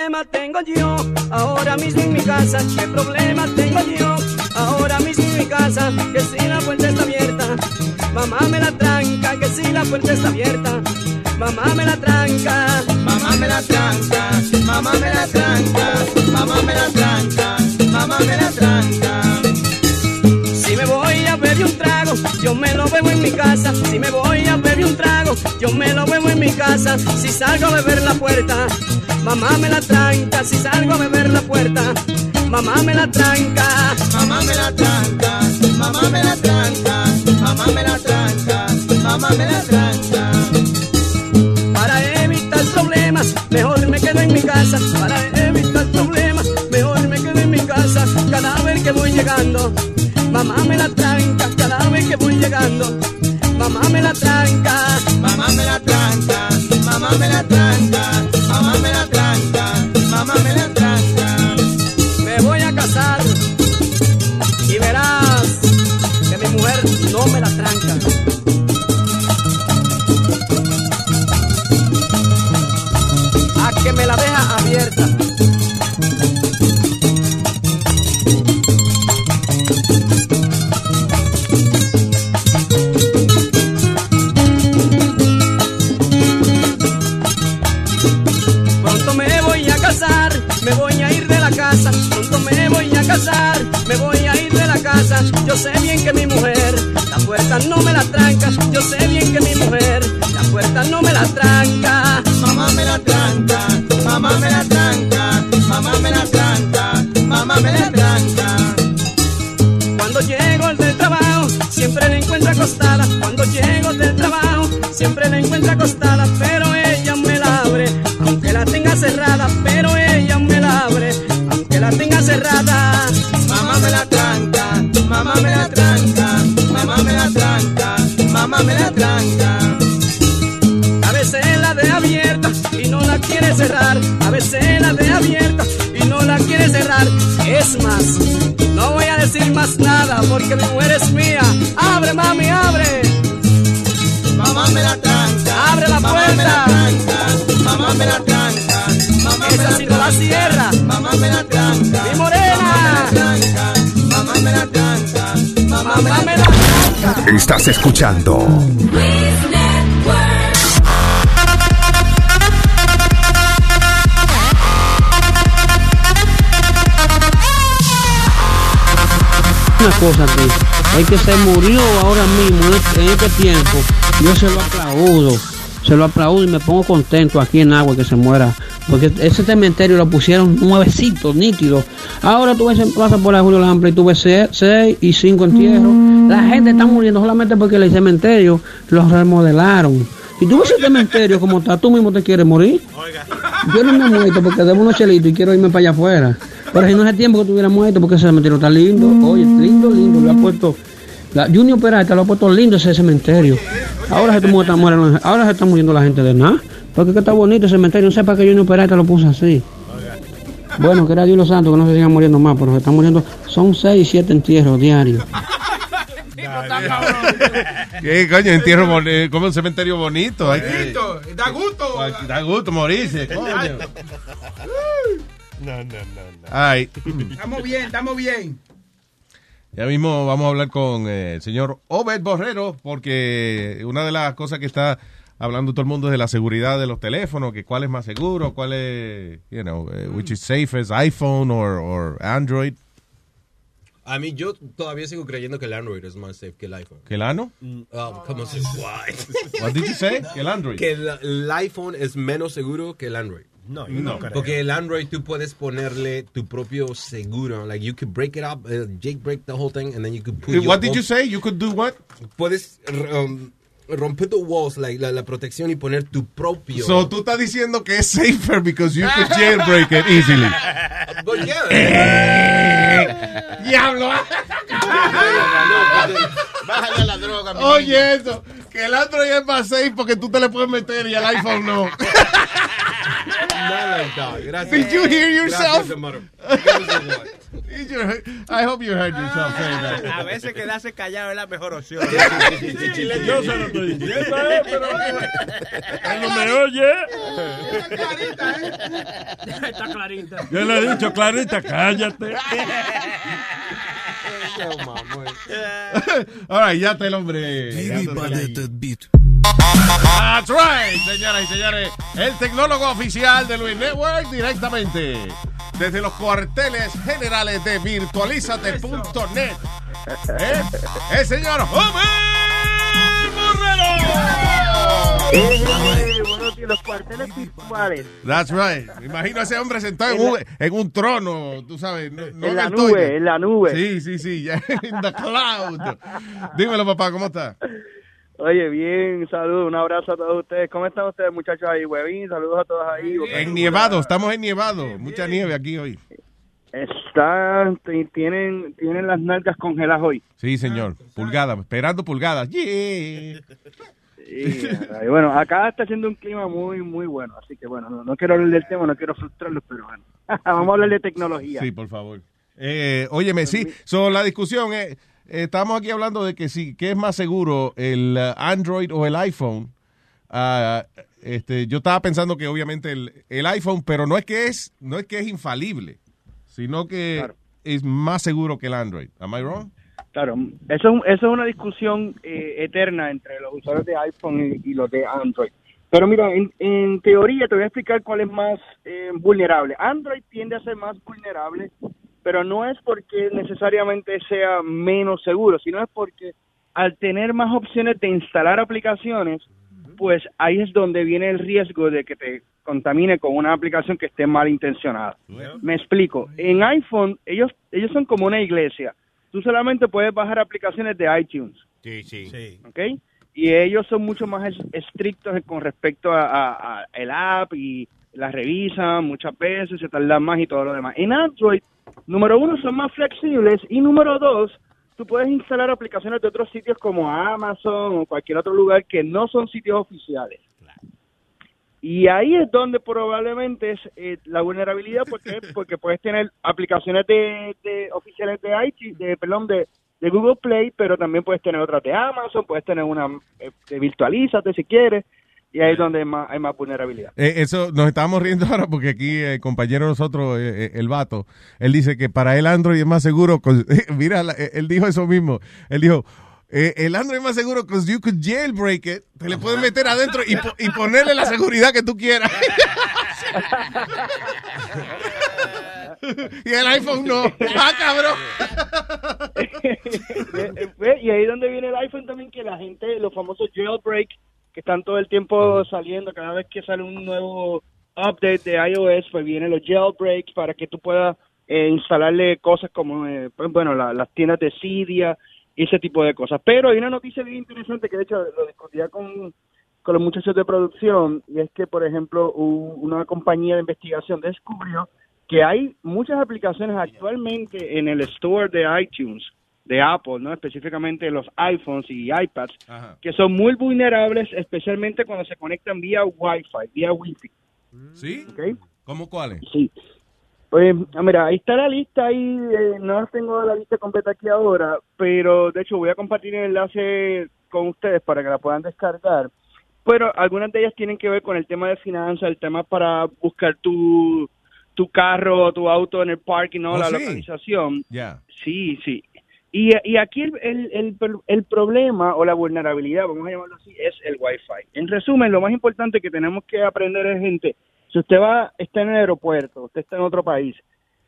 Problema tengo yo ahora mismo en mi casa? ¿Qué problema tengo yo ahora mismo en mi casa? Que si la puerta está abierta, mamá me la tranca. Que si la puerta está abierta, mamá me la tranca. Mamá me la tranca, mamá me la tranca, mamá me la tranca, mamá me la tranca. Si me voy a beber un trago, yo me lo bebo en mi casa. Si me voy a trago, yo me lo bebo en mi casa. Si salgo a beber la puerta, mamá me la tranca. Si salgo a beber la puerta, mamá me la tranca. Mamá me la tranca, mamá me la tranca, mamá me la tranca, mamá me la tranca. Para evitar problemas, mejor me quedo en mi casa. Para evitar problemas, mejor me quedo en mi casa. Cada vez que voy llegando, mamá me la tranca. Cada vez que voy llegando, mamá me la tranca. Mamá me la tranca, mamá me la tranca, mamá me la tranca, mamá me la tranca. Me voy a casar y verás que mi mujer no me la tranca. A que me la deja abierta. Pronto me voy a casar, me voy a ir de la casa. Yo sé bien que mi mujer, la puerta no me la tranca. Yo sé bien que mi mujer, la puerta no me la tranca. Mamá me la tranca, mamá me la tranca, mamá me la tranca, mamá me la tranca. Cuando llego del trabajo, siempre la encuentro acostada. Cuando llego del trabajo, siempre la encuentro acostada. Pero cerrada. Mamá me la tranca, mamá me la tranca, mamá me la tranca, mamá me la tranca. A veces la de abierta y no la quiere cerrar. A veces la de abierta y no la quiere cerrar. Es más, no voy a decir más nada porque mi mujer es mía. Abre, mami, abre. Mamá me la tranca. Abre la puerta. Mamá me la tranca. Mamá me la tranca. La cierra. Mamá me la tranca. Mi morena. Mamá me la tranca. Mamá me la tranca. Estás escuchando Una cosa aquí, el que se murió ahora mismo en este- en este tiempo, yo se lo aplaudo, se lo aplaudo y me pongo contento aquí en agua que se muera Porque ese cementerio lo pusieron nuevecito, nítido. Ahora tú ves, pasas por la Julio Lampre y tú ves 6 y 5 entierros. La gente está muriendo solamente porque el cementerio los remodelaron. Y tú ves el cementerio como está, tú mismo te quieres morir. Yo no me he muerto porque debo unos chelitos y quiero irme para allá afuera. Pero si no hace tiempo que tuviera muerto porque ese cementerio está lindo. Oye, lindo, lindo. Lo ha puesto. La Junior Peralta lo ha puesto lindo ese cementerio. Ahora se, está muriendo, ahora se está muriendo la gente de nada. Porque que está bonito el cementerio. No sé para qué Junior Peralta lo puso así. Bueno, que era Dios los santos que no se sigan muriendo más, pero se están muriendo. Son 6 y 7 entierros diarios. ¿Qué coño? Entierro boni- como un cementerio bonito. que- Bonito, da gusto. Da gusto morirse, coño. No, no, no. no. Ay, Estamos bien, estamos bien. ya mismo vamos a hablar con eh, el señor Obed Borrero, porque una de las cosas que está hablando todo el mundo de la seguridad de los teléfonos, que cuál es más seguro, cuál es, you know, eh, which is safest, iPhone or, or Android. A mí, yo todavía sigo creyendo que el Android es más safe que el iPhone. ¿Que el ano? Ah, ¿Cómo se What did you say? Que el Android. Que el, el iPhone es menos seguro que el Android. No, no creo. Porque el Android tú puedes ponerle tu propio seguro. Like you could break it up, uh, jailbreak the whole thing, and then you could put Eh, your What did you say? You could do what? Puedes um, romper the walls, like, la, la protección y poner tu propio. So tú estás diciendo que es safer because you could jailbreak it easily. But yeah. ¡Diablo! Bájale a la droga, Oye, eso, que el Android es más safe porque tú te le puedes meter y el iPhone no. Not like that. Gracias. Did you hear yourself? Did you- I hope you heard yourself saying that. A veces quedarse callado es la mejor opción. Yo se lo estoy diciendo, eh, pero no me oye. Está clarita. Yo le he dicho, Clarita, cállate. All right, ya está el hombre. That's right, señoras y señores. El tecnólogo oficial de Luis Network directamente desde los cuarteles generales de virtualizate.net. ¿Eh? El señor Homer Los cuarteles virtuales. That's right. Me imagino a ese hombre sentado en un, en un trono, tú sabes. No, no En la el nube, tuyo. en la nube. Sí, sí, sí. ya, In the cloud. Dímelo, papá, ¿cómo está? Oye, bien, saludos, un abrazo a todos ustedes. ¿Cómo están ustedes, muchachos ahí, huevín? Saludos a todos ahí. En Nievado, estamos en Nievado. Mucha nieve aquí hoy. Están, tienen, tienen las nalgas congeladas hoy. Sí, señor. Pulgadas, esperando pulgadas. Yeah. Y, y bueno, acá está haciendo un clima muy, muy bueno. Así que bueno, no, no quiero hablar del tema, no quiero frustrarlos, pero bueno. Vamos a hablar de tecnología. Sí, por favor. Eh, óyeme, sí. So, la discusión es, estamos aquí hablando de que sí, ¿qué es más seguro, el uh, Android o el iPhone? Ah, este, yo estaba pensando que obviamente el, el iPhone, pero no es que es, no es que es infalible, sino que es más seguro que el Android. Am I wrong? Claro, eso eso es una discusión eh, eterna entre los usuarios de iPhone y, y los de Android. Pero mira, en, en teoría te voy a explicar cuál es más eh, vulnerable. Android tiende a ser más vulnerable, pero no es porque necesariamente sea menos seguro, sino es porque al tener más opciones de instalar aplicaciones, pues ahí es donde viene el riesgo de que te contamine con una aplicación que esté mal intencionada. Me explico. En iPhone, ellos, ellos son como una iglesia. Tú solamente puedes bajar aplicaciones de iTunes, Sí, sí. ¿ok? Y ellos son mucho más es- estrictos con respecto a, a- a el app y las revisan muchas veces, se tardan más y todo lo demás. En Android, número uno, son más flexibles y número dos, tú puedes instalar aplicaciones de otros sitios como Amazon o cualquier otro lugar que no son sitios oficiales. Y ahí es donde probablemente es eh, la vulnerabilidad, porque porque puedes tener aplicaciones de, de oficiales de IT, de perdón, de, de Google Play, pero también puedes tener otras de Amazon, puedes tener una eh, de Virtualízate si quieres, y ahí es donde hay más, hay más vulnerabilidad. Eh, eso nos estábamos riendo ahora porque aquí el compañero nosotros, eh, eh, el vato, él dice que para él Android es más seguro. con- mira, la- él dijo eso mismo. Él dijo, eh, el Android es más seguro because you could jailbreak it. Te le puedes meter adentro y, po- y ponerle la seguridad que tú quieras. y el iPhone no. ¡Ah, cabrón! Y ahí donde viene el iPhone también, que la gente, los famosos jailbreak, que están todo el tiempo saliendo, cada vez que sale un nuevo update de iOS, pues vienen los jailbreaks para que tú puedas eh, instalarle cosas como, eh, pues, bueno, la- las tiendas de Cydia y ese tipo de cosas. Pero hay una noticia bien interesante que de hecho lo discutía con, con los muchachos de producción y es que, por ejemplo, una compañía de investigación descubrió que hay muchas aplicaciones actualmente en el store de iTunes de Apple, ¿no? Específicamente los iPhones y iPads, que son muy vulnerables, especialmente cuando se conectan vía Wi-Fi, vía Wi-Fi. ¿Sí? ¿Cómo cuáles? Sí. Pues, mira, ahí está la lista, ahí eh, no tengo la lista completa aquí ahora, pero de hecho voy a compartir el enlace con ustedes para que la puedan descargar. Pero algunas de ellas tienen que ver con el tema de finanzas, el tema para buscar tu, tu carro, tu auto en el parking, ¿no? Oh, la sí. localización. Ya. Sí, sí. Y, y aquí el, el, el, el problema o la vulnerabilidad, vamos a llamarlo así, es el Wi-Fi. En resumen, lo más importante que tenemos que aprender es, gente, si usted va, está en el aeropuerto, usted está en otro país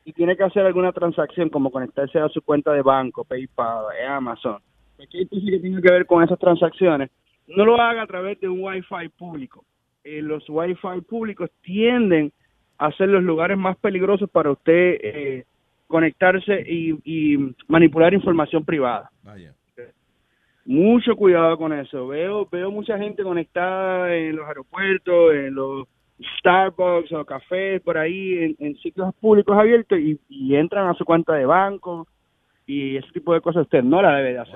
y tiene que hacer alguna transacción como conectarse a su cuenta de banco, PayPal, Amazon, cualquier cosa que tenga que ver con esas transacciones, no lo haga a través de un Wi-Fi público. Eh, los Wi-Fi públicos tienden a ser los lugares más peligrosos para usted eh, conectarse y, y manipular información privada. Mucho cuidado con eso. Veo veo mucha gente conectada en los aeropuertos, en los Starbucks o cafés por ahí, en, en sitios públicos abiertos y, y entran a su cuenta de banco y ese tipo de cosas usted no la debe de hacer.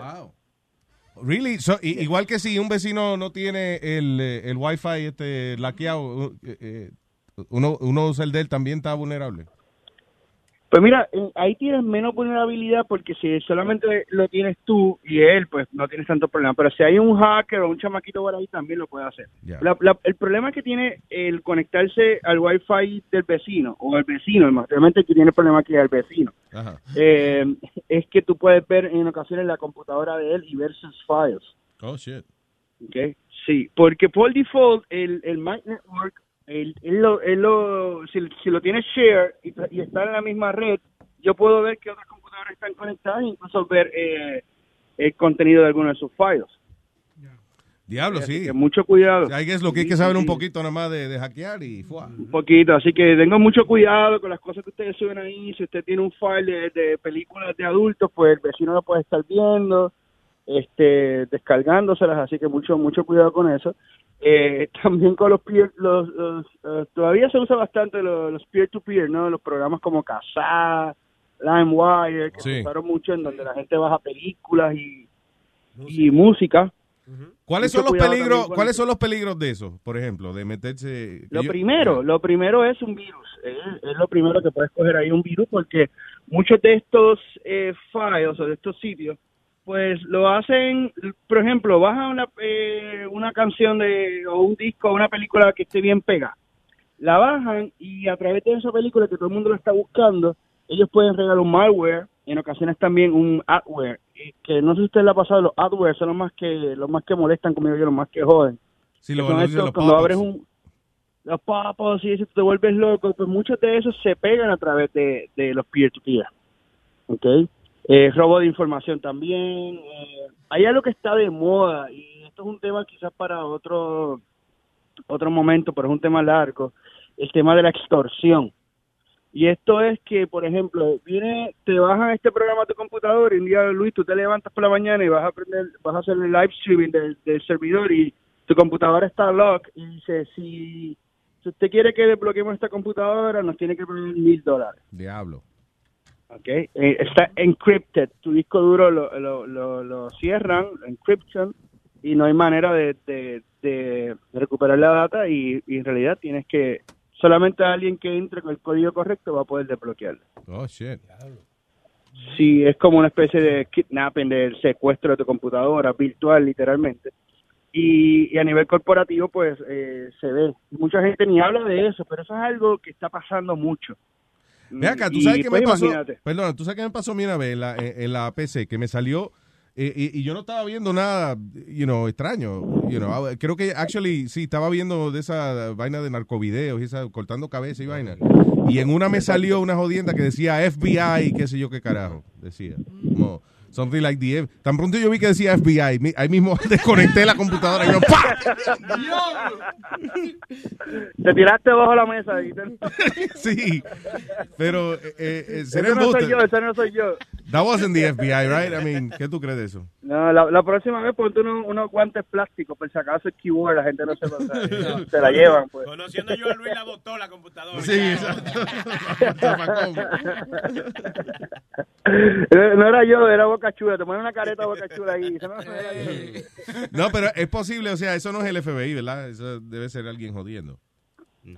Really? So, i- igual que si un vecino no tiene el, eh, el Wi-Fi este, laqueado, eh, eh, uno, uno usa el de él, también está vulnerable. Pues mira, ahí tienes menos vulnerabilidad porque si solamente lo tienes tú y él, pues no tienes tanto problema. Pero si hay un hacker o un chamaquito por ahí, también lo puede hacer. Ya. La- la- el problema que tiene el conectarse al Wi-Fi del vecino o el vecino, realmente el que tiene el problema aquí es el vecino, Ajá. eh, es que tú puedes ver en ocasiones la computadora de él y ver sus files. Oh, shit. ¿ok? Sí, porque por default el, el Mac Network, el, él lo, él lo- si, si lo tiene share y, y está en la misma red, yo puedo ver que otras computadoras están conectadas e incluso ver eh, el contenido de algunos de sus files. Diablo, sí. que mucho cuidado. Ahí es lo que hay que saber un poquito nada más de, de hackear y fuá. Un poquito, así que tengan mucho cuidado con las cosas que ustedes suben ahí. Si usted tiene un file de, de películas de adultos, pues el vecino lo puede estar viendo, este, descargándoselas, así que mucho mucho cuidado con eso. Eh, también con los peer, los, los, eh, todavía se usa bastante los, los peer-to-peer, ¿no? Los programas como Kazaa, LimeWire, que Sí. se usaron mucho en donde la gente baja películas y, y música. ¿Cuáles Mucho son los peligros? ¿Cuáles eso. son los peligros de eso? Por ejemplo, de meterse. Lo yo- primero, lo primero es un virus. Es, es lo primero que puedes coger ahí un virus porque muchos de estos eh, files o de estos sitios, pues lo hacen, por ejemplo, baja una, eh, una canción de o un disco o una película que esté bien pegada. La bajan y a través de esa película que todo el mundo lo está buscando, ellos pueden regalar un malware, en ocasiones también un adware, y que no sé si usted le ha pasado, los adware son los más que los más que molestan, como digo yo, los más que joden. Sí, lo- estos, los cuando abres un los papos y eso te vuelves loco, pues muchos de esos se pegan a través de, de los peer-to-peer. ¿Ok? Eh, robo de información también. eh, hay algo que está de moda y esto es un tema quizás para otro otro momento, pero es un tema largo. El tema de la extorsión. Y esto es que, por ejemplo, viene, te bajan este programa a tu computador y un día, Luis, tú te levantas por la mañana y vas a aprender, vas a hacer el live streaming del, servidor y tu computadora está lock y dice, si, si usted quiere que desbloqueemos esta computadora, nos tiene que pagar mil dólares. Diablo. ¿Ok? Eh, está encrypted. Tu disco duro lo, lo, lo, lo cierran, encryption, y no hay manera de, de, de recuperar la data y, y en realidad tienes que, solamente alguien que entre con el código correcto va a poder desbloquearlo. Oh, shit. Sí, es como una especie de kidnapping, del secuestro de tu computadora virtual, literalmente. Y, y a nivel corporativo, pues eh, se ve. Mucha gente ni habla de eso, pero eso es algo que está pasando mucho. Ve acá, ¿tú sabes qué pues, me pasó? imagínate. Perdona, ¿tú sabes qué me pasó a mí una vez en la, en, la PC? Que me salió eh, y, y yo no estaba viendo nada, you know, extraño. You know, Ah, creo que, actually, sí, estaba viendo de esa vaina de narcovideos y esa, cortando cabeza y vaina. Y en una me salió una jodienda que decía FBI y qué sé yo qué carajo, decía. Como, Something like the F- Tan pronto yo vi que decía FBI, ahí mismo desconecté la computadora y yo, ¡pa! Te tiraste bajo la mesa. Te... Sí, pero eh, eh, será Ese no soy yo, ese no soy yo. That wasn't the FBI, right? I mean, ¿qué tú crees de eso? No, la, la próxima vez ponte unos, unos guantes plásticos, por si acaso keyboard, la gente no se, lo- se la llevan. Pues. Conociendo yo a Luis, la botó la computadora. Sí, exacto. No era yo, era Boca Chula. Te ponen una careta Boca Chula ahí. No, no. No, pero es posible, o sea, eso no es el FBI, ¿verdad? Eso debe ser alguien jodiendo.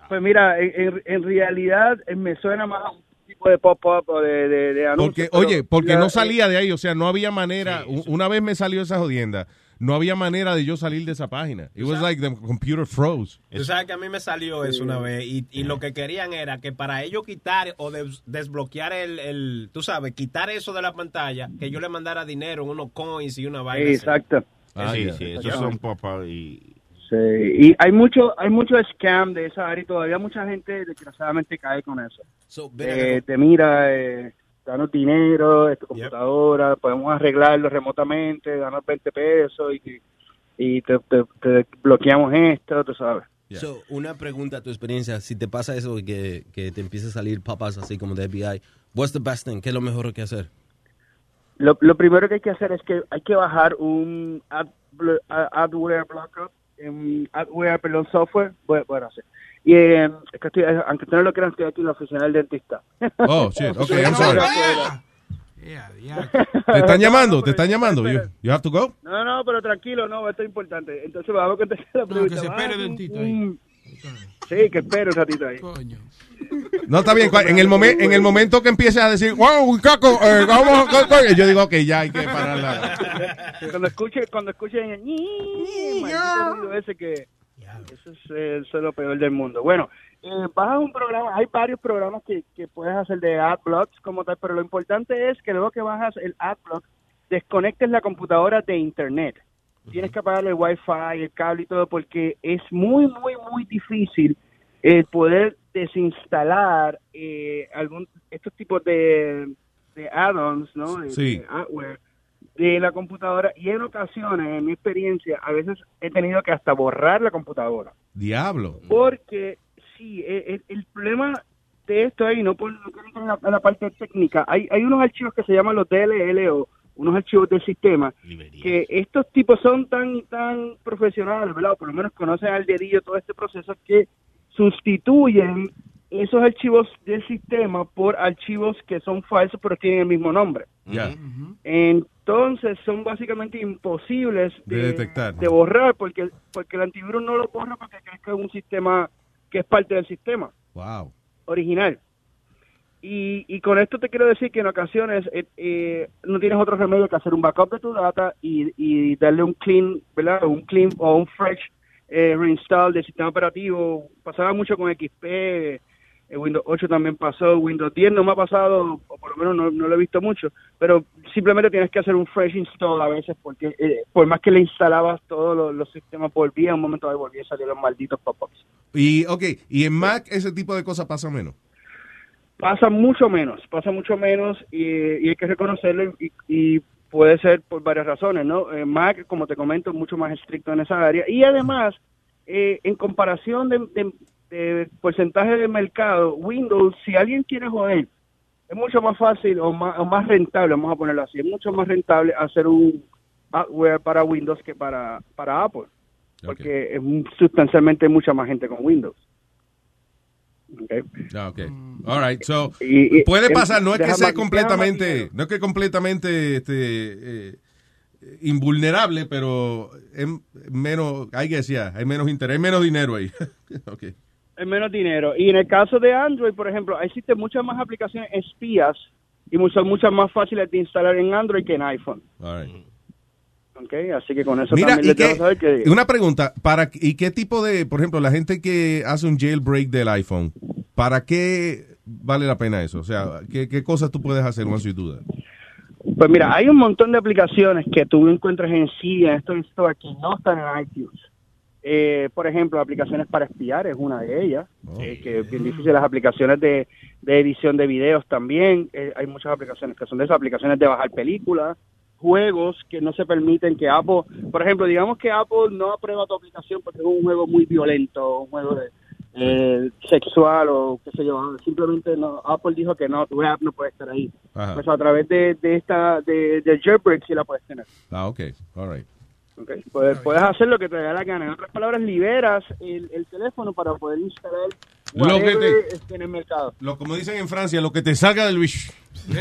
Pues mira, en, en- en realidad eh, me suena más a un tipo de pop-up o de, de, de anuncio, Porque, pero oye, porque la- no salía de ahí, o sea, no había manera, una vez me salió esa jodienda, no había manera de yo salir de esa página. It was like the computer froze. Tú sabes que a mí me salió eso una vez y, y lo que querían era que para ellos quitar o des- desbloquear el, el, tú sabes, quitar eso de la pantalla, que yo le mandara dinero, unos coins y una vaina. Exacto. Ah, sí, sí, esos Exacto. son pop y... Sí, y hay mucho, hay mucho scam de esa área y todavía mucha gente desgraciadamente cae con eso. Eh, te mira, eh, danos dinero, es tu computadora, podemos arreglarlo remotamente, danos 20 pesos y, y te, te- te bloqueamos esto, tú sabes. So, una pregunta a tu experiencia, si te pasa eso que, que te empieza a salir papas así como de FBI, what's the best thing? ¿Qué es lo mejor que hacer? Lo, lo primero que hay que hacer es que hay que bajar un ad, blo- a- adware blocker, un adware, perdón, software, bueno, bueno, sí. Y eh, es que estoy, aunque ustedes no lo crean, estoy aquí en la oficina del dentista. Oh, shit, okay, I'm sorry. Te están llamando, te están llamando. You, you have to go? No, no, pero tranquilo, no, esto es importante. Entonces vamos a contestar la pregunta. que se espere, un- dentito, un- Sí, que espere un ratito ahí. No, está bien. En el, momen- en el momento que empieces a decir, wow, caco, eh, vamos, a- co- co-", yo digo, ok, ya hay que pararla. Cuando escuche, cuando escuchen el ruido ese que eso es, eh, eso es lo peor del mundo. Bueno, eh, baja un programa, hay varios programas que, que puedes hacer de AdBlocks como tal, pero lo importante es que luego que bajas el AdBlock, desconectes la computadora de internet. Tienes que apagar el Wi-Fi, el cable y todo, porque es muy, muy, muy difícil el poder desinstalar eh, algún estos tipos de, de add-ons, ¿no? Sí. de de la computadora y en ocasiones, en mi experiencia, a veces he tenido que hasta borrar la computadora. Diablo. Porque sí, e- e- el, problema de esto ahí, no por en la, en la parte técnica, hay, hay unos archivos que se llaman los DLLO, unos archivos del sistema, que estos tipos son tan tan profesionales, ¿verdad? O por lo menos conocen al dedillo todo este proceso que sustituyen esos archivos del sistema por archivos que son falsos pero tienen el mismo nombre. Ya. Entonces son básicamente imposibles De de, detectar. de borrar porque porque el antivirus no lo borra porque cree que es un sistema que es parte del sistema Wow. original. Y, y con esto te quiero decir que en ocasiones eh, eh, no tienes otro remedio que hacer un backup de tu data y, y darle un clean, ¿verdad? Un clean o un fresh eh, reinstall del sistema operativo. Pasaba mucho con XP, eh, Windows 8 también pasó, Windows 10 no me ha pasado, o por lo menos no, no lo he visto mucho, pero simplemente tienes que hacer un fresh install a veces porque eh, por más que le instalabas todos los, los sistemas, volvía un momento dado volvía a salir los malditos pop-ups. Y, ok, y en Mac ese tipo de cosas pasa menos. Pasa mucho menos, pasa mucho menos y, y hay que reconocerlo y, y puede ser por varias razones, ¿no? Eh, Mac, como te comento, es mucho más estricto en esa área y además, eh, en comparación de, de- de porcentaje de mercado, Windows, si alguien quiere joder, es mucho más fácil o más, o más rentable, vamos a ponerlo así, es mucho más rentable hacer un hardware para Windows que para, para Apple, porque es un- sustancialmente mucha más gente con Windows. Okay. Ah, ok. All right. So, Y- y- puede em, pasar, no es que sea completamente, no es que completamente este, eh, invulnerable, pero es menos, hay que decir, hay menos interés, hay menos dinero ahí. ok. Es menos dinero. Y en el caso de Android, por ejemplo, existen muchas más aplicaciones espías y mu- son muchas más fáciles de instalar en Android que en iPhone. All right. ¿ok? Así que con eso Mira, también qué- saber que... una pregunta, para ¿y qué tipo de, por ejemplo, la gente que hace un jailbreak del iPhone, ¿para qué vale la pena eso? O sea, ¿qué, qué cosas tú puedes hacer you do that? Pues mira, hay un montón de aplicaciones que tú encuentras en sí, en estos Store que no están en iTunes. Eh, por ejemplo, aplicaciones para espiar es una de ellas, eh, que es bien difícil. Las aplicaciones de, de edición de videos también, eh, hay muchas aplicaciones que son de esas, aplicaciones de bajar películas, juegos que no se permiten que Apple, por ejemplo, digamos que Apple no aprueba tu aplicación porque es un juego muy violento, un juego de, eh, sexual o qué sé yo, simplemente no, Apple dijo que no, tu app no puede estar ahí. Ajá. Pues a través de, de esta, de, de jailbreak sí la puedes tener. Ah, ok, all right. ¿Ok? Puedes, puedes hacer lo que te dé la gana. En otras palabras, liberas el, el teléfono para poder instalar Lo que te- esté en el mercado. Lo, como dicen en Francia, lo que te salga del bicho.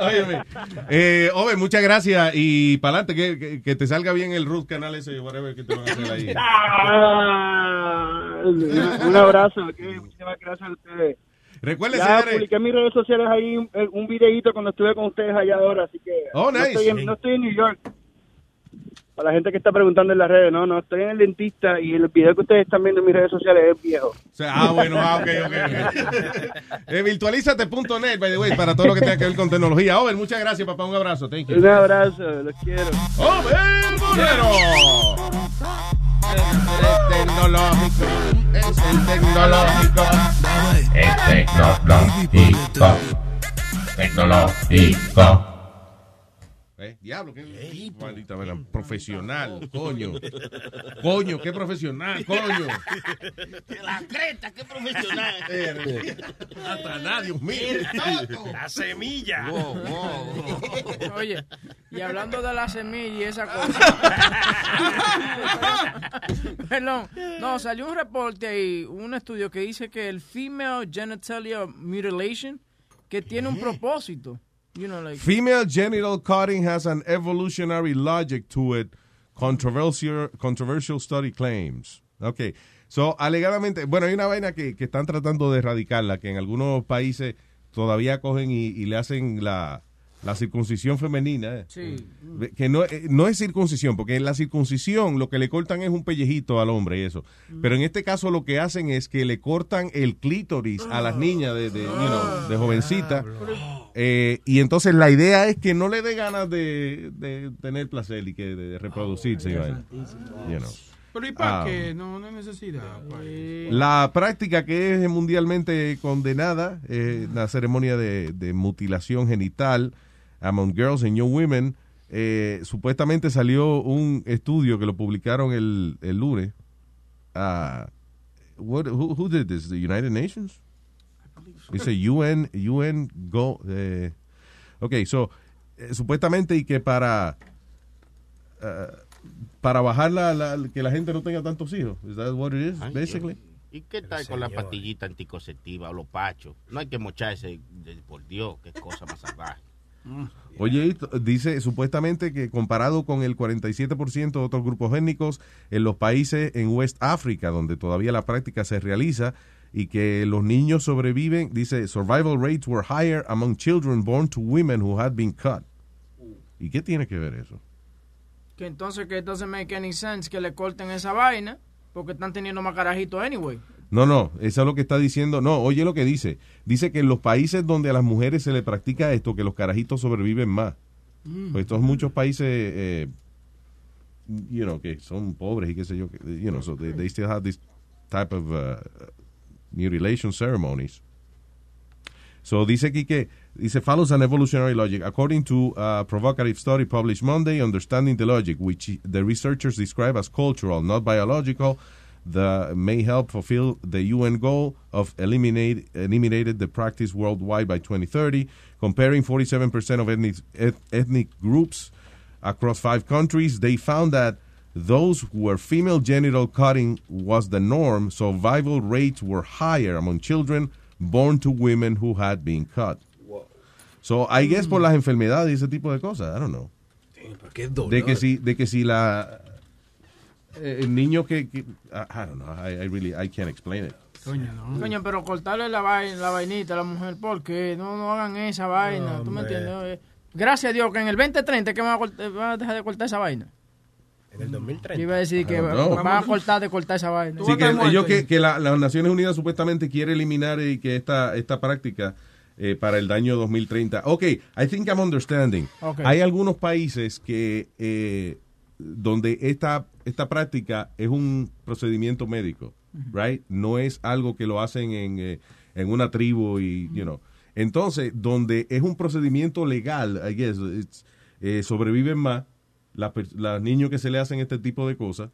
Óyeme. Eh, Ove, muchas gracias y para adelante, que, que, que te salga bien el root canal ese, whatever que te van a hacer ahí. Ah, un abrazo, ok, muchísimas gracias a ustedes. Recuerden, ya señores. publiqué en mis redes sociales ahí un, un videíto cuando estuve con ustedes allá ahora, así que Oh, no, nice. estoy en, no estoy en New York. Para la gente que está preguntando en las redes, no, no, estoy en el dentista y el video que ustedes están viendo en mis redes sociales es viejo. O sea, ah, bueno, ah, ok, ok. Eh, virtualízate.net, by the way, para todo lo que tenga que ver con tecnología. Over, muchas gracias, papá. Un abrazo. Thank you. Un abrazo, los quiero. ¡Over Bolero! Es tecnológico, es el tecnológico. Es tecnológico. Tecnológico. Eh, diablo, qué maldita vera, profesional, coño. Coño, qué profesional, coño. La creta, qué profesional. Hasta Dios mío. La semilla. Oye, y hablando de la semilla y esa cosa. Perdón. No, salió un reporte ahí, un estudio que dice que el female genitalia mutilation que tiene un propósito. Female genital cutting has an evolutionary logic to it. Controversial, controversial study claims. Ok. So, alegadamente, bueno, hay una vaina que, que están tratando de erradicarla, que en algunos países todavía cogen y le hacen la, la circuncisión femenina. eh. Sí. Que no, eh, no es circuncisión, porque en la circuncisión lo que le cortan es un pellejito al hombre y eso. Pero en este caso lo que hacen es que le cortan el clítoris a las niñas de, de, you know, de jovencita. Eh, y entonces la idea es que no le dé ganas de, de tener placer y que de reproducirse. You know. Pero ¿y para Ah. qué? No, no hay necesidad. pa' eso. La práctica que es mundialmente condenada, eh, la ceremonia de, de mutilación genital among girls and young women, eh, supuestamente salió un estudio que lo publicaron el, el lunes. Ah, what, who, who did this? The United Nations? Dice UN, UN Go. Eh, ok, so, eh, supuestamente y que para ah, para bajar la, la- que la gente no tenga tantos hijos. Is that what it is, Ay, basically? ¿Y qué tal con la pastillita anticonceptiva o los pachos? No hay que mocharse, por Dios, qué cosa más salvaje. Oye, dice supuestamente que comparado con el 47% de otros grupos étnicos en los países en West África, donde todavía la práctica se realiza, y que los niños sobreviven, dice, survival rates were higher among children born to women who had been cut. ¿Y qué tiene que ver eso? que entonces que doesn't make any sense que le corten esa vaina porque están teniendo más carajitos anyway. No, no, eso es lo que está diciendo. No, oye lo que dice. Dice que en los países donde a las mujeres se le practica esto, que los carajitos sobreviven más. Mm. Pues estos muchos países, eh, you know, que son pobres y qué sé yo, que, you know, so they, they still have this type of uh, mutilation ceremonies. So dice aquí que dice follows an evolutionary logic according to a provocative study published Monday, understanding the logic, which the researchers describe as cultural, not biological, that may help fulfill the UN goal of eliminate eliminated the practice worldwide by 2030, comparing 47% of ethnic eth- ethnic groups across five countries. They found that those where female genital cutting was the norm, survival rates were higher among children born to women who had been cut. So, I guess por las enfermedades y ese tipo de cosas, I don't know. Qué dolor. De que si, de que si la el niño que, que- I, don't know, I, I really I can't explain it. Coño, no. Coño, pero cortarle la vaina, la vainita a la mujer, ¿por qué? No, no hagan esa vaina, ¿tú me entiendes? Eh, Gracias a Dios que en el 2030 que van a, cort- van a dejar de cortar esa vaina. En el 2030. Yo iba a decir que know. van a cortar de cortar esa vaina. Sí, que ellos que, que la- las Naciones Unidas supuestamente quiere eliminar y que esta, esta práctica eh, para el año 2030. Ok, I think I'm understanding. Ok. Hay algunos países que eh, donde esta, esta práctica es un procedimiento médico, right? No es algo que lo hacen en, eh, en una tribu y, you know. Entonces, donde es un procedimiento legal, I guess, it's, eh, sobreviven más las niños que se le hacen este tipo de cosas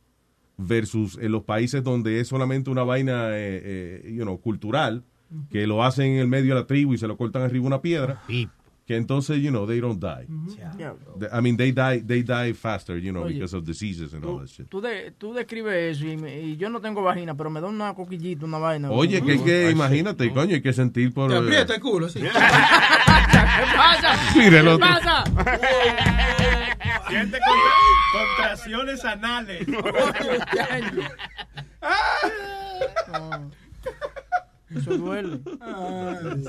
versus en los países donde es solamente una vaina, eh, eh, you know, cultural, que lo hacen en el medio de la tribu y se lo cortan arriba una piedra, que entonces, you know, they don't die. The- I mean, they die, they die faster, you know, Oye. because of diseases and all that shit. Tú, de, tú describes eso y, me- y yo no tengo vagina, pero me da una coquillita, una vaina. Oye, que que, imagínate, coño, hay que sentir por... Te eh, aprieta el culo, sí. ¿Qué Mira el otro. pasa? Siente contra- contracciones anales. Eso duele.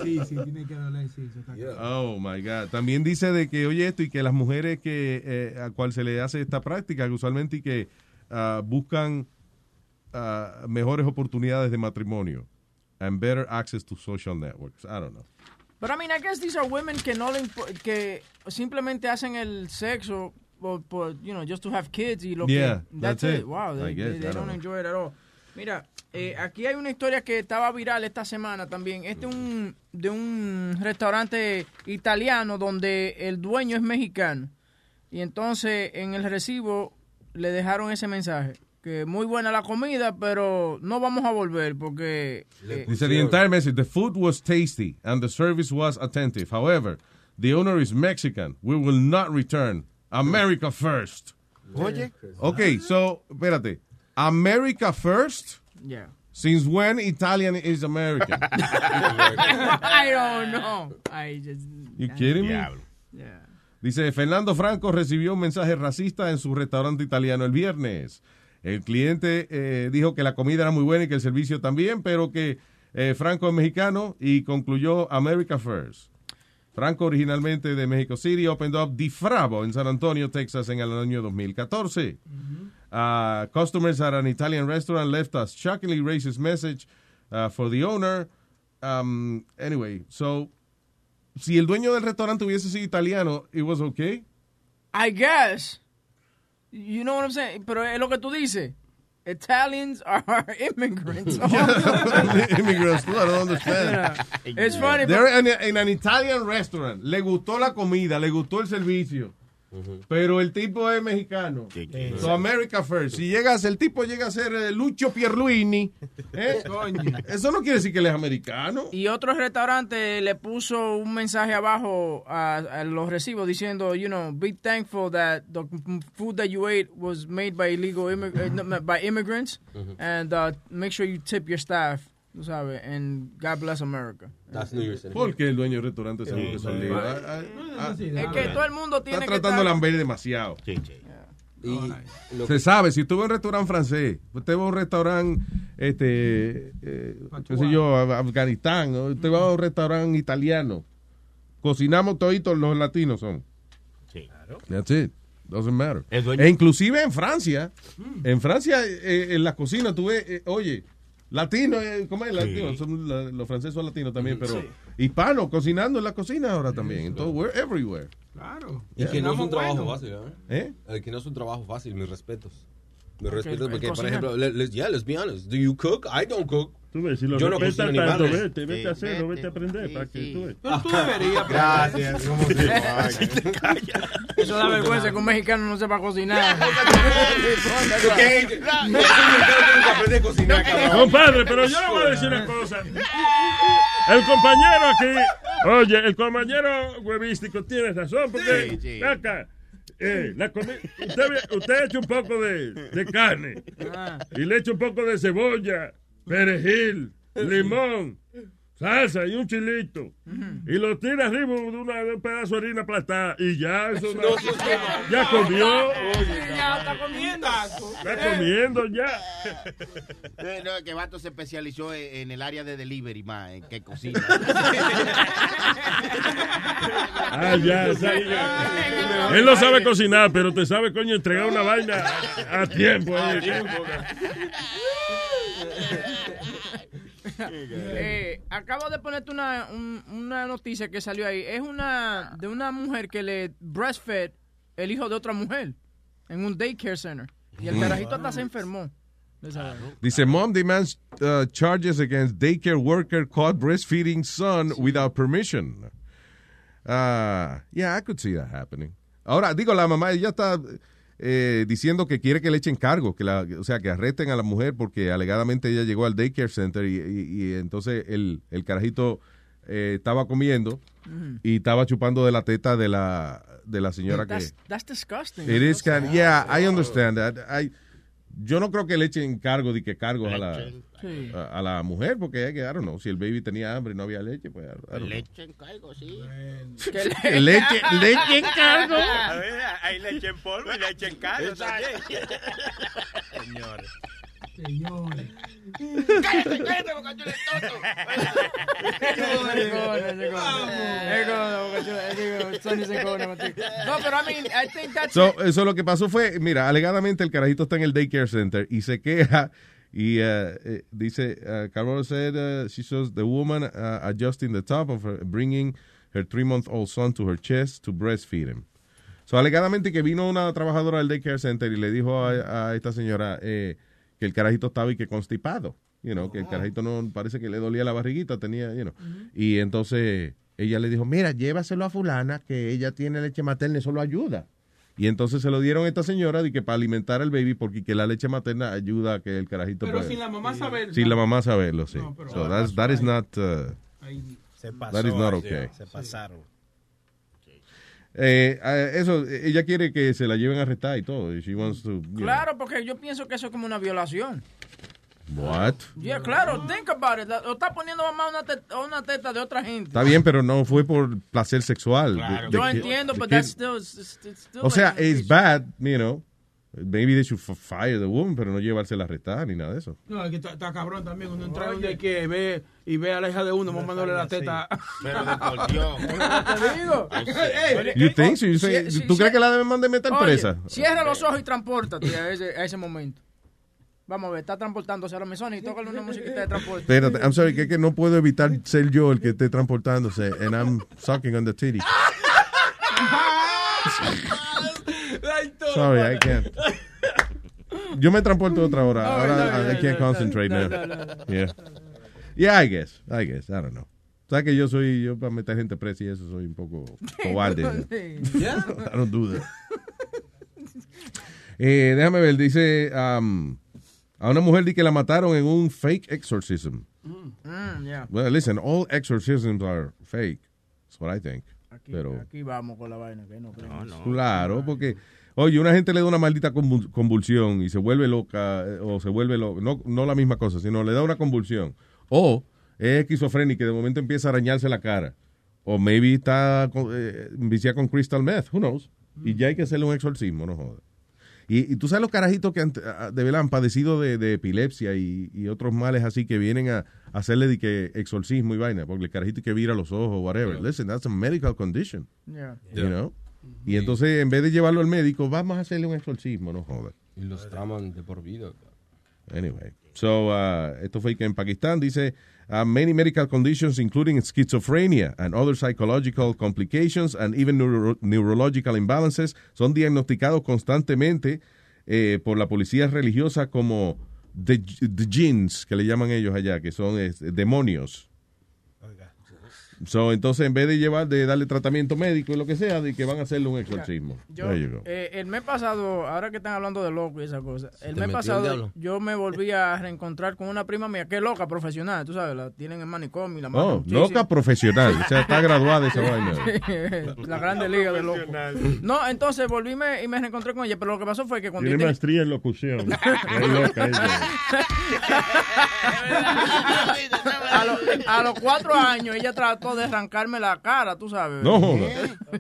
sí, sí, tiene que doler, sí. eso está claro. Oh my God. También dice de que, oye, esto y que las mujeres que eh, a cual se le hace esta práctica, que usualmente y que ah, buscan ah, mejores oportunidades de matrimonio and better access to social networks. I don't know. Pero I mean, I guess these are women que no le que simplemente hacen el sexo por, por, you know, just to have kids y lo Yeah, que that's, that's it. it. Wow, they, I guess, they- they I don't don't know. enjoy it at all. Mira, eh, aquí hay una historia que estaba viral esta semana también. Este es un de un restaurante italiano donde el dueño es mexicano. Y entonces en el recibo le dejaron ese mensaje. Que muy buena la comida, pero no vamos a volver porque... eh, Dice the entire message, the food was tasty and the service was attentive. However, the owner is Mexican. We will not return. America first. Oye. Okay, so, espérate. America first? Yeah. Since when Italian is American? I don't know. I just... You kidding me? Yeah. Dice, Fernando Franco recibió un mensaje racista en su restaurante italiano el viernes. El cliente eh, dijo que la comida era muy buena y que el servicio también, pero que eh, Franco es mexicano y concluyó America First. Franco, originalmente de Mexico City, opened up Di Fravo en San Antonio, Texas, en el año 2014. Uh, customers at an Italian restaurant left a shockingly racist message uh, for the owner. Um, anyway, so si el dueño del restaurante hubiese sido italiano, it was okay. I guess. You know what I'm saying? Pero es lo que tú dices. Italians are immigrants. Immigrants, too, I don't understand. Yeah. It's funny, They're in, in an Italian restaurant. Le gustó la comida, le gustó el servicio. Pero el tipo es mexicano. So America first. Si llegas, el tipo llega a ser eh, Lucho Pierluini. ¿eh? Eso no quiere decir que él es americano. Y otro restaurante le puso un mensaje abajo a, a los recibos diciendo, you know, be thankful that the food that you ate was made by illegal immig- eh, by immigrants, and uh, make sure you tip your staff, tú sabes, and God bless America. That's New Year's Eve. Porque el dueño del restaurante sabe Sí, que son sí. libres. Es que todo el mundo tiene Está que tratando de estar- lamber demasiado. Y lo Se sabe, si usted va a un restaurante francés, usted va a un restaurante, este, eh, qué sé yo, Afganistán, o usted va a un restaurante italiano, cocinamos toditos los latinos son. Sí. That's it. Doesn't matter. E inclusive en Francia, en Francia, eh, en la cocina, tú ves, eh, oye, latino, eh, ¿cómo es? Latino, son la- los franceses son latinos también, pero Sí. hispanos cocinando en la cocina ahora también. Entonces, we're everywhere. Claro. Y que no es un trabajo fácil, ¿eh? ¿Eh? El que no es un trabajo fácil, mis respetos. Mis respetos porque, por ejemplo, let's, yeah, let's be honest. Do you cook? I don't cook. Tú ves, si lo Yo no ni tanto, madres. vete, vete a hacerlo, vete a aprender para que tú veas. Pero tú deberías. Gracias. Eso da vergüenza que un mexicano no sepa cocinar. Compadre, pero yo le voy a decir una cosa. El compañero aquí, oye, el compañero huevístico tiene razón, porque Sí, sí. acá, eh, la usted, usted echa un poco de, de carne y le echa un poco de cebolla, perejil, limón, salsa y un chilito. Y lo tira arriba de, una- de un pedazo de harina aplastada y ya, eso no- ya comió. Ya está comiendo. Está comiendo ya. No, que Vato se especializó en, en el área de delivery más, en que cocina. Ah, ya, ya. Él no sabe cocinar, pero te sabe, coño, entregar una vaina a tiempo. Eh, acabo de ponerte una, un- una noticia que salió ahí. Es una de una mujer que le breastfed el hijo de otra mujer en un daycare center. Y el carajito hasta se enfermó. Dice, mom demands uh, charges against daycare worker caught breastfeeding son without permission. Ah, yeah, I could see that happening. Ahora, digo, la mamá ella está eh, diciendo que quiere que le echen cargo, que la, o sea, que arresten a la mujer porque alegadamente ella llegó al daycare center y, y- y entonces el, el carajito eh, estaba comiendo y estaba chupando de la teta de la, de la señora que... That's, that's disgusting. It is kind yeah, I understand that. I, yo no creo que le echen cargo de que cargos a la, Sí. a, a la mujer, porque I don't know, si el baby tenía hambre y no había leche, pues. Leche en cargo, sí. Leche, leche en cargo. A ver, Hay leche en polvo y leche en cargo. Señores. Señores. ¡Cállate, cállate, boca chula, tonto! No, pero I mean, I think that's So, eso lo que pasó fue, mira, alegadamente el carajito está en el daycare center y se queja y uh, eh, dice, uh, Carol said uh, she saws the woman uh, adjusting the top of her, bringing her three-month-old son to her chest to breastfeed him. So, alegadamente que vino una trabajadora del daycare center y le dijo a, a esta señora eh, que el carajito estaba y que constipado. You know, que el carajito no parece que le dolía la barriguita, tenía, you know. Y entonces ella le dijo, mira, llévaselo a fulana que ella tiene leche materna eso lo ayuda. Y entonces se lo dieron a esta señora de que para alimentar al baby porque que la leche materna ayuda a que el carajito Pero sin la mamá saber. Sin la mamá saberlo, sí. No, pero- so that's, that is not uh, Se pasó. that is not okay. Se pasaron. Eh, eh, eso, ella quiere que se la lleven a arrestar y todo. She wants to, know. Claro, porque yo pienso que eso es como una violación. What? Yeah, claro, think about it. Lo está poniendo mamá una teta, una teta de otra gente. Está bien, pero no fue por placer sexual. de- de Yo entiendo, que- that's still, it's- still O sea, it's bad, you know. Maybe they should f- fire the woman, pero no llevársela a arrestar ni nada de eso. No, es que está, está cabrón también. Uno entra donde que ve y ve a la hija de uno mamándole la teta. Pero de por Dios. Te digo. Ey, You think so? You si- say- si- ¿Tú crees que la deben mandar meter presa? Cierra los ojos y transpórtate a ese, a ese momento. Vamos a ver, está transportándose ahora mismo y tócale una musiquita de transporte. Espérate, I'm sorry, que, es que no puedo evitar ser yo el que esté transportándose and I'm sucking on the titty. Sorry, I can't. Yo me transporto otra hora. No, Ahora no, no, I can't concentrate no, now. no, no, no. Yeah. Yeah, I guess. I guess. I don't know. ¿Sabes que yo soy, yo para meter gente presa y eso soy un poco cobarde? I don't do that. Eh, déjame ver, dice um, a una mujer di que la mataron en un fake exorcism. Mm, yeah. Well, listen, all exorcisms are fake. That's what I think. Aquí, Pero, aquí vamos con la vaina que no creemos. claro, porque, oye, una gente le da una maldita convul- convulsión y se vuelve loca, eh, o se vuelve loca, no, no la misma cosa, sino le da una convulsión. O es esquizofrénica y de momento empieza a arañarse la cara. O maybe está eh, viciada con crystal meth, who knows. Y ya hay que hacerle un exorcismo, no jodas. Y, y tú sabes los carajitos que ante- a- de verdad han padecido de, de epilepsia y, y otros males así que vienen a, a hacerle de que exorcismo y vaina, porque el carajito que vira los ojos, whatever. Listen, that's a medical condition. Yeah. You know? Y entonces, en vez de llevarlo al médico, vamos a hacerle un exorcismo, no jodas. Y los traman de por vida. Anyway, so uh, esto fue en Pakistán dice uh, many medical conditions, including schizophrenia and other psychological complications and even neuro- neurological imbalances, son diagnosticados constantemente eh, por la policía religiosa como the, the jinns, que le llaman ellos allá, que son este, demonios. So, entonces, en vez de llevar, de darle tratamiento médico y lo que sea, de que van a hacerle un exorcismo. Yo, eh, el mes pasado, ahora que están hablando de loco y esa cosa, el mes el pasado yo me volví a reencontrar con una prima mía que es loca profesional, tú sabes, la tienen en manicomio y la Oh, loca profesional. O sea, está graduada esa vaina. la grande liga de loco. No, entonces volví me- y me reencontré con ella, pero lo que pasó fue que cuando Tiene maestría en locución. Es loca ella. a, lo- a los cuatro años ella trató de arrancarme la cara, tú sabes. No joda.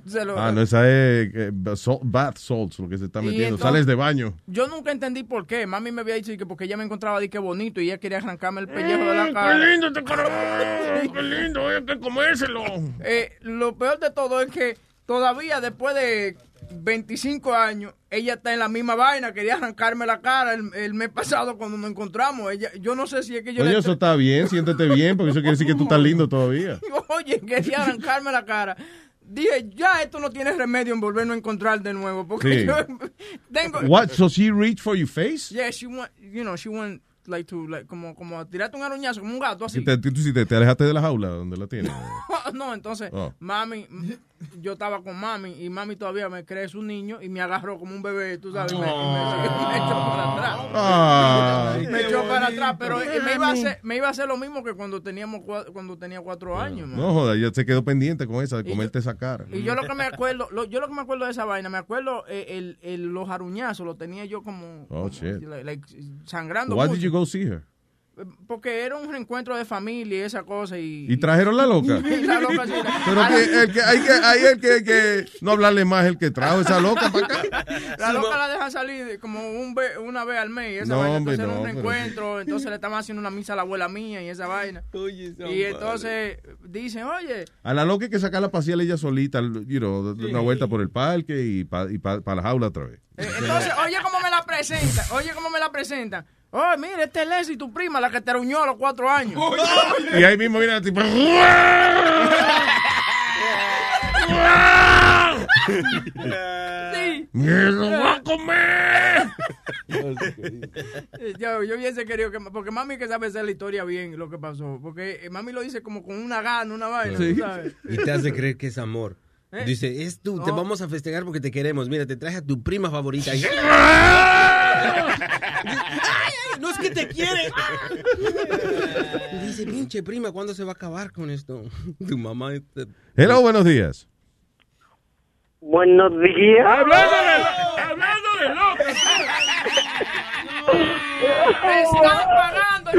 Se lo- Ah, no, esa es eh, salt- bath salts, lo que se está metiendo. entonces- Sales de baño. Yo nunca entendí por qué. Mami me había dicho que porque ella me encontraba de que bonito y ella quería arrancarme el pellejo de la cara. ¡Qué lindo este carajo! ¡Qué lindo! Hay que comérselo. Eh, lo peor de todo es que todavía después de 25 años, ella está en la misma vaina. Quería arrancarme la cara el, el mes pasado cuando nos encontramos. Ella, yo no sé si es que yo Oye, eso está bien, siéntete bien, porque eso quiere decir que tú estás lindo todavía. Oye, quería arrancarme la cara. dije, ya esto no tiene remedio en volvernos a encontrar de nuevo. Porque Sí. yo tengo... What? So she reached for your face? Yeah, she went, you know, she went like to, like, como, como tirarte un aruñazo, como un gato así. Te alejaste de la jaula donde la tienes. no, entonces, Oh. mami, yo estaba con mami y mami todavía me cree su niño y me agarró como un bebé, tú sabes, y me, me- me echó para atrás. Ay, me echó para atrás, pero me iba, a hacer, me iba a hacer lo mismo que cuando teníamos cua- cuando tenía cuatro años. man. No joda, ya se quedó pendiente con esa, de comerte esa cara. Y yo lo que me acuerdo, lo- yo lo que me acuerdo de esa vaina, me acuerdo eh, el, el- los aruñazos, lo tenía yo como, Oh, como, shit. like, like, sangrando Why mucho. did you go see her? Porque era un reencuentro de familia y esa cosa y... ¿Y trajeron la loca? Y la loca sí, la- Pero que, el que, hay que, hay el que, que no hablarle más el que trajo esa loca para acá. La loca la dejan salir como un ve- una vez al mes. y Esa No, vaina. hombre, Entonces era no, un pero- reencuentro. Entonces le estaban haciendo una misa a la abuela mía y esa vaina. y entonces dicen, oye, A la loca hay que sacarla a pasear ella solita, you know, una vuelta por el parque y para la jaula otra vez. eh, entonces, oye cómo me la presentan. Oye cómo me la presentan. Oh, mira, este es Leslie, tu prima, la que te aruñó a los cuatro años. Y ahí mismo viene el tipo. Sí. ¡Me lo va a comer! Yo, yo hubiese querido que... Porque mami que sabe hacer la historia bien, lo que pasó. Porque eh, mami lo dice como con una gana, una vaina, Sí. tú sabes. Y te hace creer que es amor. ¿Eh? Dice, es tú, te No. vamos a festejar porque te queremos. Mira, te traje a tu prima favorita. ¡Ay, ay, no es que te quiere! Y dice, pinche prima, ¿cuándo se va a acabar con esto? Tu mamá... este- Hello, buenos días. Buenos días. Hablando de, hablando de loca. ¡Me están pagando,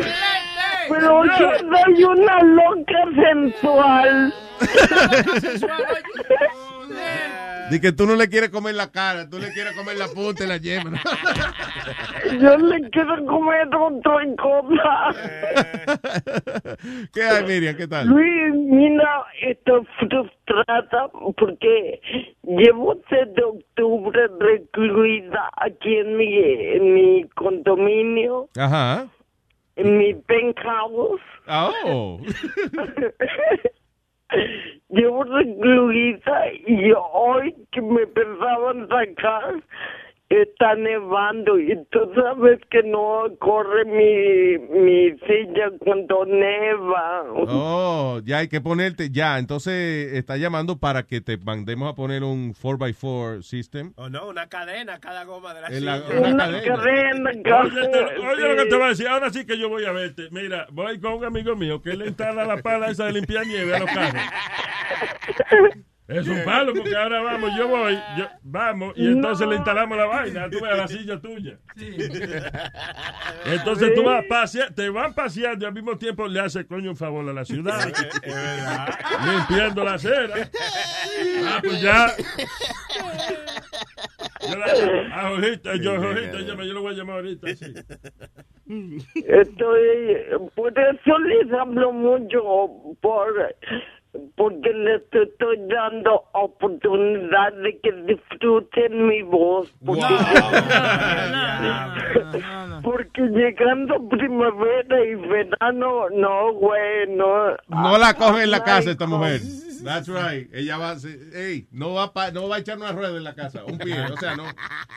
Pero yo soy una loca sensual. Di que tú no le quieres comer la cara, tú le quieres comer la punta y la yema. Yo le quiero comer otra cosa. ¿Qué hay, Miriam? ¿Qué tal? Luis, mira, estoy frustrada porque llevo desde octubre recluida aquí en mi, en mi condominio, Ajá. en mi penthouse. Oh. Llevo recluida y hoy que me pensaban sacar está nevando y tú sabes que no corre mi, mi silla cuando neva. Oh, ya hay que ponerte, ya, entonces está llamando para que te mandemos a poner un 4x4 system. O no, una cadena cada goma de la silla. una Una cadena. cadena, Oye, te- oye lo que te voy a decir, ahora sí que yo voy a verte. Mira, voy con un amigo mío que le instala la pala esa de limpiar nieve a los carros. Es un palo porque ahora vamos, yo voy, yo, vamos, y entonces le instalamos la vaina, tú ves, a la silla tuya. Entonces tú vas pasea- te van paseando y al mismo tiempo le hace coño un favor a la ciudad. Limpiando la acera. Ah, pues ya. Yo la- a Jorgito, yo, Jorgito, llama, yo lo voy a llamar ahorita. sí. Estoy, por eso les hablo mucho, por, porque les estoy dando oportunidad de que disfruten mi voz. Porque, porque llegando primavera y verano, no, güey, no. No la coge en la casa esta mujer. That's right. Ella va a no va, pa- no va a echar una rueda en la casa, un pie, o sea, no.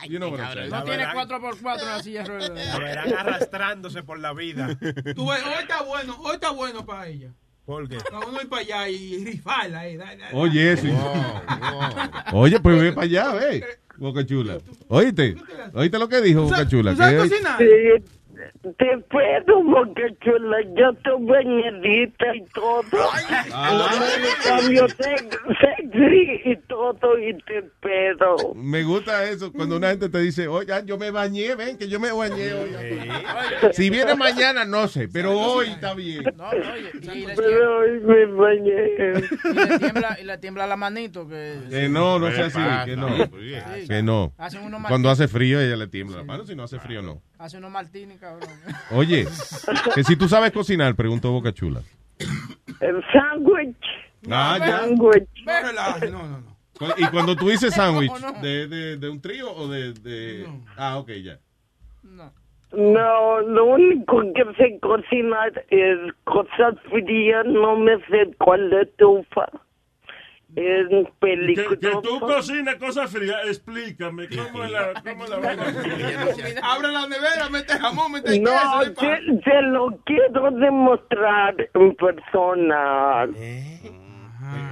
You know what I'm saying. No tiene 4x4 en la silla de ruedas. La verán arrastrándose por la vida. Tú ves, hoy está bueno, hoy está bueno para ella. ¿Por qué? Uno ir para allá y rifarla ahí. da- da- da. Oye, eso. Oye, pues ve para allá, ve. Boca Chula. Oíste, oíste lo que dijo Boca Chula. ¿Tú sabes cocinar? Sí, te puedo, boca chula. Yo estoy bañadita y todo. Cambio sex- sexy y todo y te pedo. Me gusta eso, cuando una gente te dice, oye, yo me bañé, ven, que yo me bañé hoy. Si viene mañana, no sé, pero hoy está bien. Pero hoy me bañé. Y le tiembla, y le tiembla la manito. Que, Que no, no sea así, que no. Sí. Que no. Cuando hace frío, ella le tiembla la mano, si no hace frío, no. Hace unos martini, cabrón. Oye, que si tú sabes cocinar, preguntó Boca Chula. El sándwich. Ah, ya. Sándwich. No no, no, no. Y cuando tú dices sándwich, de, de, de un trío o de, de... Ah, ok, ya. No, lo único que sé cocinar es cosas frías, no me sé cuál es tufa. Que, película. que tú cocinas cosas frías, explícame cómo es la, cómo es la vaina. Abre la nevera, mete jamón, mete No, queso. pa- se, se lo quiero demostrar en persona.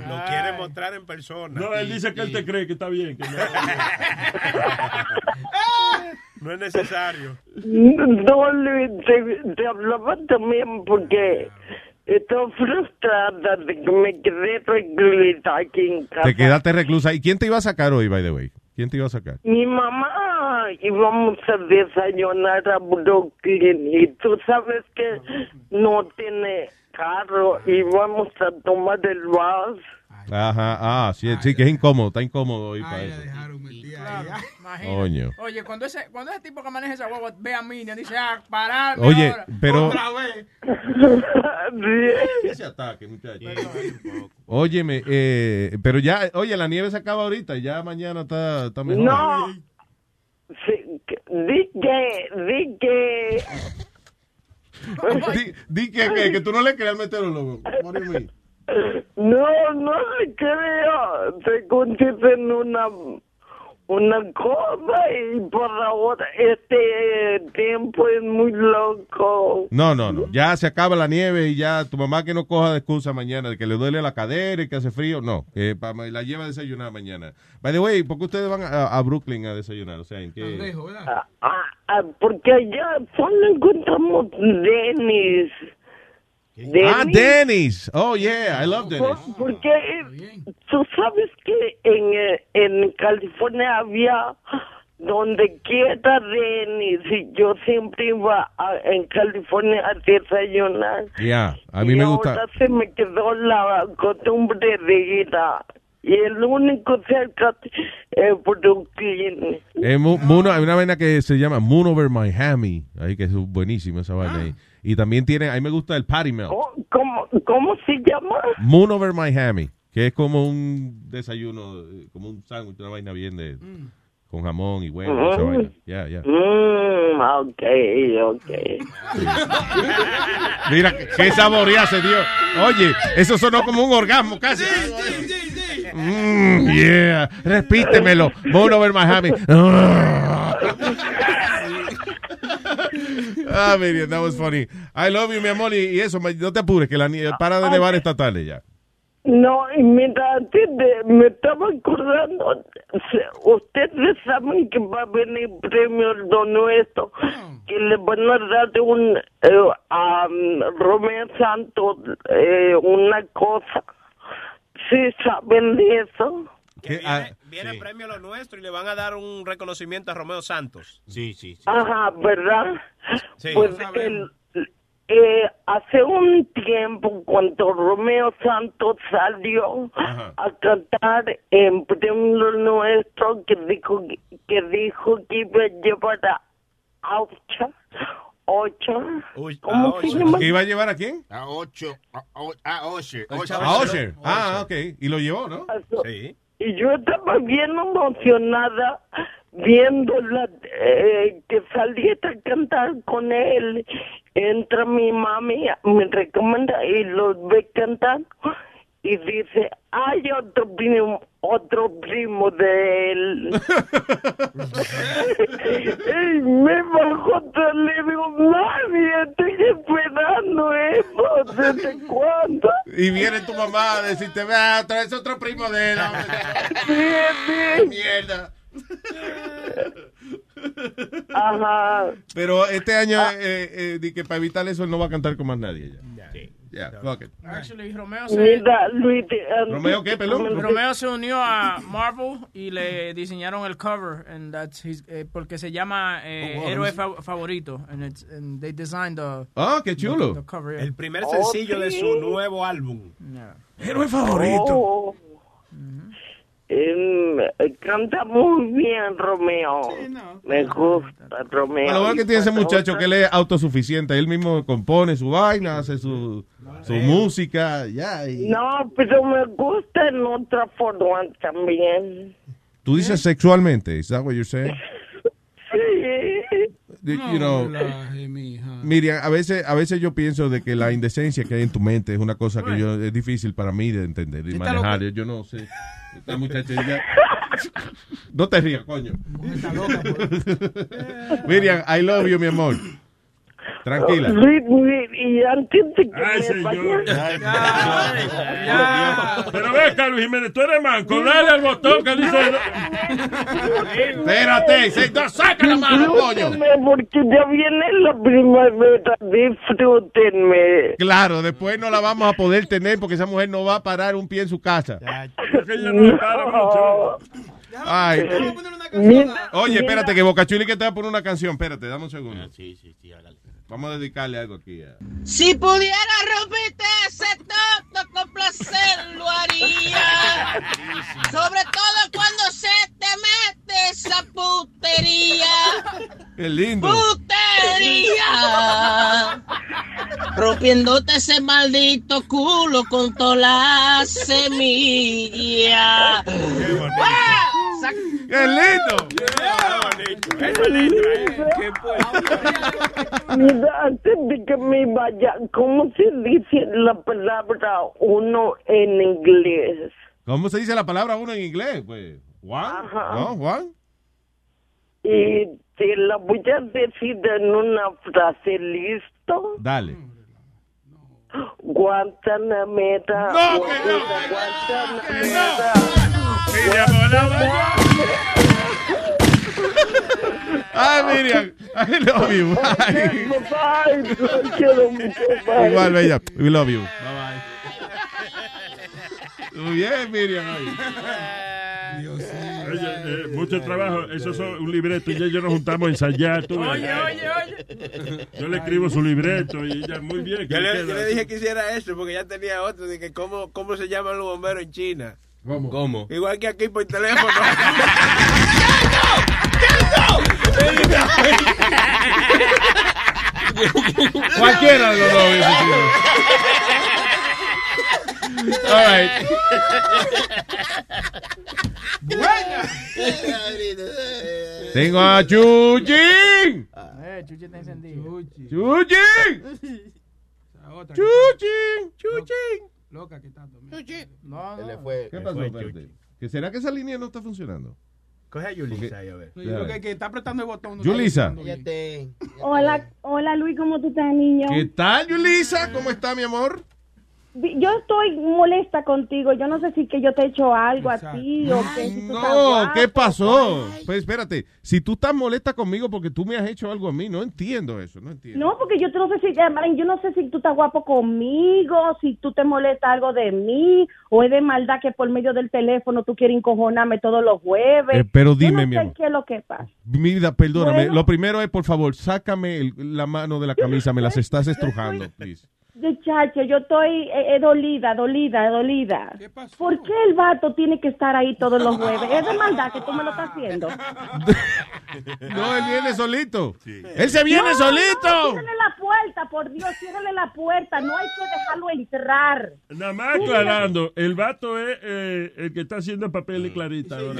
Lo quiere mostrar en persona. No, él dice que él te cree que está bien. que no- No es necesario. No, Luis, te, te hablaba también porque estoy frustrada de que me quedé recluida aquí en casa. Te quedaste reclusa. ¿Y quién te iba a sacar hoy, by the way? ¿Quién te iba a sacar? Mi mamá íbamos a desayunar a Brooklyn y tú sabes que no tiene carro y vamos a tomar el bus. Ajá, ah, sí, sí, que es incómodo, está incómodo hoy para eso. Coño. Oye, cuando ese, cuando ese tipo que maneja esa guagua ve a Minion, dice, ah, parame Oye, ahora. pero- Otra vez. Ese ataque, muchacho. Óyeme, eh, pero ya, oye, la nieve se acaba ahorita y ya mañana está, está mejor. No. Sí, que- di que, di que... di, di que, que, que tú no le creas al meteorólogo. No, no le creo. Se convierte en una una cosa y por ahora este tiempo es muy loco. No, no, no. Ya se acaba la nieve y ya tu mamá que no coja de excusa mañana de que le duele la cadera y que hace frío. No, que pa- la lleva a desayunar mañana. By the way, ¿por qué ustedes van a, a Brooklyn a desayunar? O sea, ¿en qué? Ah, ah, ah, porque allá solo encontramos Denis. Ah, Dennis. Oh, yeah, I love Dennis. Por- Porque eh, tú sabes que en, eh, en California había donde quiera Denis y yo siempre iba a- en California a desayunar. Ya, a mí y me ahora gusta. se me quedó la costumbre de ir a... Y el único cerca es Brooklyn. Eh, Mu- Moon- hay una vaina que se llama Moon Over Miami. Ahí que es buenísima esa vaina ahí. Y también tiene, a mí me gusta el Patty Melt. ¿Cómo, cómo, cómo se llama? Moon Over Miami, que es como un desayuno, eh, como un sándwich, una vaina bien de con jamón y huevo, esa Mm. vaina. Ya, ya. Mm, ok, ok. Mira qué saboreada se dio. Oye, eso sonó como un orgasmo casi. Mm, yeah, repítemelo. Moon Over Miami. ah, Miriam, that was funny. I love you, mi amor, y, eso, no te apures, que la nieve para de nevar esta tarde ya. No, y mira, antes de- me estaba acordando, ustedes saben que va a venir premio lo nuestro, que le van a dar un, eh, a um, Romeo Santos eh, una cosa. ¿Sí saben de eso? Que viene, viene el premio lo nuestro y le van a dar un reconocimiento a Romeo Santos. Sí, sí, sí. Ajá, ¿verdad? Sí. Pues el- eh, hace un tiempo cuando Romeo Santos salió a cantar en premio nuestro que dijo que dijo que iba a llevar a Ocha, Ocha, ¿cómo se llama? ¿Que iba a llevar a quién? A ocho. A, o- a Osher. A Osher. Ah, ok. Y lo llevó, ¿no? Sí. Y yo estaba bien emocionada viéndola eh, que saliera a cantar con él. Entra mi mami, me recomienda y los ve cantar y dice, hay otro primo, otro primo de él. y me bajó todo, le digo, mami, estoy esperando eso, ¿desde cuándo? Y viene tu mamá a decirte, vea, traes otro primo de él. Sí, sí. Mierda. Ajá. Pero este año, eh, eh, di que para evitar eso, él no va a cantar con más nadie ya. Ya, fuck it. Actually, Romeo se... Eh, ¿Romeo qué, pelón? Romeo se unió a Marvel y le diseñaron el cover and that's his, eh, porque se llama eh, Oh, wow. Héroe Fa- Favorito and, it's, and they designed the, Ah, qué chulo. the cover, yeah. El primer sencillo de su nuevo álbum. Héroe favorito. Oh. Em, canta muy bien Romeo. Me gusta Romeo. Bueno, lo bueno que tiene ese muchacho que él es autosuficiente. Él mismo compone su vaina, hace su, su música. Ya. y- No, pero me gusta en otra forma también. Tú dices sexualmente. ¿Is that what you're saying? Sí. you know, Miriam, a veces, a veces yo pienso de que la indecencia que hay en tu mente es una cosa que yo, es difícil para mí de entender y manejar. Yo no sé. Esta muchacha ya- No te rías, coño. Miriam, I love you, mi amor. Tranquila. Y antes de que Ay, señor. vaya- Pero ve, Carlos Jiménez, tú eres manco. Dale al botón que dice. Espérate, se- no, saca la mano, coño. Disfrútenme, porque ya viene la primavera, disfrútenme. Claro, después no la vamos a poder tener porque esa mujer no va a parar un pie en su casa. Ay. Oye, espérate, que Boca Chuli que te va a poner una canción. Espérate, dame un segundo. Sí, sí, sí, hágale. Vamos a dedicarle algo aquí. a- Si pudiera romperte ese toto con placer lo haría. Sobre todo cuando se te mete esa putería. Qué lindo. ¡Putería! Rompiéndote ese maldito culo con toda la semilla. ¡Qué lindo! Mira, antes de que me vaya, ¿cómo se dice la palabra uno en inglés? ¿Cómo se dice la palabra uno en inglés? Pues, Juan. ¿No, Juan? Y te la voy a decir en una frase, ¿listo? Dale. Guantanamera. No, Guantanamera. Ay, Miriam. I love you. Bye. Bye. Igual, bella. We love you. Bye bye. Muy bien, Miriam. ay. Oye, eh, mucho trabajo. Eso es un libreto. Y ella y yo nos juntamos a ensayar. tú. Oye, oye, oye. Yo le escribo su libreto y ella, muy bien. Yo le, yo le dije que hiciera eso porque ya tenía otro de que cómo, cómo se llaman los bomberos en China. ¿Cómo? ¿Cómo? Igual que aquí por teléfono. Cualquiera de los dos hubiese sido. All right. Tengo a Chuchín. Eh, Chuchi está encendido. Chuchín. Chuchín. Chuchín. Loca que tanto. No, Se le no. fue. ¿Qué le pasó? fue Espérate. ¿Que ¿Será que esa línea no está funcionando? Coge a Yulisa ahí, a ver. Yo creo que, que está apretando el botón. no Yulisa. está. Hola, hola Luis, ¿cómo tú estás, niño? ¿Qué tal, Yulisa? ¿Cómo está, mi amor? Yo estoy molesta contigo. Yo no sé si que yo te he hecho algo a ti o que si tú No, guapo. ¿qué pasó? Pues espérate, si tú estás molesta conmigo porque tú me has hecho algo a mí, no entiendo eso, no entiendo. No, porque yo no sé si, eh, Marín, yo no sé si tú estás guapo conmigo, si tú te molesta algo de mí, o es de maldad que por medio del teléfono tú quieres encojonarme todos los jueves. Eh, pero Yo dime, no mi sé amor. qué es lo que pasa. Mi vida, perdóname. Bueno. Lo primero es, por favor, sácame el- la mano de la camisa, me las estás estrujando, please. Muchacho, yo estoy eh, eh, dolida, dolida, dolida. ¿Por qué el vato tiene que estar ahí todos los jueves? Es de maldad que tú me lo estás haciendo. No, él viene solito. Él se viene No, solito. No, ciérrale la puerta, por Dios, ciérrale la puerta. No hay que dejarlo entrar. Nada más aclarando, el vato es eh, el que está haciendo el papel y clarita. ahora.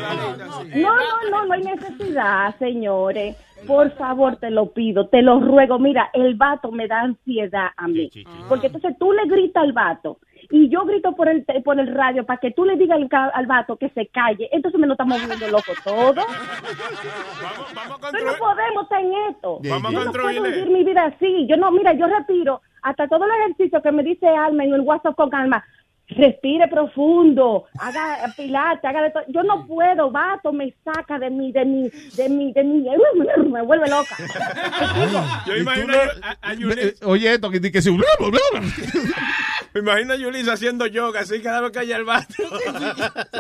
No, no, no, no hay necesidad, señores. Por favor, te lo pido, te lo ruego. Mira, el vato me da ansiedad a mí. Porque entonces tú le gritas al vato y yo grito por el, te- por el radio para que tú le digas al, ca- al vato que se calle. Entonces me lo estamos volviendo loco todo. Pero no podemos estar en esto. Vamos a yo no puedo vivir mi vida así. Yo no, mira, yo retiro hasta todo el ejercicio que me dice Alma en el WhatsApp con Alma. Respire profundo, haga pilates, haga de todo. Yo no puedo, vato, me saca de mi, de mi, de mi, de mi, me vuelve loca. Yo imagino a, a Eh. Oye, esto que, que se... Me imagino a Yulisa haciendo yoga así cada vez que haya el vato.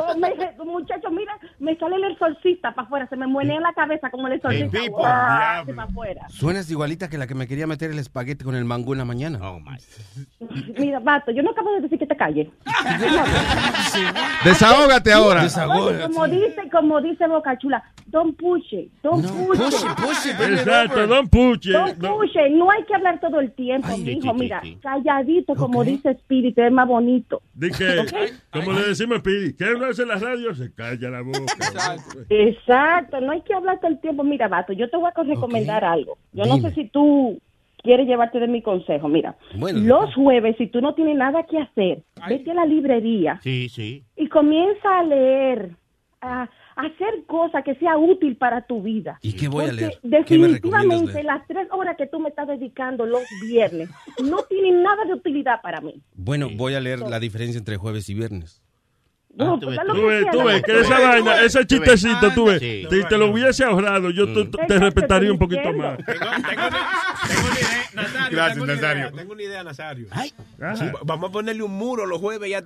Oh, me- muchacho, mira, me sale el solcista para afuera, se me muele en la cabeza como el solcista. Hey, people. Para afuera. Suenas igualita que la que me quería meter el espagueti con el mango en la mañana. Oh, Mira, vato, yo no acabo de decir que te calles. Desahógate ahora. Oye, como dice, como dice Boca Chula, don't push it, don't push, it. Exacto, don Puche. Don't No. push it. No hay que hablar todo el tiempo, mijo. Mira, calladito, como dice Espíritu, es más bonito. Di que, como le decimos a Pidi, ¿qué no hace en la radio? Se calla la boca. Exacto, no hay que hablar todo el tiempo. Mira, vato, yo te voy a recomendar algo. Yo no sé si tú quieres llevarte de mi consejo. Mira, Bueno. los jueves, si tú no tienes nada que hacer, vete a la librería Sí, sí. y comienza a leer, a, hacer cosas que sea útil para tu vida. ¿Y qué voy a leer? ¿Qué me recomiendas definitivamente leer? las tres horas que tú me estás dedicando los viernes no tienen nada de utilidad para mí. Bueno, voy a leer la diferencia entre jueves y viernes. No, haz lo Tú que ves, quieras, tú ves, haz que lo esa vaina, ese chistecito, tú ves, Sí. te, lo hubiese ahorrado, yo te, respetaría un poquito más. Gracias, tengo una Nazario. idea, tengo una idea, Nazario. Vamos a ponerle un muro los jueves y a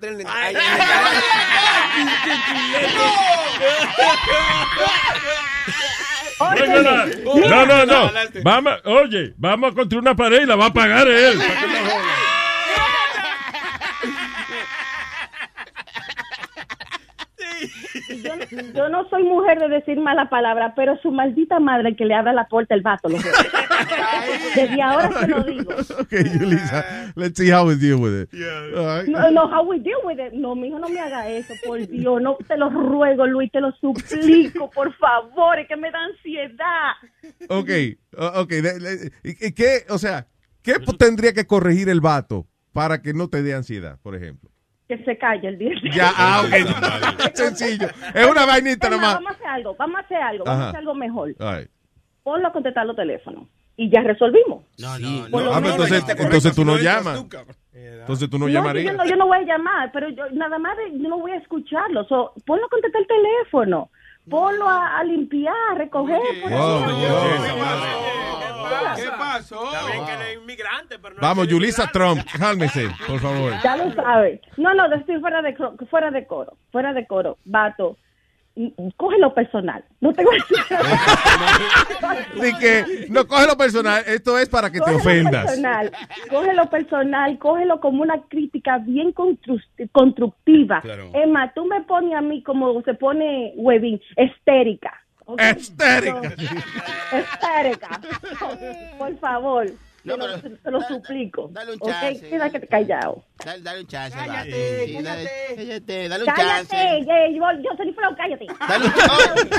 Oye, No, no, no. Vamos, oye, vamos a construir una pared y la va a pagar él. para que no joda. Yo, yo no soy mujer de decir mala palabra, pero su maldita madre que le abra la puerta el vato. jueves. Desde ahora se lo digo. Okay, Julissa, let's see how we deal with it. Right. No, no, how we deal with it. No, mijo, no me haga eso, por Dios. No, te lo ruego, Luis, te lo suplico, por favor, es que me da ansiedad. Ok, o- ok. de- de- ¿y- y ¿Qué, o sea, qué tendría que corregir el vato para que no te dé ansiedad, por ejemplo? Que se calle el día. Ya, ah, ok. Sencillo. Es una vainita nomás. Vamos a hacer algo, vamos a hacer algo, vamos Ajá. a hacer algo mejor. Right. Ponlo a contestar los teléfonos y ya resolvimos. No, no, lo Ah, menos- entonces, entonces tú no llamas. Entonces tú no No, llamarías. yo, no, yo no voy a llamar, pero yo nada más de- yo no voy a escucharlo. So, ponlo a contestar el teléfono. Ponlo a, a limpiar, a recoger. por Wow, ahí. ¿Qué pasó? Está bien que él es inmigrante, pero no Vamos, Julissa Trump, cálmese, por favor. Ya lo sabes. No, no, estoy fuera de, fuera de coro. Fuera de coro. Vato, cógelo personal. No te voy a decir. Ni que no coge lo personal, esto es para que te Cógelo ofendas. Personal, cógelo personal, cógelo como una crítica bien constru- constructiva. Claro. Más, tú me pones a mí como se pone Webin, estérica. Estérica. Estérica. Por favor, te, lo, te lo suplico. dale un ¿ok? chance. Quédate callado. Dale, dale un chance. Cállate. Sí, dale, cállate. cállate, dale un Cállate, chance. eh, yo, yo soy Flow, cállate. Dale un, chance.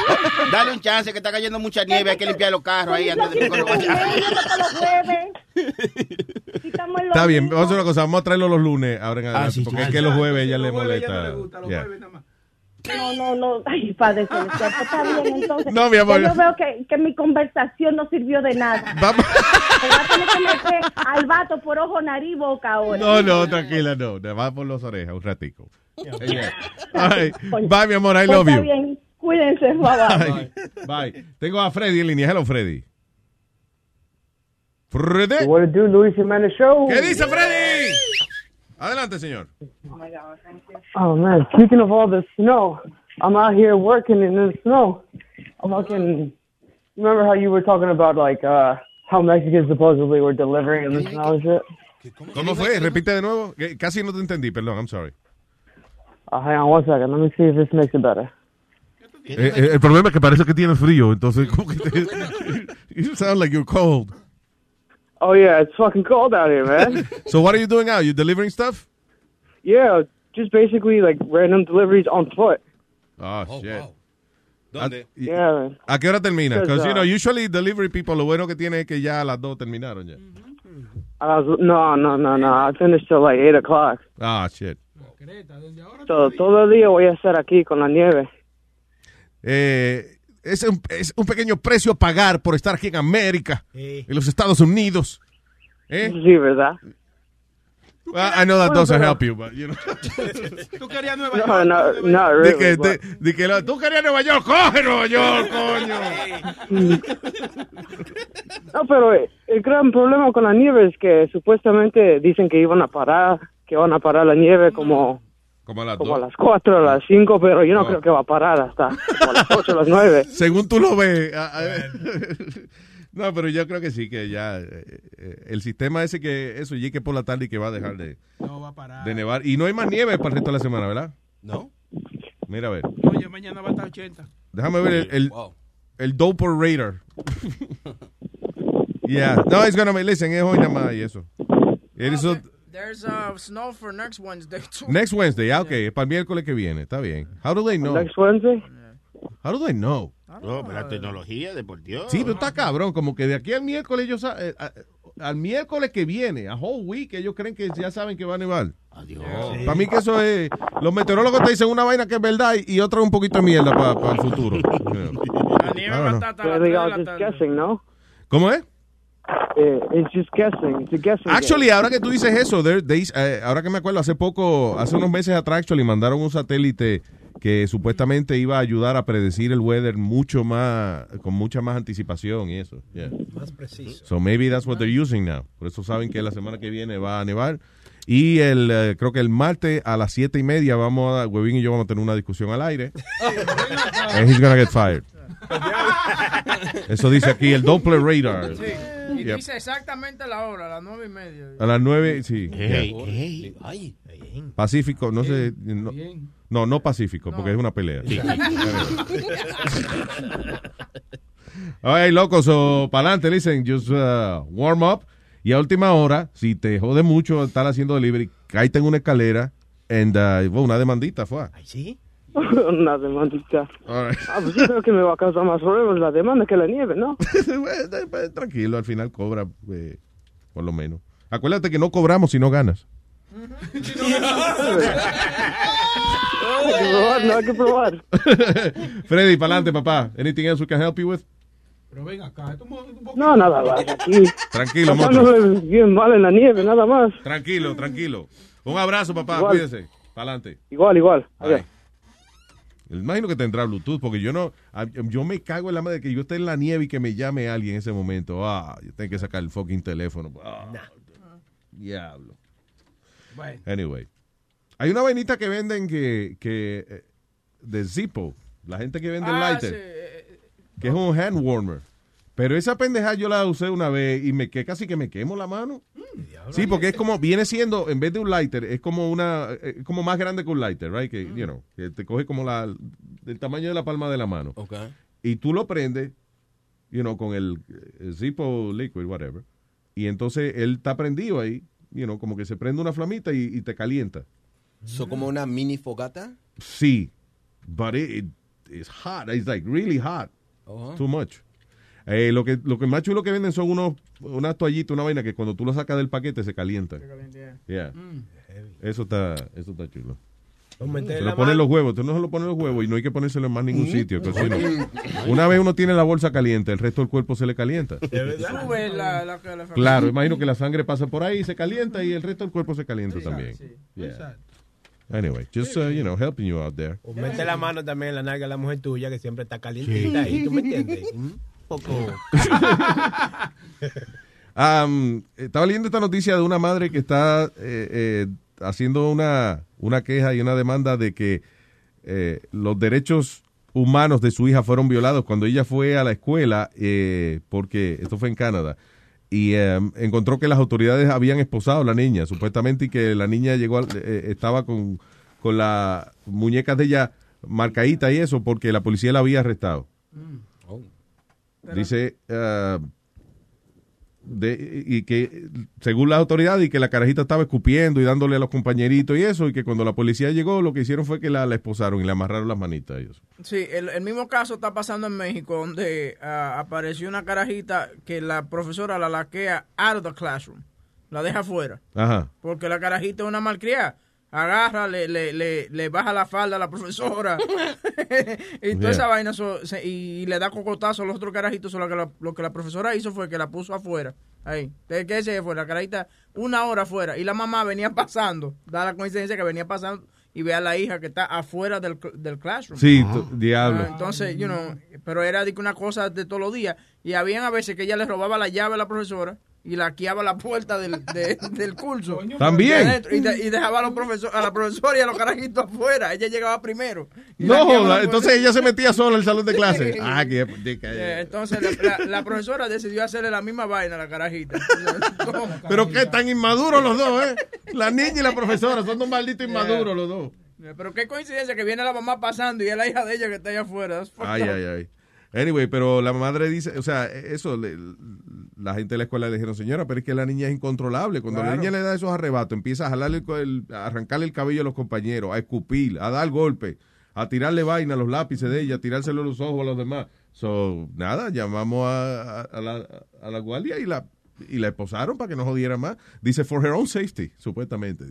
dale un chance que está cayendo mucha nieve, hay que limpiar los carros ahí antes de que lo vaya. Está bien, vamos a hacer una cosa, vamos a traerlo los lunes ahora en adelante, sí, porque es que los jueves ella Los le molesta. no los jueves No, no, no. Ay, padre celestial, pues está bien, entonces. No, mi amor. Yo veo que, que mi conversación no sirvió de nada. Vamos. Me voy a tener que meter al vato por ojo, nariz, boca ahora. No, no, tranquila, no. Te va por las orejas un ratico. Yeah. All right. Bye, mi amor, I Pues love está you. bien, cuídense, bye, bye. Bye. Bye. Tengo a Freddy en línea. Hello, Freddy. Freddy. What do, Luis Jimenez Show? ¿Qué dice Freddy? Adelante, señor. Oh man, speaking of all the snow, I'm out here working in the snow. I'm fucking. Remember how you were talking about like uh how Mexicans supposedly were delivering in the snow and shit? ¿Cómo fue? Repite de nuevo. Casi no te entendí, perdón, I'm sorry. Uh, hang on one second. Let me see if this makes it better. Eh, eh, el problema es que parece que tiene frío, entonces como que te... You sound like you're cold. Oh yeah, it's fucking cold out here, man. So what are you doing now? You delivering stuff? yeah, just basically like random deliveries on foot. Oh, shit. ¿Dónde? Yeah, man. ¿A qué hora termina? Because, Because, you uh, know, usually delivery people, lo bueno que tiene es que ya a las dos terminaron ya. I was no, no, no, no. I finished till like eight o'clock. Ah, shit. So todo el día voy a estar aquí con la nieve. Eh, es, un, es un pequeño precio a pagar por estar aquí en América, en los Estados Unidos. ¿Eh? Sí, ¿verdad? Well, I know that Bueno, doesn't pero- help you, but, you know. Tú querías Nueva No, York. no, not Di really. que, but- te- di que lo- tú querías Nueva York, coge Nueva York, coño. No, pero eh, el gran problema con la nieve es que supuestamente dicen que iban a parar, que van a parar la nieve como, Como a las como a dos. las 4 a las 5, pero yo no Oh. creo que va a parar hasta como a las 8 a las 9. Según tú lo ves. ah, ah, No, pero yo creo que sí, que ya eh, eh, el sistema ese que eso llegue por la tarde y que va a dejar de, No va a parar. de nevar. Y no hay más nieve para el resto de la semana, ¿verdad? No. Mira, a ver. Oye, mañana va a estar 80. Déjame ver el, el, el Doper Radar. yeah. No, it's gonna be, listen, es hoy nada más y eso. It is a- There's uh, snow for next Wednesday too. next Wednesday, ah, ok, es para el miércoles que viene, está bien. How do they know? Next Wednesday? How do they know? No, pero la tecnología de por Dios. Sí, pero está cabrón, como que de aquí al miércoles ellos eh, a- al miércoles que viene, a whole week, ellos creen que ya saben que va a nevar. Adiós. Para mí que eso es, los meteorólogos te dicen una vaina que es verdad y, otra un poquito de mierda para el futuro. La nieve va a estar hasta las I think 3 I de was la just tarde. guessing, no? ¿Cómo es? Eh, it's just guessing. It's a guessing. Actually, game. ahora que tú dices eso, there- they- eh, ahora que me acuerdo, hace poco, hace unos meses atrás, actually, mandaron un satélite que supuestamente iba a ayudar a predecir el weather mucho más, con mucha más anticipación y eso. Yeah. Más preciso. So maybe that's what they're using now. Por eso saben que la semana que viene va a nevar. Y el, eh, creo que el martes a las siete y media vamos a, Webin y yo vamos a tener una discusión al aire. And he's gonna get fired. Eso dice aquí el Doppler radar. Sí. Y Yep. dice exactamente la hora, a las nueve y media. A las nueve, sí. Yeah. Ay. Pacífico, no sé. No, no, no Pacífico, porque es una pelea. Ay, locos, o para adelante, listen, just uh, warm up. Y a última hora, si te jode mucho estar haciendo delivery, cállate en una escalera, and, uh, bueno, una demandita fue. ¿Sí? Una demandita. All right. Ah, pues yo creo que me va a causar más problemas la demanda que la nieve, ¿no? Tranquilo, al final cobra, eh, por lo menos. Acuérdate que no cobramos si no ganas. Hay que probar, no hay que probar. Freddy, para adelante, papá. Anything else we can help you with? Pero ven acá, esto un poco- No, nada más. Aquí. Tranquilo. Pasándole bien mal en la nieve, nada más. Tranquilo, tranquilo. Un abrazo, papá. Igual. Cuídese. Para adelante. Igual, igual. Bye. Imagino que tendrá Bluetooth, porque yo no, yo me cago en la madre que yo esté en la nieve y que me llame alguien en ese momento. Ah, yo tengo que sacar el fucking teléfono. Ah, Diablo. Bueno. Anyway. Hay una vainita que venden que, que eh, de Zippo, la gente que vende el Ah, lighter, sí, eh, que es un hand warmer. Pero esa pendeja yo la usé una vez y me que casi que me quemo la mano. Sí, porque es como, viene siendo, en vez de un lighter, es como una, eh, como más grande que un lighter, right? Que, you know, que te coge como la, del tamaño de la palma de la mano. Okay. Y tú lo prendes, you know, con el, el Zippo liquid, whatever. Y entonces él está prendido ahí, you know, como que se prende una flamita y, y te calienta. ¿So como una mini fogata? Sí, but it, it- it's hot. It's like really hot. Oh. Too much. Eh, lo que lo que más chulo que venden son unos unas toallitas, una vaina que cuando tú lo sacas del paquete se calienta. Yeah. Eso está eso está chulo. Se lo ponen los huevos, tú no se lo pones los huevos y no hay que ponérselo en más ningún Mm. sitio. no- una vez uno tiene la bolsa caliente, el resto del cuerpo se le calienta. Sube la, la, la- Claro, imagino que la sangre pasa por ahí, se calienta y el resto del cuerpo se calienta también. Yeah. Anyway, just uh, you know, helping you out there. O mete la mano también en la nalga de la mujer tuya que siempre está calientita ahí, ¿tú me entiendes? Poco. Estaba leyendo esta noticia de una madre que está eh, eh, haciendo una, una queja y una demanda de que eh, los derechos humanos de su hija fueron violados cuando ella fue a la escuela, eh, porque esto fue en Canadá, y eh, encontró que las autoridades habían esposado a la niña, supuestamente, y que la niña llegó, al- eh, estaba con, con las muñecas de ella marcaditas y eso, porque la policía la había arrestado. Dice, de, y que según las autoridades y que la carajita estaba escupiendo y dándole a los compañeritos y eso y que cuando la policía llegó lo que hicieron fue que la, la esposaron y le amarraron las manitas a ellos. Sí, el, el mismo caso está pasando en México, donde ah, apareció una carajita que la profesora la laquea out of the classroom, la deja afuera, Ajá. porque la carajita es una malcriada. Agarra, le, le, le, le baja la falda a la profesora y toda Yeah. esa vaina so- se- y le da cocotazo a los otros carajitos. so lo, que la, lo que la profesora hizo fue que la puso afuera. Ahí. ¿De qué se fue? La carajita una hora afuera y la mamá venía pasando. Da la coincidencia que venía pasando y ve a la hija que está afuera del, del classroom. Sí, diablo. Ah, Entonces, you know, pero era de que una cosa de todos los días. Y habían a veces que ella le robaba la llave a la profesora y la laqueaba la puerta del, de- del curso. También. De adentro, Y, de- y dejaba a, los profesor, a la profesora y a los carajitos afuera. Ella llegaba primero. No, joda, entonces ella se metía sola al salón de clase. Sí. Ah, que de- Eh, Entonces la, la- la profesora decidió hacerle la misma vaina a la carajita. Pero qué tan inmaduros los dos, ¿eh? La niña y la profesora son dos malditos inmaduros los dos. Eh, Pero qué coincidencia que viene la mamá pasando y es la hija de ella que está allá afuera. Ay, ay, ay. Anyway, pero la madre dice, o sea, eso, le- la gente de la escuela le dijeron, señora, pero es que la niña es incontrolable. Cuando la niña le da esos arrebatos, empieza a jalarle el- a arrancarle el cabello a los compañeros, a escupir, a dar golpes, a tirarle vaina a los lápices de ella, a tirárselo a los ojos a los demás. So, nada, llamamos a, a- a la, a la guardia y la, y la esposaron para que no jodiera más. Dice, for her own safety, supuestamente.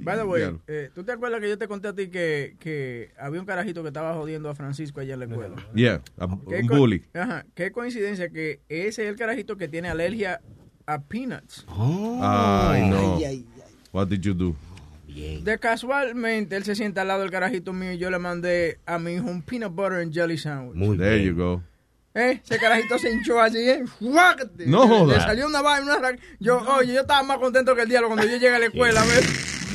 By the way, eh, ¿tú te acuerdas que yo te conté a ti que, que había un carajito que estaba jodiendo a Francisco allá en la escuela? Yeah, a- ¿Qué un bully. Ajá, qué coincidencia que ese es el carajito que tiene alergia a peanuts. Ay, no. What did you do? De casualmente, él se sienta al lado del carajito mío y yo le mandé a mi hijo un peanut butter and jelly sandwich. There you go. ¿Eh? Ese carajito se hinchó así, ¿eh? ¡Fuácate! No jodas. Le salió una vaina, una Yo, oye, yo estaba más contento que el diablo cuando yo llegué a la escuela.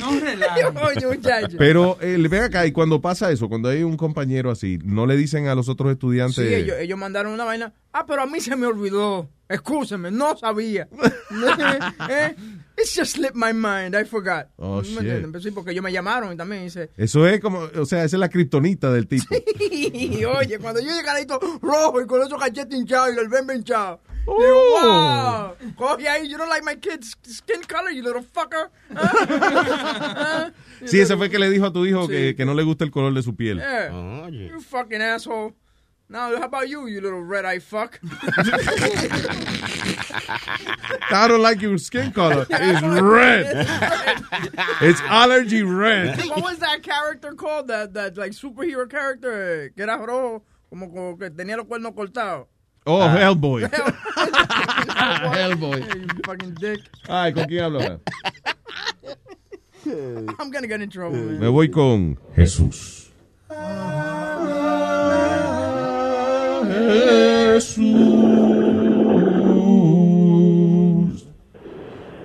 No. Pero eh, ven acá, y cuando pasa eso, cuando hay un compañero así, no le dicen a los otros estudiantes. Sí, ellos, ellos mandaron una vaina. Ah, pero a mí se me olvidó. Excúseme, no sabía. ¿Eh? It's just slipped my mind, I forgot. Oh, ¿Me shit. entiendes? Pues sí, porque ellos me llamaron y también dice... Eso es como, o sea, esa es la kriptonita del tipo. Y oye, cuando yo llegué carajito rojo y con esos cachetes hinchados y el bembe hinchado. Oh. Digo, wow. Coge ahí, you don't like my kid's skin color, you little fucker. ¿Ah? Sí, ese fue que le dijo a tu hijo Sí. que, que no le gusta el color de su piel. Yeah. You fucking asshole. Now, how about you, you little red-eye fuck? I don't like your skin color. It's red. It's allergy red. What was that character called? That, that like superhero character que era rojo, como, como que tenía los cuernos cortados. Oh, Hellboy. Hellboy. You fucking dick. Ay, ¿con quién hablo? I'm gonna get in trouble, man. Me voy con Jesús.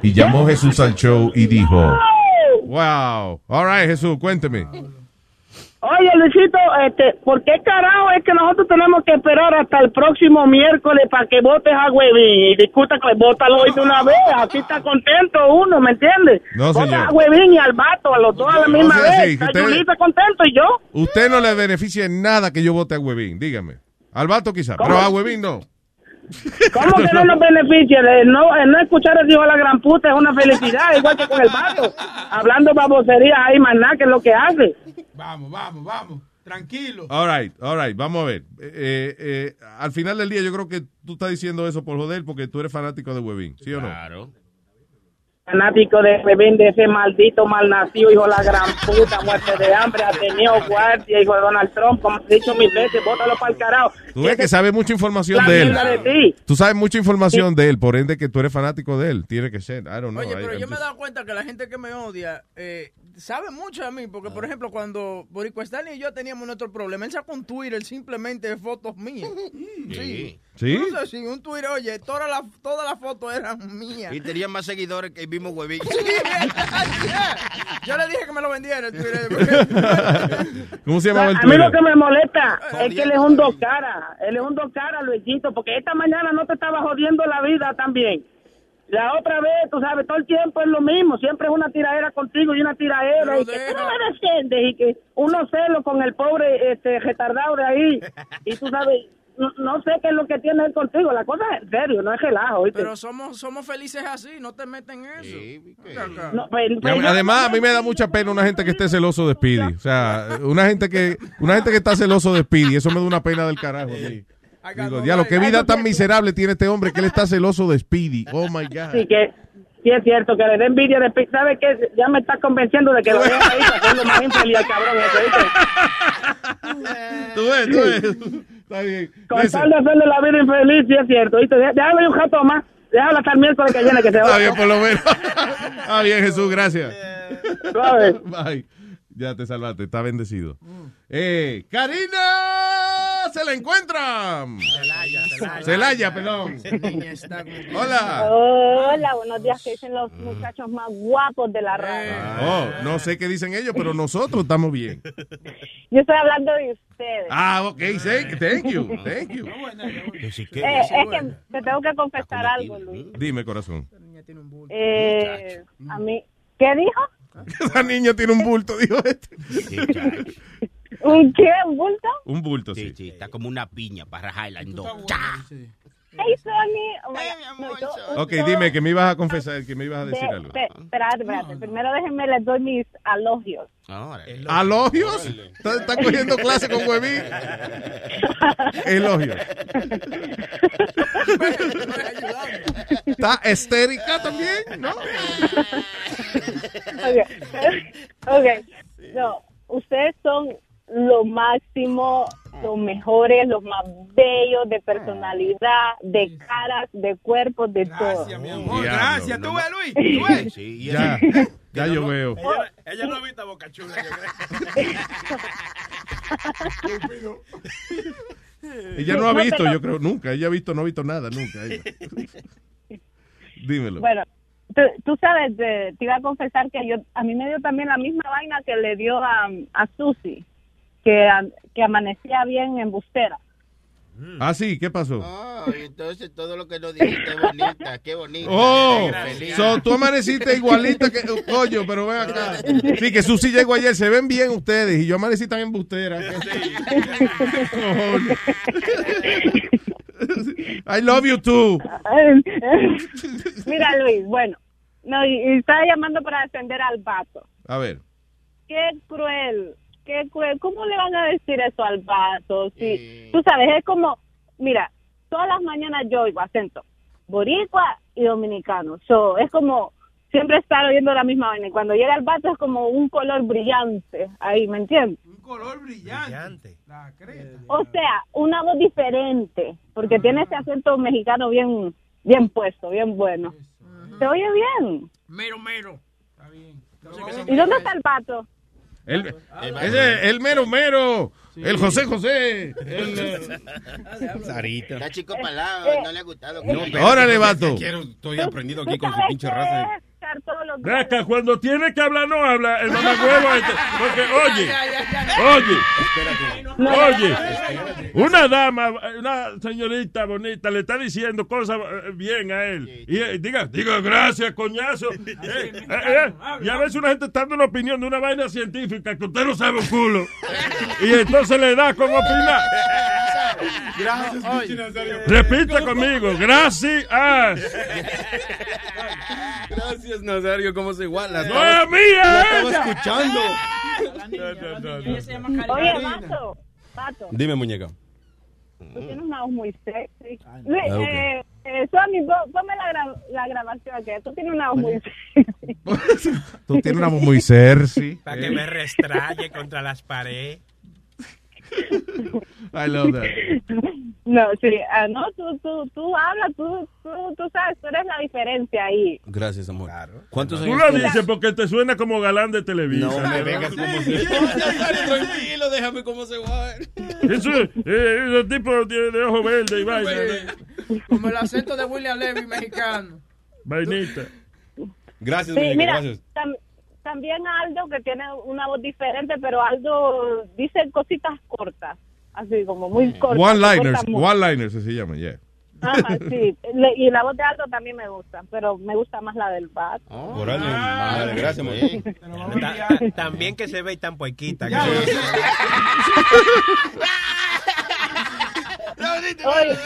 Y llamó Jesús al show y dijo, wow, all right Jesús, cuénteme. Oye, Luisito, este, ¿por qué carajo es que nosotros tenemos que esperar hasta el próximo miércoles para que votes a Huevín? Y discuta que vótalo hoy de una vez, así está contento uno, ¿me entiendes? No, Vota señor. a Huevín y al vato, a los dos a la misma sea, vez. sí, está usted- Yulita contento y yo. Usted no le beneficia en nada que yo vote a Huevín, dígame. Al vato quizá, pero a Huevín no. ¿Cómo que no nos beneficia? El no, el no escuchar el hijo de la gran puta es una felicidad, igual que con el vato. Hablando baboserías ahí, más nada, que es lo que hace. Vamos, vamos, vamos. Tranquilo. All right, all right, vamos a ver. Eh, eh, al final del día yo creo que tú estás diciendo eso por joder porque tú eres fanático de Huevín, ¿sí o no? Claro. Fanático de Huevín, de ese maldito malnacido, hijo de la gran puta, muerte de hambre, ha tenido guardia, hijo de Donald Trump, como he dicho mil veces, bótalo para el carajo. Tú ves que sabes mucha información de él. de ti. Tú sabes mucha información de él, por ende que tú eres fanático de él. Tiene que ser. I don't know. Oye, pero yo me he dado cuenta que la gente que me odia eh, sabe mucho de mí, porque por ejemplo cuando Boricua Stanley y yo teníamos nuestro problema, él sacó un Twitter simplemente de fotos mías. Sí. ¿Sí? No sé si un Twitter, oye, todas las todas las fotos eran mías. Y tenía más seguidores que el mismo huevín. Yo le dije que me lo vendiera el Twitter. ¿Cómo se llamaba el A mí lo Twitter? que me molesta es que él es un dos caras, él es un dos caras, Luisito, porque esta mañana no te estaba jodiendo la vida también. La otra vez, tú sabes, todo el tiempo es lo mismo, siempre es una tiradera contigo y una tiradera, y que tú no me defiendes, y que uno celo con el pobre este retardado de ahí, y tú sabes, no, no sé qué es lo que tiene él contigo, la cosa es en serio, no es relajo, ¿oíste? Pero somos somos felices así, no te meten en eso. No, pues, pues, a- además, a mí me da mucha pena una gente que esté celoso de Speedy. O sea, una gente que una gente que está celoso de Speedy. Eso me da una pena del carajo. a mí. Digo, diablo, qué vida tan miserable tiene este hombre que él está celoso de Speedy. Oh my God. Sí, que sí es cierto, que le dé envidia de Pi- ¿Sabe qué? Ya me está convenciendo de que lo deje ahí hacerlo más infeliz al cabrón ese, ¿oíste? Tú ves, tú ves. Está bien. Con tal de hacerle la vida infeliz, sí es cierto, ¿oíste? Dé- Déjalo ahí un jato más. Déjalo hasta el miércoles que viene que se Está va. bien, por lo menos. Está bien, Jesús, gracias. Suave. Bye. Ya te salvaste, está bendecido. Eh, Karina, se la encuentran. Celaya, perdón. Hola. Hola, buenos días. que dicen los muchachos más guapos de la radio? Oh, no sé qué dicen ellos, pero nosotros estamos bien. Yo estoy hablando de ustedes. Ah, ok, thank, thank you, thank you. Eh, es que te tengo que confesar algo, Luis. Dime, corazón. Eh, a mí, ¿qué dijo? Esa niña tiene un bulto, dijo este. ¿Un qué? ¿Un bulto? Un bulto, sí. Sí, sí, está como una piña para rajarla en dos. Hey, Sony. Oh God. No, yo- Ok, dime que me ibas a confesar, que me ibas a decir de- algo. espérate, espérate. Primero déjenme les doy mis alogios. ¿Alogios? ¿Estás estás cogiendo clase con Huevín? Elogios. ¿Está estérica también? ¿No? ok. Ok. No, ustedes son lo máximo, los mejores, los más bellos de personalidad, de caras, de cuerpos, de todo. Gracias. no, ¿Tú no. ves, Luis? ¿Tú ves? Sí, Ya, ya yo veo. Ella, ella no ha visto a Boca Chula, yo creo. Ella no ha No, visto, pero- yo creo, nunca. Ella ha visto, no ha visto nada, nunca. ella. Dímelo. Bueno, tú, tú sabes, de- te iba a confesar que yo a mí me dio también la misma vaina que le dio a, a Susi, que, amanecía bien embustera. Ah, sí, ¿qué pasó? Oh, entonces todo lo que nos dijiste es bonita, qué bonita. Oh, so, tú amaneciste igualita que coño, pero ven acá. Sí, que Susi llegó ayer, se ven bien ustedes y yo amanecí tan embustera. I love you too. Mira, Luis, bueno, no, y, y estaba llamando para defender al vato. A ver. Qué cruel, qué cruel. ¿Cómo le van a decir eso al vato? Si, Tú sabes, es como, mira, todas las mañanas yo oigo acento boricua y dominicano. So, es como siempre estar oyendo la misma vaina. Y cuando llega el vato es como un color brillante ahí, ¿me entiendes? Un color brillante. La creta. O sea, una voz diferente, porque tiene ese acento mexicano bien, bien puesto, bien bueno. Se oye bien. Mero, mero. ¿Y dónde está el pato? El, ese, el mero mero. El José José. El, eh, Sarita. Está chico palado, no le ha gustado. No, Órale, vato. Quiero, estoy aprendiendo aquí con su ¿Sabes pinche raza. Todos los acá, cuando tiene que hablar, no habla. El mamagüevo este. Porque, oye, oye, oye, una dama, una señorita bonita le está diciendo cosas eh, bien a él. Y eh, diga, diga gracias, coñazo. Eh, eh, eh, Y a veces una gente está dando una opinión de una vaina científica que usted no sabe un culo. Y entonces le da con opinar. Repita conmigo, gracias. Gracias, Nazario, ¿cómo se iguala? ¡No es mía, La ella! estaba escuchando. Oye, Pato, Pato, Dime, muñeca. tú tienes una voz muy sexy. Luis, Ah, ok. eh, eh, Sony, ponme la, gra- la grabación que tú tienes una voz muy sexy. Tú tienes una voz muy sexy. Para que me restraye contra las paredes. I love that. No, sí, ah, no, tú, tú, tú hablas, tú, tú, tú sabes, tú eres la diferencia ahí. Gracias, amor. ¿Cuántos Tú años lo tienes? dices porque te suena como galán de televisión. No me vengas como se... Tranquilo, déjame cómo se va. Eso, eh, ese tipo de, de ojo verde y vaina. Como el acento de William Levy mexicano. Vainita. Gracias, Sí, muñeca, mira, gracias. tam- también Aldo, que tiene una voz diferente, pero Aldo dice cositas cortas, así como muy cortas. One-liners, one-liners se llama, yeah. Ajá, sí. Le- y la voz de Aldo también me gusta, pero me gusta más la del. Órale, madre, gracias, ta- También que se ve tan puequita. que Oye, eh,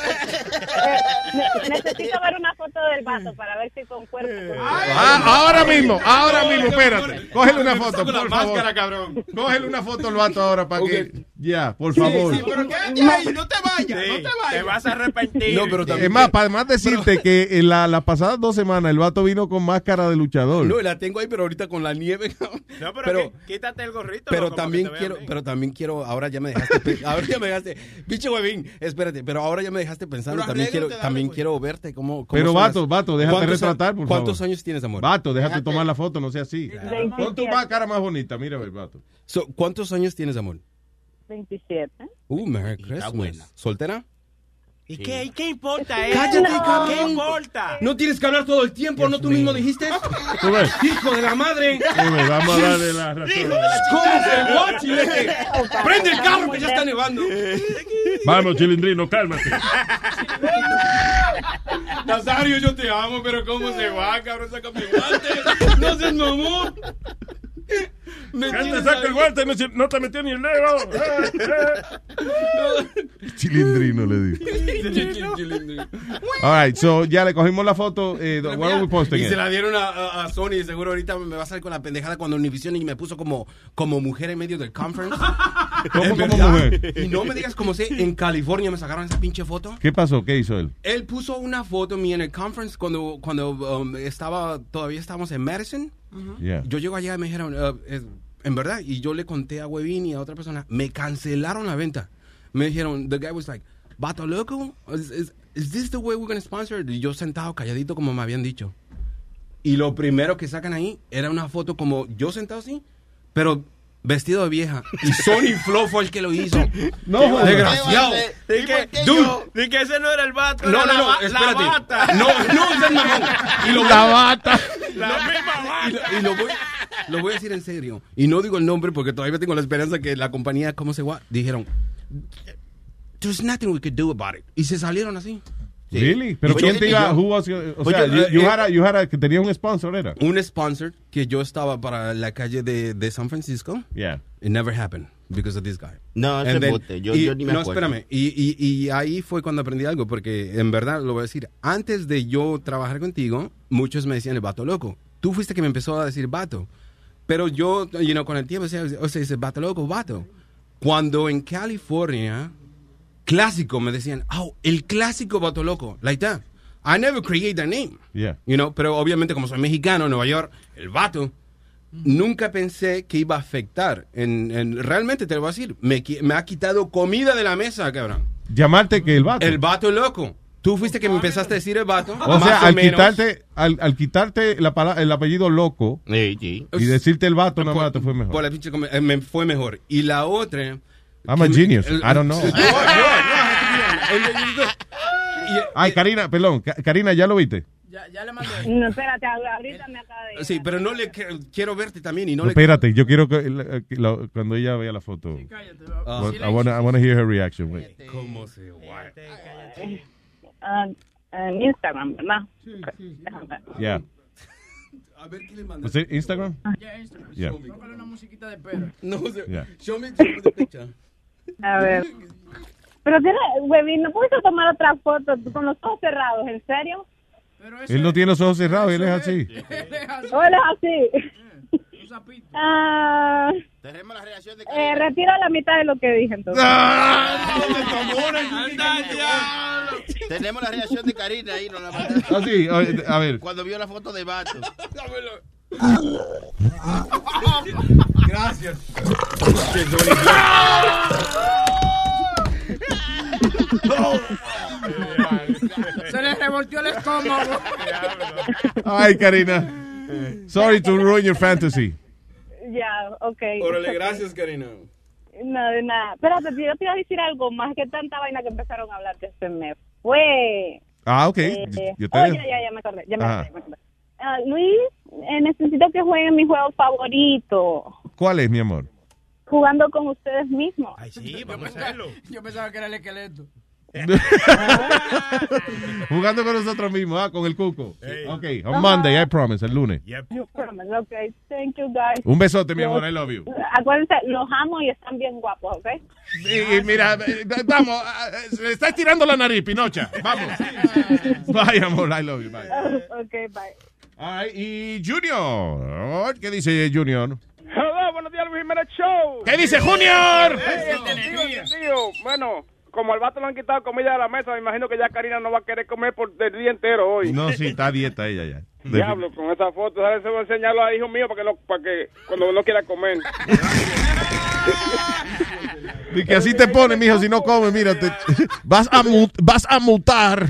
ne- necesito ver una foto del vato para ver si con cuerpo. Ah, ahora mismo, ahora mismo, espérate. Cógele una foto, Con la por favor. máscara, cabrón. Cógele una foto al vato ahora para que... Ya, por favor. pero quédate ahí, no te vayas, no te Te vayas. vas a arrepentir. No, pero también... Es más, para además decirte que en la, las pasadas dos semanas el vato vino con máscara de luchador. No, la tengo ahí, pero ahorita con la nieve. No, pero, Pero- que- quítate el gorrito. Pero loco, también te quiero, pero también quiero, ahora ya me dejaste, ahora ya me dejaste, pinche huevín, espérate, pero ahora ya me dejaste pensando, Pero también quiero, dale, también pues. quiero verte cómo, cómo Pero vato, las- vato, déjate ¿Cuántos retratar, por ¿Cuántos favor. años tienes, amor? Vato, déjate tomar la foto, no sea así. Pon tu 27. cara más bonita, mira, vato. So, ¿Cuántos años tienes, amor? 27. Uh, Merry está Christmas. buena. ¿Soltera? ¿Y qué, y qué importa eso? Cállate, ¿Qué cabrón. importa? No tienes que hablar todo el tiempo, ¿no? Tú mismo dijiste. Tú ves. Hijo de la madre. Tú ves, Vamos a darle la razón. ¿Cómo se va, chilete? Prende el carro que ya está nevando. Vamos, chilindrino, cálmate. Nazario, yo te amo, pero ¿cómo se va, cabrón? Saca mi guante. No seas mamón. Saca el guante, no, no te metió ni el dedo. Chilindrino le digo. All right, so ya le cogimos la foto. Eh, where are we posting Y it? se la dieron a, a- Sony y seguro ahorita me va a salir con la pendejada cuando Univision y me puso como, como mujer en medio del conference. ¿Cómo ¿Es como mujer? Y no me digas como sé, en California me sacaron esa pinche foto. ¿Qué pasó? ¿Qué hizo él? Él puso una foto mía en el conference cuando, cuando um, estaba, todavía estábamos en Madison. Yeah. Yo llego allá y me dijeron, uh, es- en verdad, y yo le conté a Webin y a otra persona, me cancelaron la venta. Me dijeron, the guy was like, Vato loco, is, is, is this the way we're going to sponsor? it?" Y yo sentado calladito como me habían dicho. Y lo primero que sacan ahí era una foto como yo sentado así, pero vestido de vieja. Y Sony Flow fue el que lo hizo. No, desgraciado. Di que, Dude. que ese no era el vato, No, era no, no, ba- la espérate. bata. No, no, ese es mamón. Y lo La bata. La misma bata. y, lo- y lo, voy, lo voy a decir en serio. Y no digo el nombre porque todavía tengo la esperanza que la compañía, ¿cómo se llama? Dijeron, there's nothing we could do about it. Y se salieron así. Really? ¿Pero Pues quién yo- te iba? yo- Who was your- o pues sea, yo, you, eh, you eh, had a- you had a- que tenía un sponsor, ¿era? Un sponsor que yo estaba para la calle de, de San Francisco. Yeah. It never happened because of this guy. No, ese then- bote, yo- y- yo ni me No, acuerdo. espérame. Y, y, y ahí fue cuando aprendí algo, porque en verdad lo voy a decir. Antes de yo trabajar contigo, muchos me decían el vato loco. Tú fuiste que me empezó a decir vato. Pero yo, you know, con el tiempo, o sea, o sea, dice vato loco, vato. Cuando en California, clásico, me decían, oh, el clásico vato loco, like that. I never created that name. Yeah. You know, pero obviamente como soy mexicano, Nueva York, el vato, nunca pensé que iba a afectar. En, en- realmente te lo voy a decir, me, ha quitado comida de la mesa, cabrón. Llamarte que el vato. El vato loco. Tú fuiste que me empezaste a decir el vato. O más sea, al menos. quitarte, al, al quitarte la pala- el apellido loco y decirte el vato, nada más te fue mejor. Por la pinche eh, me fue mejor. Y la otra. I'm a genius. el- I don't know. Ay, Karina, perdón, Ka- Karina, ¿ya lo viste? No, espérate, ahorita me acaba de... Sí, pero no le quiero verte también y no No, le espérate, yo quiero que, que la- cuando ella vea la foto. Ah. What- I wanna, I wanna hear her reaction. wait. ¿Cómo se va? Ah, en Instagram, ¿verdad? Yeah. A ver qué le Was it Instagram? Ya, Instagram. Yeah. Una musiquita de perro. No, sé. Yeah. show me, show me the picture. A ver. Pero tiene, Webby, ¿no pudiste tomar otra foto con los ojos cerrados? ¿En serio? Él no tiene los ojos cerrados, él es así. ¿O él es así? Ah, Tenemos la reacción de eh, retiro la mitad de lo que dije entonces. Tenemos la reacción de Karina ahí, no la Ah, sí, a- ver. Cuando vio la foto de Vato. Gracias. Se le revolteó el estómago. Ay, Karina. Sorry to ruin your fantasy. Ya, ok. Órale, gracias, Karina. No, de nada. Espérate, yo te iba a decir algo más que tanta vaina que empezaron a hablar que se me fue. Ah, ok. Eh, Yo te oh, ya, ya, ya me acordé. Ya me acordé, me acordé. Ah, Luis, necesito que jueguen mi juego favorito. ¿Cuál es, mi amor? Jugando con ustedes mismos. Sí, vamos a hacerlo. Yo pensaba que era el esqueleto. Jugando con nosotros mismos, ah, con el cuco. Ok, on Monday, I promise, el lunes. You promise. Okay, thank you guys. Un besote, mi amor, I love you. Acuérdense, los amo y están bien guapos, ¿ok? Y, y mira, eh, vamos, ah, eh, le está estirando la nariz, Pinocha. Vamos. Bye, amor, I love you, bye. ok, bye. Ay, y Junior, ¿qué dice Junior? Hola, buenos días, Luis Jiménez Show. ¿Qué dice Junior? Hey, tío, tío, bueno, como al vato le han quitado comida de la mesa, me imagino que ya Karina no va a querer comer por el día entero hoy. No, sí, está a dieta ella ya. Diablo, con esa foto, ¿sabes? Se voy a enseñarlo a hijo mío para que, no, para que cuando no quiera comer. Y que así te pone, mijo, si no comes, mira, te- vas, a mu- vas a mutar.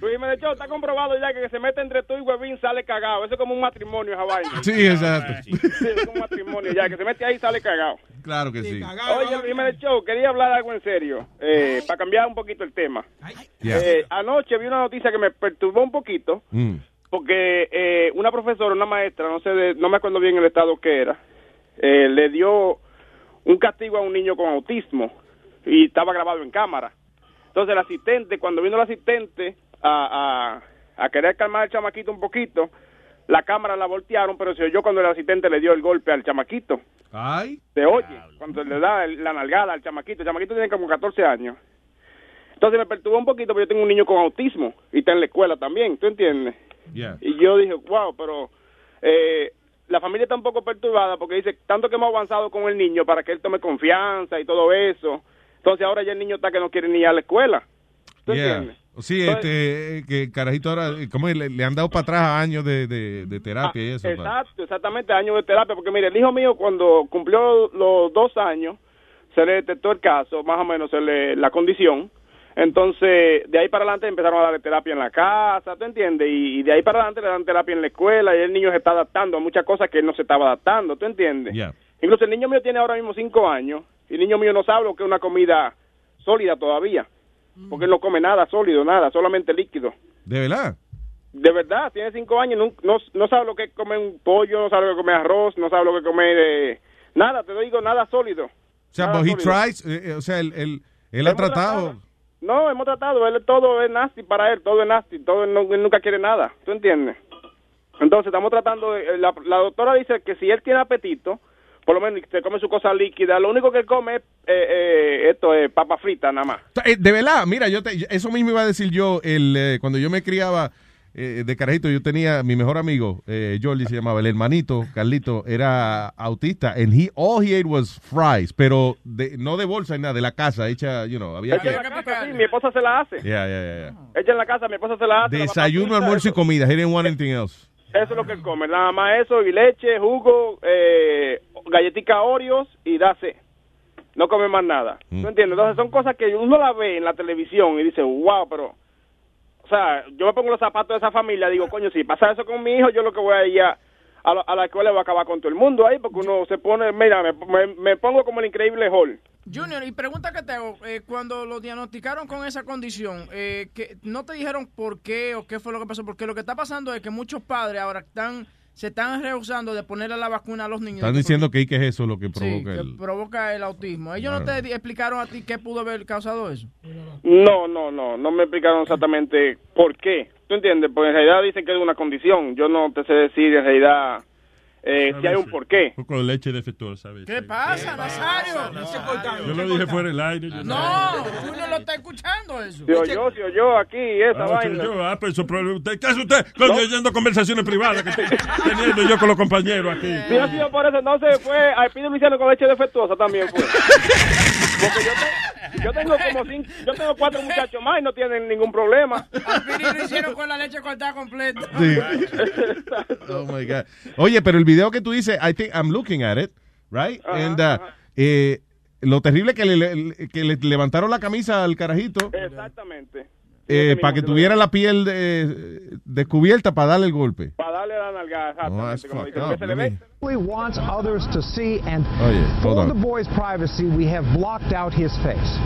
Luis Show, está comprobado ya que, que se mete entre tú y Huevín sale cagado. Eso es como un matrimonio esa vaina. Sí, exacto. Sí, es como un matrimonio ya, que se mete ahí sale cagado. Claro que sí. Oye, Luis Show, quería hablar algo en serio, eh, para cambiar un poquito el tema. Eh, anoche vi una noticia que me perturbó un poquito, Mm. porque eh, una profesora, una maestra, no sé, de- no me acuerdo bien el estado que era, eh, le dio un castigo a un niño con autismo y estaba grabado en cámara. Entonces el asistente, cuando vino el asistente a, a, a querer calmar al chamaquito un poquito, la cámara la voltearon, pero se oyó cuando el asistente le dio el golpe al chamaquito. Ay. Se oye cuando le da la nalgada al chamaquito. El chamaquito tiene como 14 años. Entonces me perturbó un poquito porque yo tengo un niño con autismo y está en la escuela también, ¿tú entiendes? Yeah. Y yo dije, wow, pero eh, la familia está un poco perturbada porque dice, tanto que hemos avanzado con el niño para que él tome confianza y todo eso. Entonces ahora ya el niño está que no quiere ni ir a la escuela. ¿Tú Yeah. entiendes? Sí, este, que carajito ahora, eh, ¿cómo es? le, le han dado para atrás años de, de, de terapia y eso. Exacto, exactamente, años de terapia, porque mire, el hijo mío cuando cumplió los dos años, se le detectó el caso, más o menos se le, la condición, entonces de ahí para adelante empezaron a darle terapia en la casa, ¿tú entiendes? Y, y de ahí para adelante le dan terapia en la escuela y el niño se está adaptando a muchas cosas que él no se estaba adaptando, ¿tú entiendes? Yeah. Incluso el niño mío tiene ahora mismo cinco años y el niño mío no sabe lo que es una comida sólida todavía, porque él no come nada sólido, nada, solamente líquido. ¿De verdad? De verdad, tiene cinco años, no, no, no sabe lo que es comer un pollo, no sabe lo que es comer arroz, no sabe lo que es comer eh, nada, te lo digo, nada sólido. O sea, Nada but he sólido. tries, eh, eh, o sea, él, él, él ha tratado. No, hemos tratado, él todo es nasty para él, todo es nasty, todo él, no- él nunca quiere nada, ¿tú entiendes? Entonces estamos tratando, de, la, la doctora dice que si él tiene apetito, por lo menos se come su cosa líquida, lo único que come es eh, eh, esto es papa frita nada más. Eh, De verdad, mira, yo te- eso mismo iba a decir yo el, eh, cuando yo me criaba eh, de carajito, yo tenía mi mejor amigo, eh, Jordi se llamaba, el hermanito, Carlito, era autista, and he, all he ate was fries, pero de, no de bolsa ni nada, de la casa, hecha, you know, había que... en la casa, sí, mi esposa se la hace. Yeah, en la casa, mi esposa se la hace. Desayuno, almuerzo y comida, he didn't want anything else. Eso es lo que él come, nada más eso, y leche, jugo, eh, galletica Oreos y dase. No come más nada. ¿Tú entiendes? Entonces son cosas que uno la ve en la televisión y dice, wow, pero... O sea, yo me pongo los zapatos de esa familia, digo, coño, si pasa eso con mi hijo, yo lo que voy a ir a, a, la- a la escuela voy a acabar con todo el mundo ahí, porque uno se pone, mira, me, me- pongo como el increíble Hall. Junior, y pregunta que te hago, eh, cuando lo diagnosticaron con esa condición, eh, que ¿no te dijeron por qué o qué fue lo que pasó? Porque lo que está pasando es que muchos padres ahora están se están rehusando de ponerle la vacuna a los niños. Están diciendo que, que es eso lo que Sí, provoca que el... provoca el autismo. ¿Ellos no te explicaron a ti qué pudo haber causado eso? No, no, no, no me explicaron exactamente por qué. ¿Tú entiendes? Pues en realidad dicen que es una condición. Yo no te sé decir en realidad eh, si hay un porqué. Un poco de leche defectuosa, ¿sabes? ¿Qué pasa, Nazario? Yo lo dije fuera del aire. yo No, Junior lo está escuchando eso. Si oyó, si oyó aquí esa Ah, vaina. yo, ah, pero eso, ¿qué hace usted? Coño, oyendo conversaciones privadas que estoy teniendo yo con los compañeros aquí. Si ha sido por eso, entonces fue al Pide Luciano con leche defectuosa también fue. Porque yo, te- yo tengo como cinco, yo tengo cuatro muchachos más y no tienen ningún problema. Al fin lo hicieron con la leche cortada completa. Sí. Oh my God. Oye, pero el video que tú dices, I think I'm looking at it, right? And, uh, eh, lo terrible que le, le- que le levantaron la camisa al carajito Exactamente. Eh, para que tuviera la piel de- descubierta para darle el golpe. Para darle la nalgada, como que se le ve. others to see, and Oh, for on. the boy's privacy, we have blocked out his face.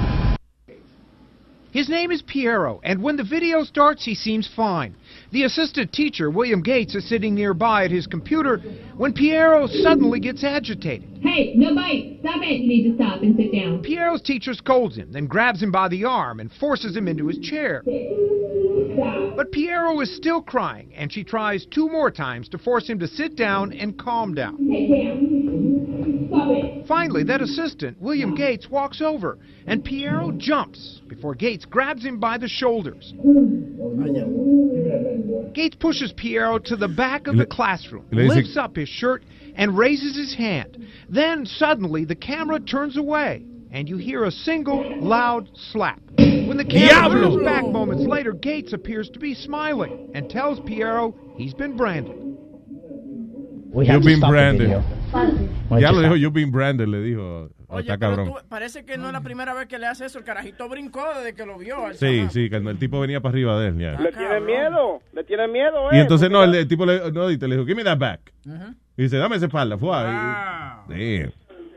His name is Piero, and when the video starts, he seems fine. The assistant teacher, William Gates, is sitting nearby at his computer when Piero suddenly gets agitated. Hey, no bite. Stop it. You need to stop and sit down. Piero's teacher scolds him, then grabs him by the arm and forces him into his chair. But Piero is still crying, and she tries two more times to force him to sit down and calm down. Finally, that assistant, William Gates, walks over, and Piero jumps before Gates grabs him by the shoulders. Gates pushes Piero to the back of the classroom, lifts up his shirt, and raises his hand. Then suddenly the camera turns away, and you hear a single loud slap. When the camera Diablo! turns back moments later, Gates appears to be smiling and tells Piero he's been branded. We You've to been stop the branded. Ya lo dijo You've been branded, le dijo. Oh, está cabrón. Tú- parece que no es la primera vez que le hace eso. El carajito brincó desde que lo vio. al Sí, sí, cuando el tipo venía para arriba de él, ya. Le tiene miedo, le tiene miedo, Y eh, entonces porque no, el, el tipo le, no, y te le dijo, give me that back. Y dice, dame esa espalda. Fue ahí. Damn.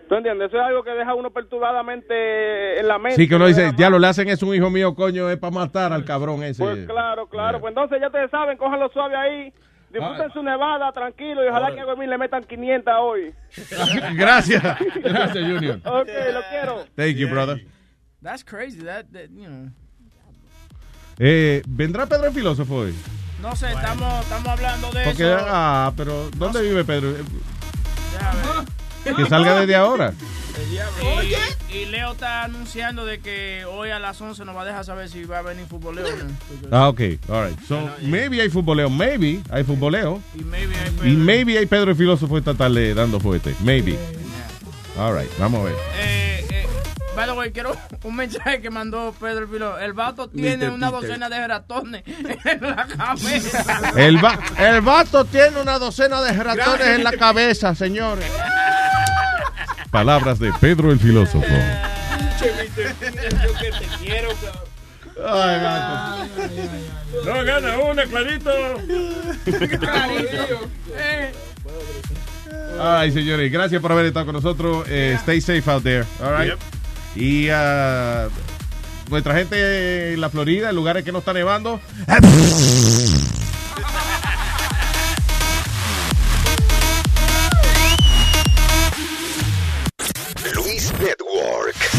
¿Tú entiendes? Eso es algo que deja a uno perturbadamente en la mente. Sí, que uno dice, ya lo le hacen es un hijo mío, coño, es para matar al cabrón ese. Pues claro, claro. Pues entonces ya ustedes saben, cójanlo suave ahí. Disfruten su nevada, tranquilo, y ojalá que a Goemín le metan 500 hoy. Gracias. Gracias, Junior. Ok, lo quiero. Thank you, brother. That's crazy. That, that, you know. Eh, ¿Vendrá Pedro el filósofo hoy? No sé, estamos, estamos hablando de Porque, eso. ah, pero ¿dónde vive Pedro? Que salga desde ahora. Y, y Leo está anunciando de que hoy a las 11 nos va a dejar saber si va a venir futboleo o no. Porque- Ah, ok, all right. So, maybe hay futboleo, maybe hay futboleo. Y maybe hay Y maybe hay Pedro el filósofo esta tarde dando fuerte. Maybe. All right, vamos a ver. Eh, eh, by the way, quiero un mensaje que mandó Pedro el Filo. El vato tiene una docena de ratones en la cabeza. El, va- el vato tiene una docena de ratones en la cabeza, señores. Palabras de Pedro el filósofo. Yo que te quiero, Ay, gato. No, gana una, clarito. Ay, señores, gracias por haber estado con nosotros. Eh, stay safe out there. All right. Y ah, nuestra gente en la Florida, en lugares que no está nevando.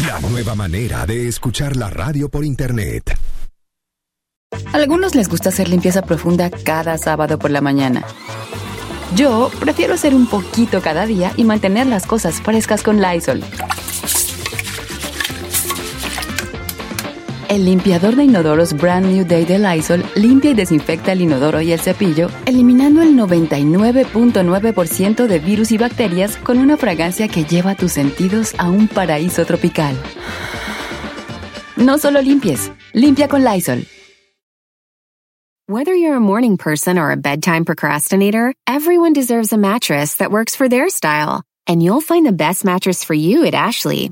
La nueva manera de escuchar la radio por internet. Algunos les gusta hacer limpieza profunda cada sábado por la mañana. Yo prefiero hacer un poquito cada día y mantener las cosas frescas con Lysol. El limpiador de inodoros Brand New Day de Lysol limpia y desinfecta el inodoro y el cepillo, eliminando el 99.9% de virus y bacterias con una fragancia que lleva tus sentidos a un paraíso tropical. No solo limpies, limpia con Lysol. Whether you're a morning person or a bedtime procrastinator, everyone deserves a mattress that works for their style. And you'll find the best mattress for you at Ashley.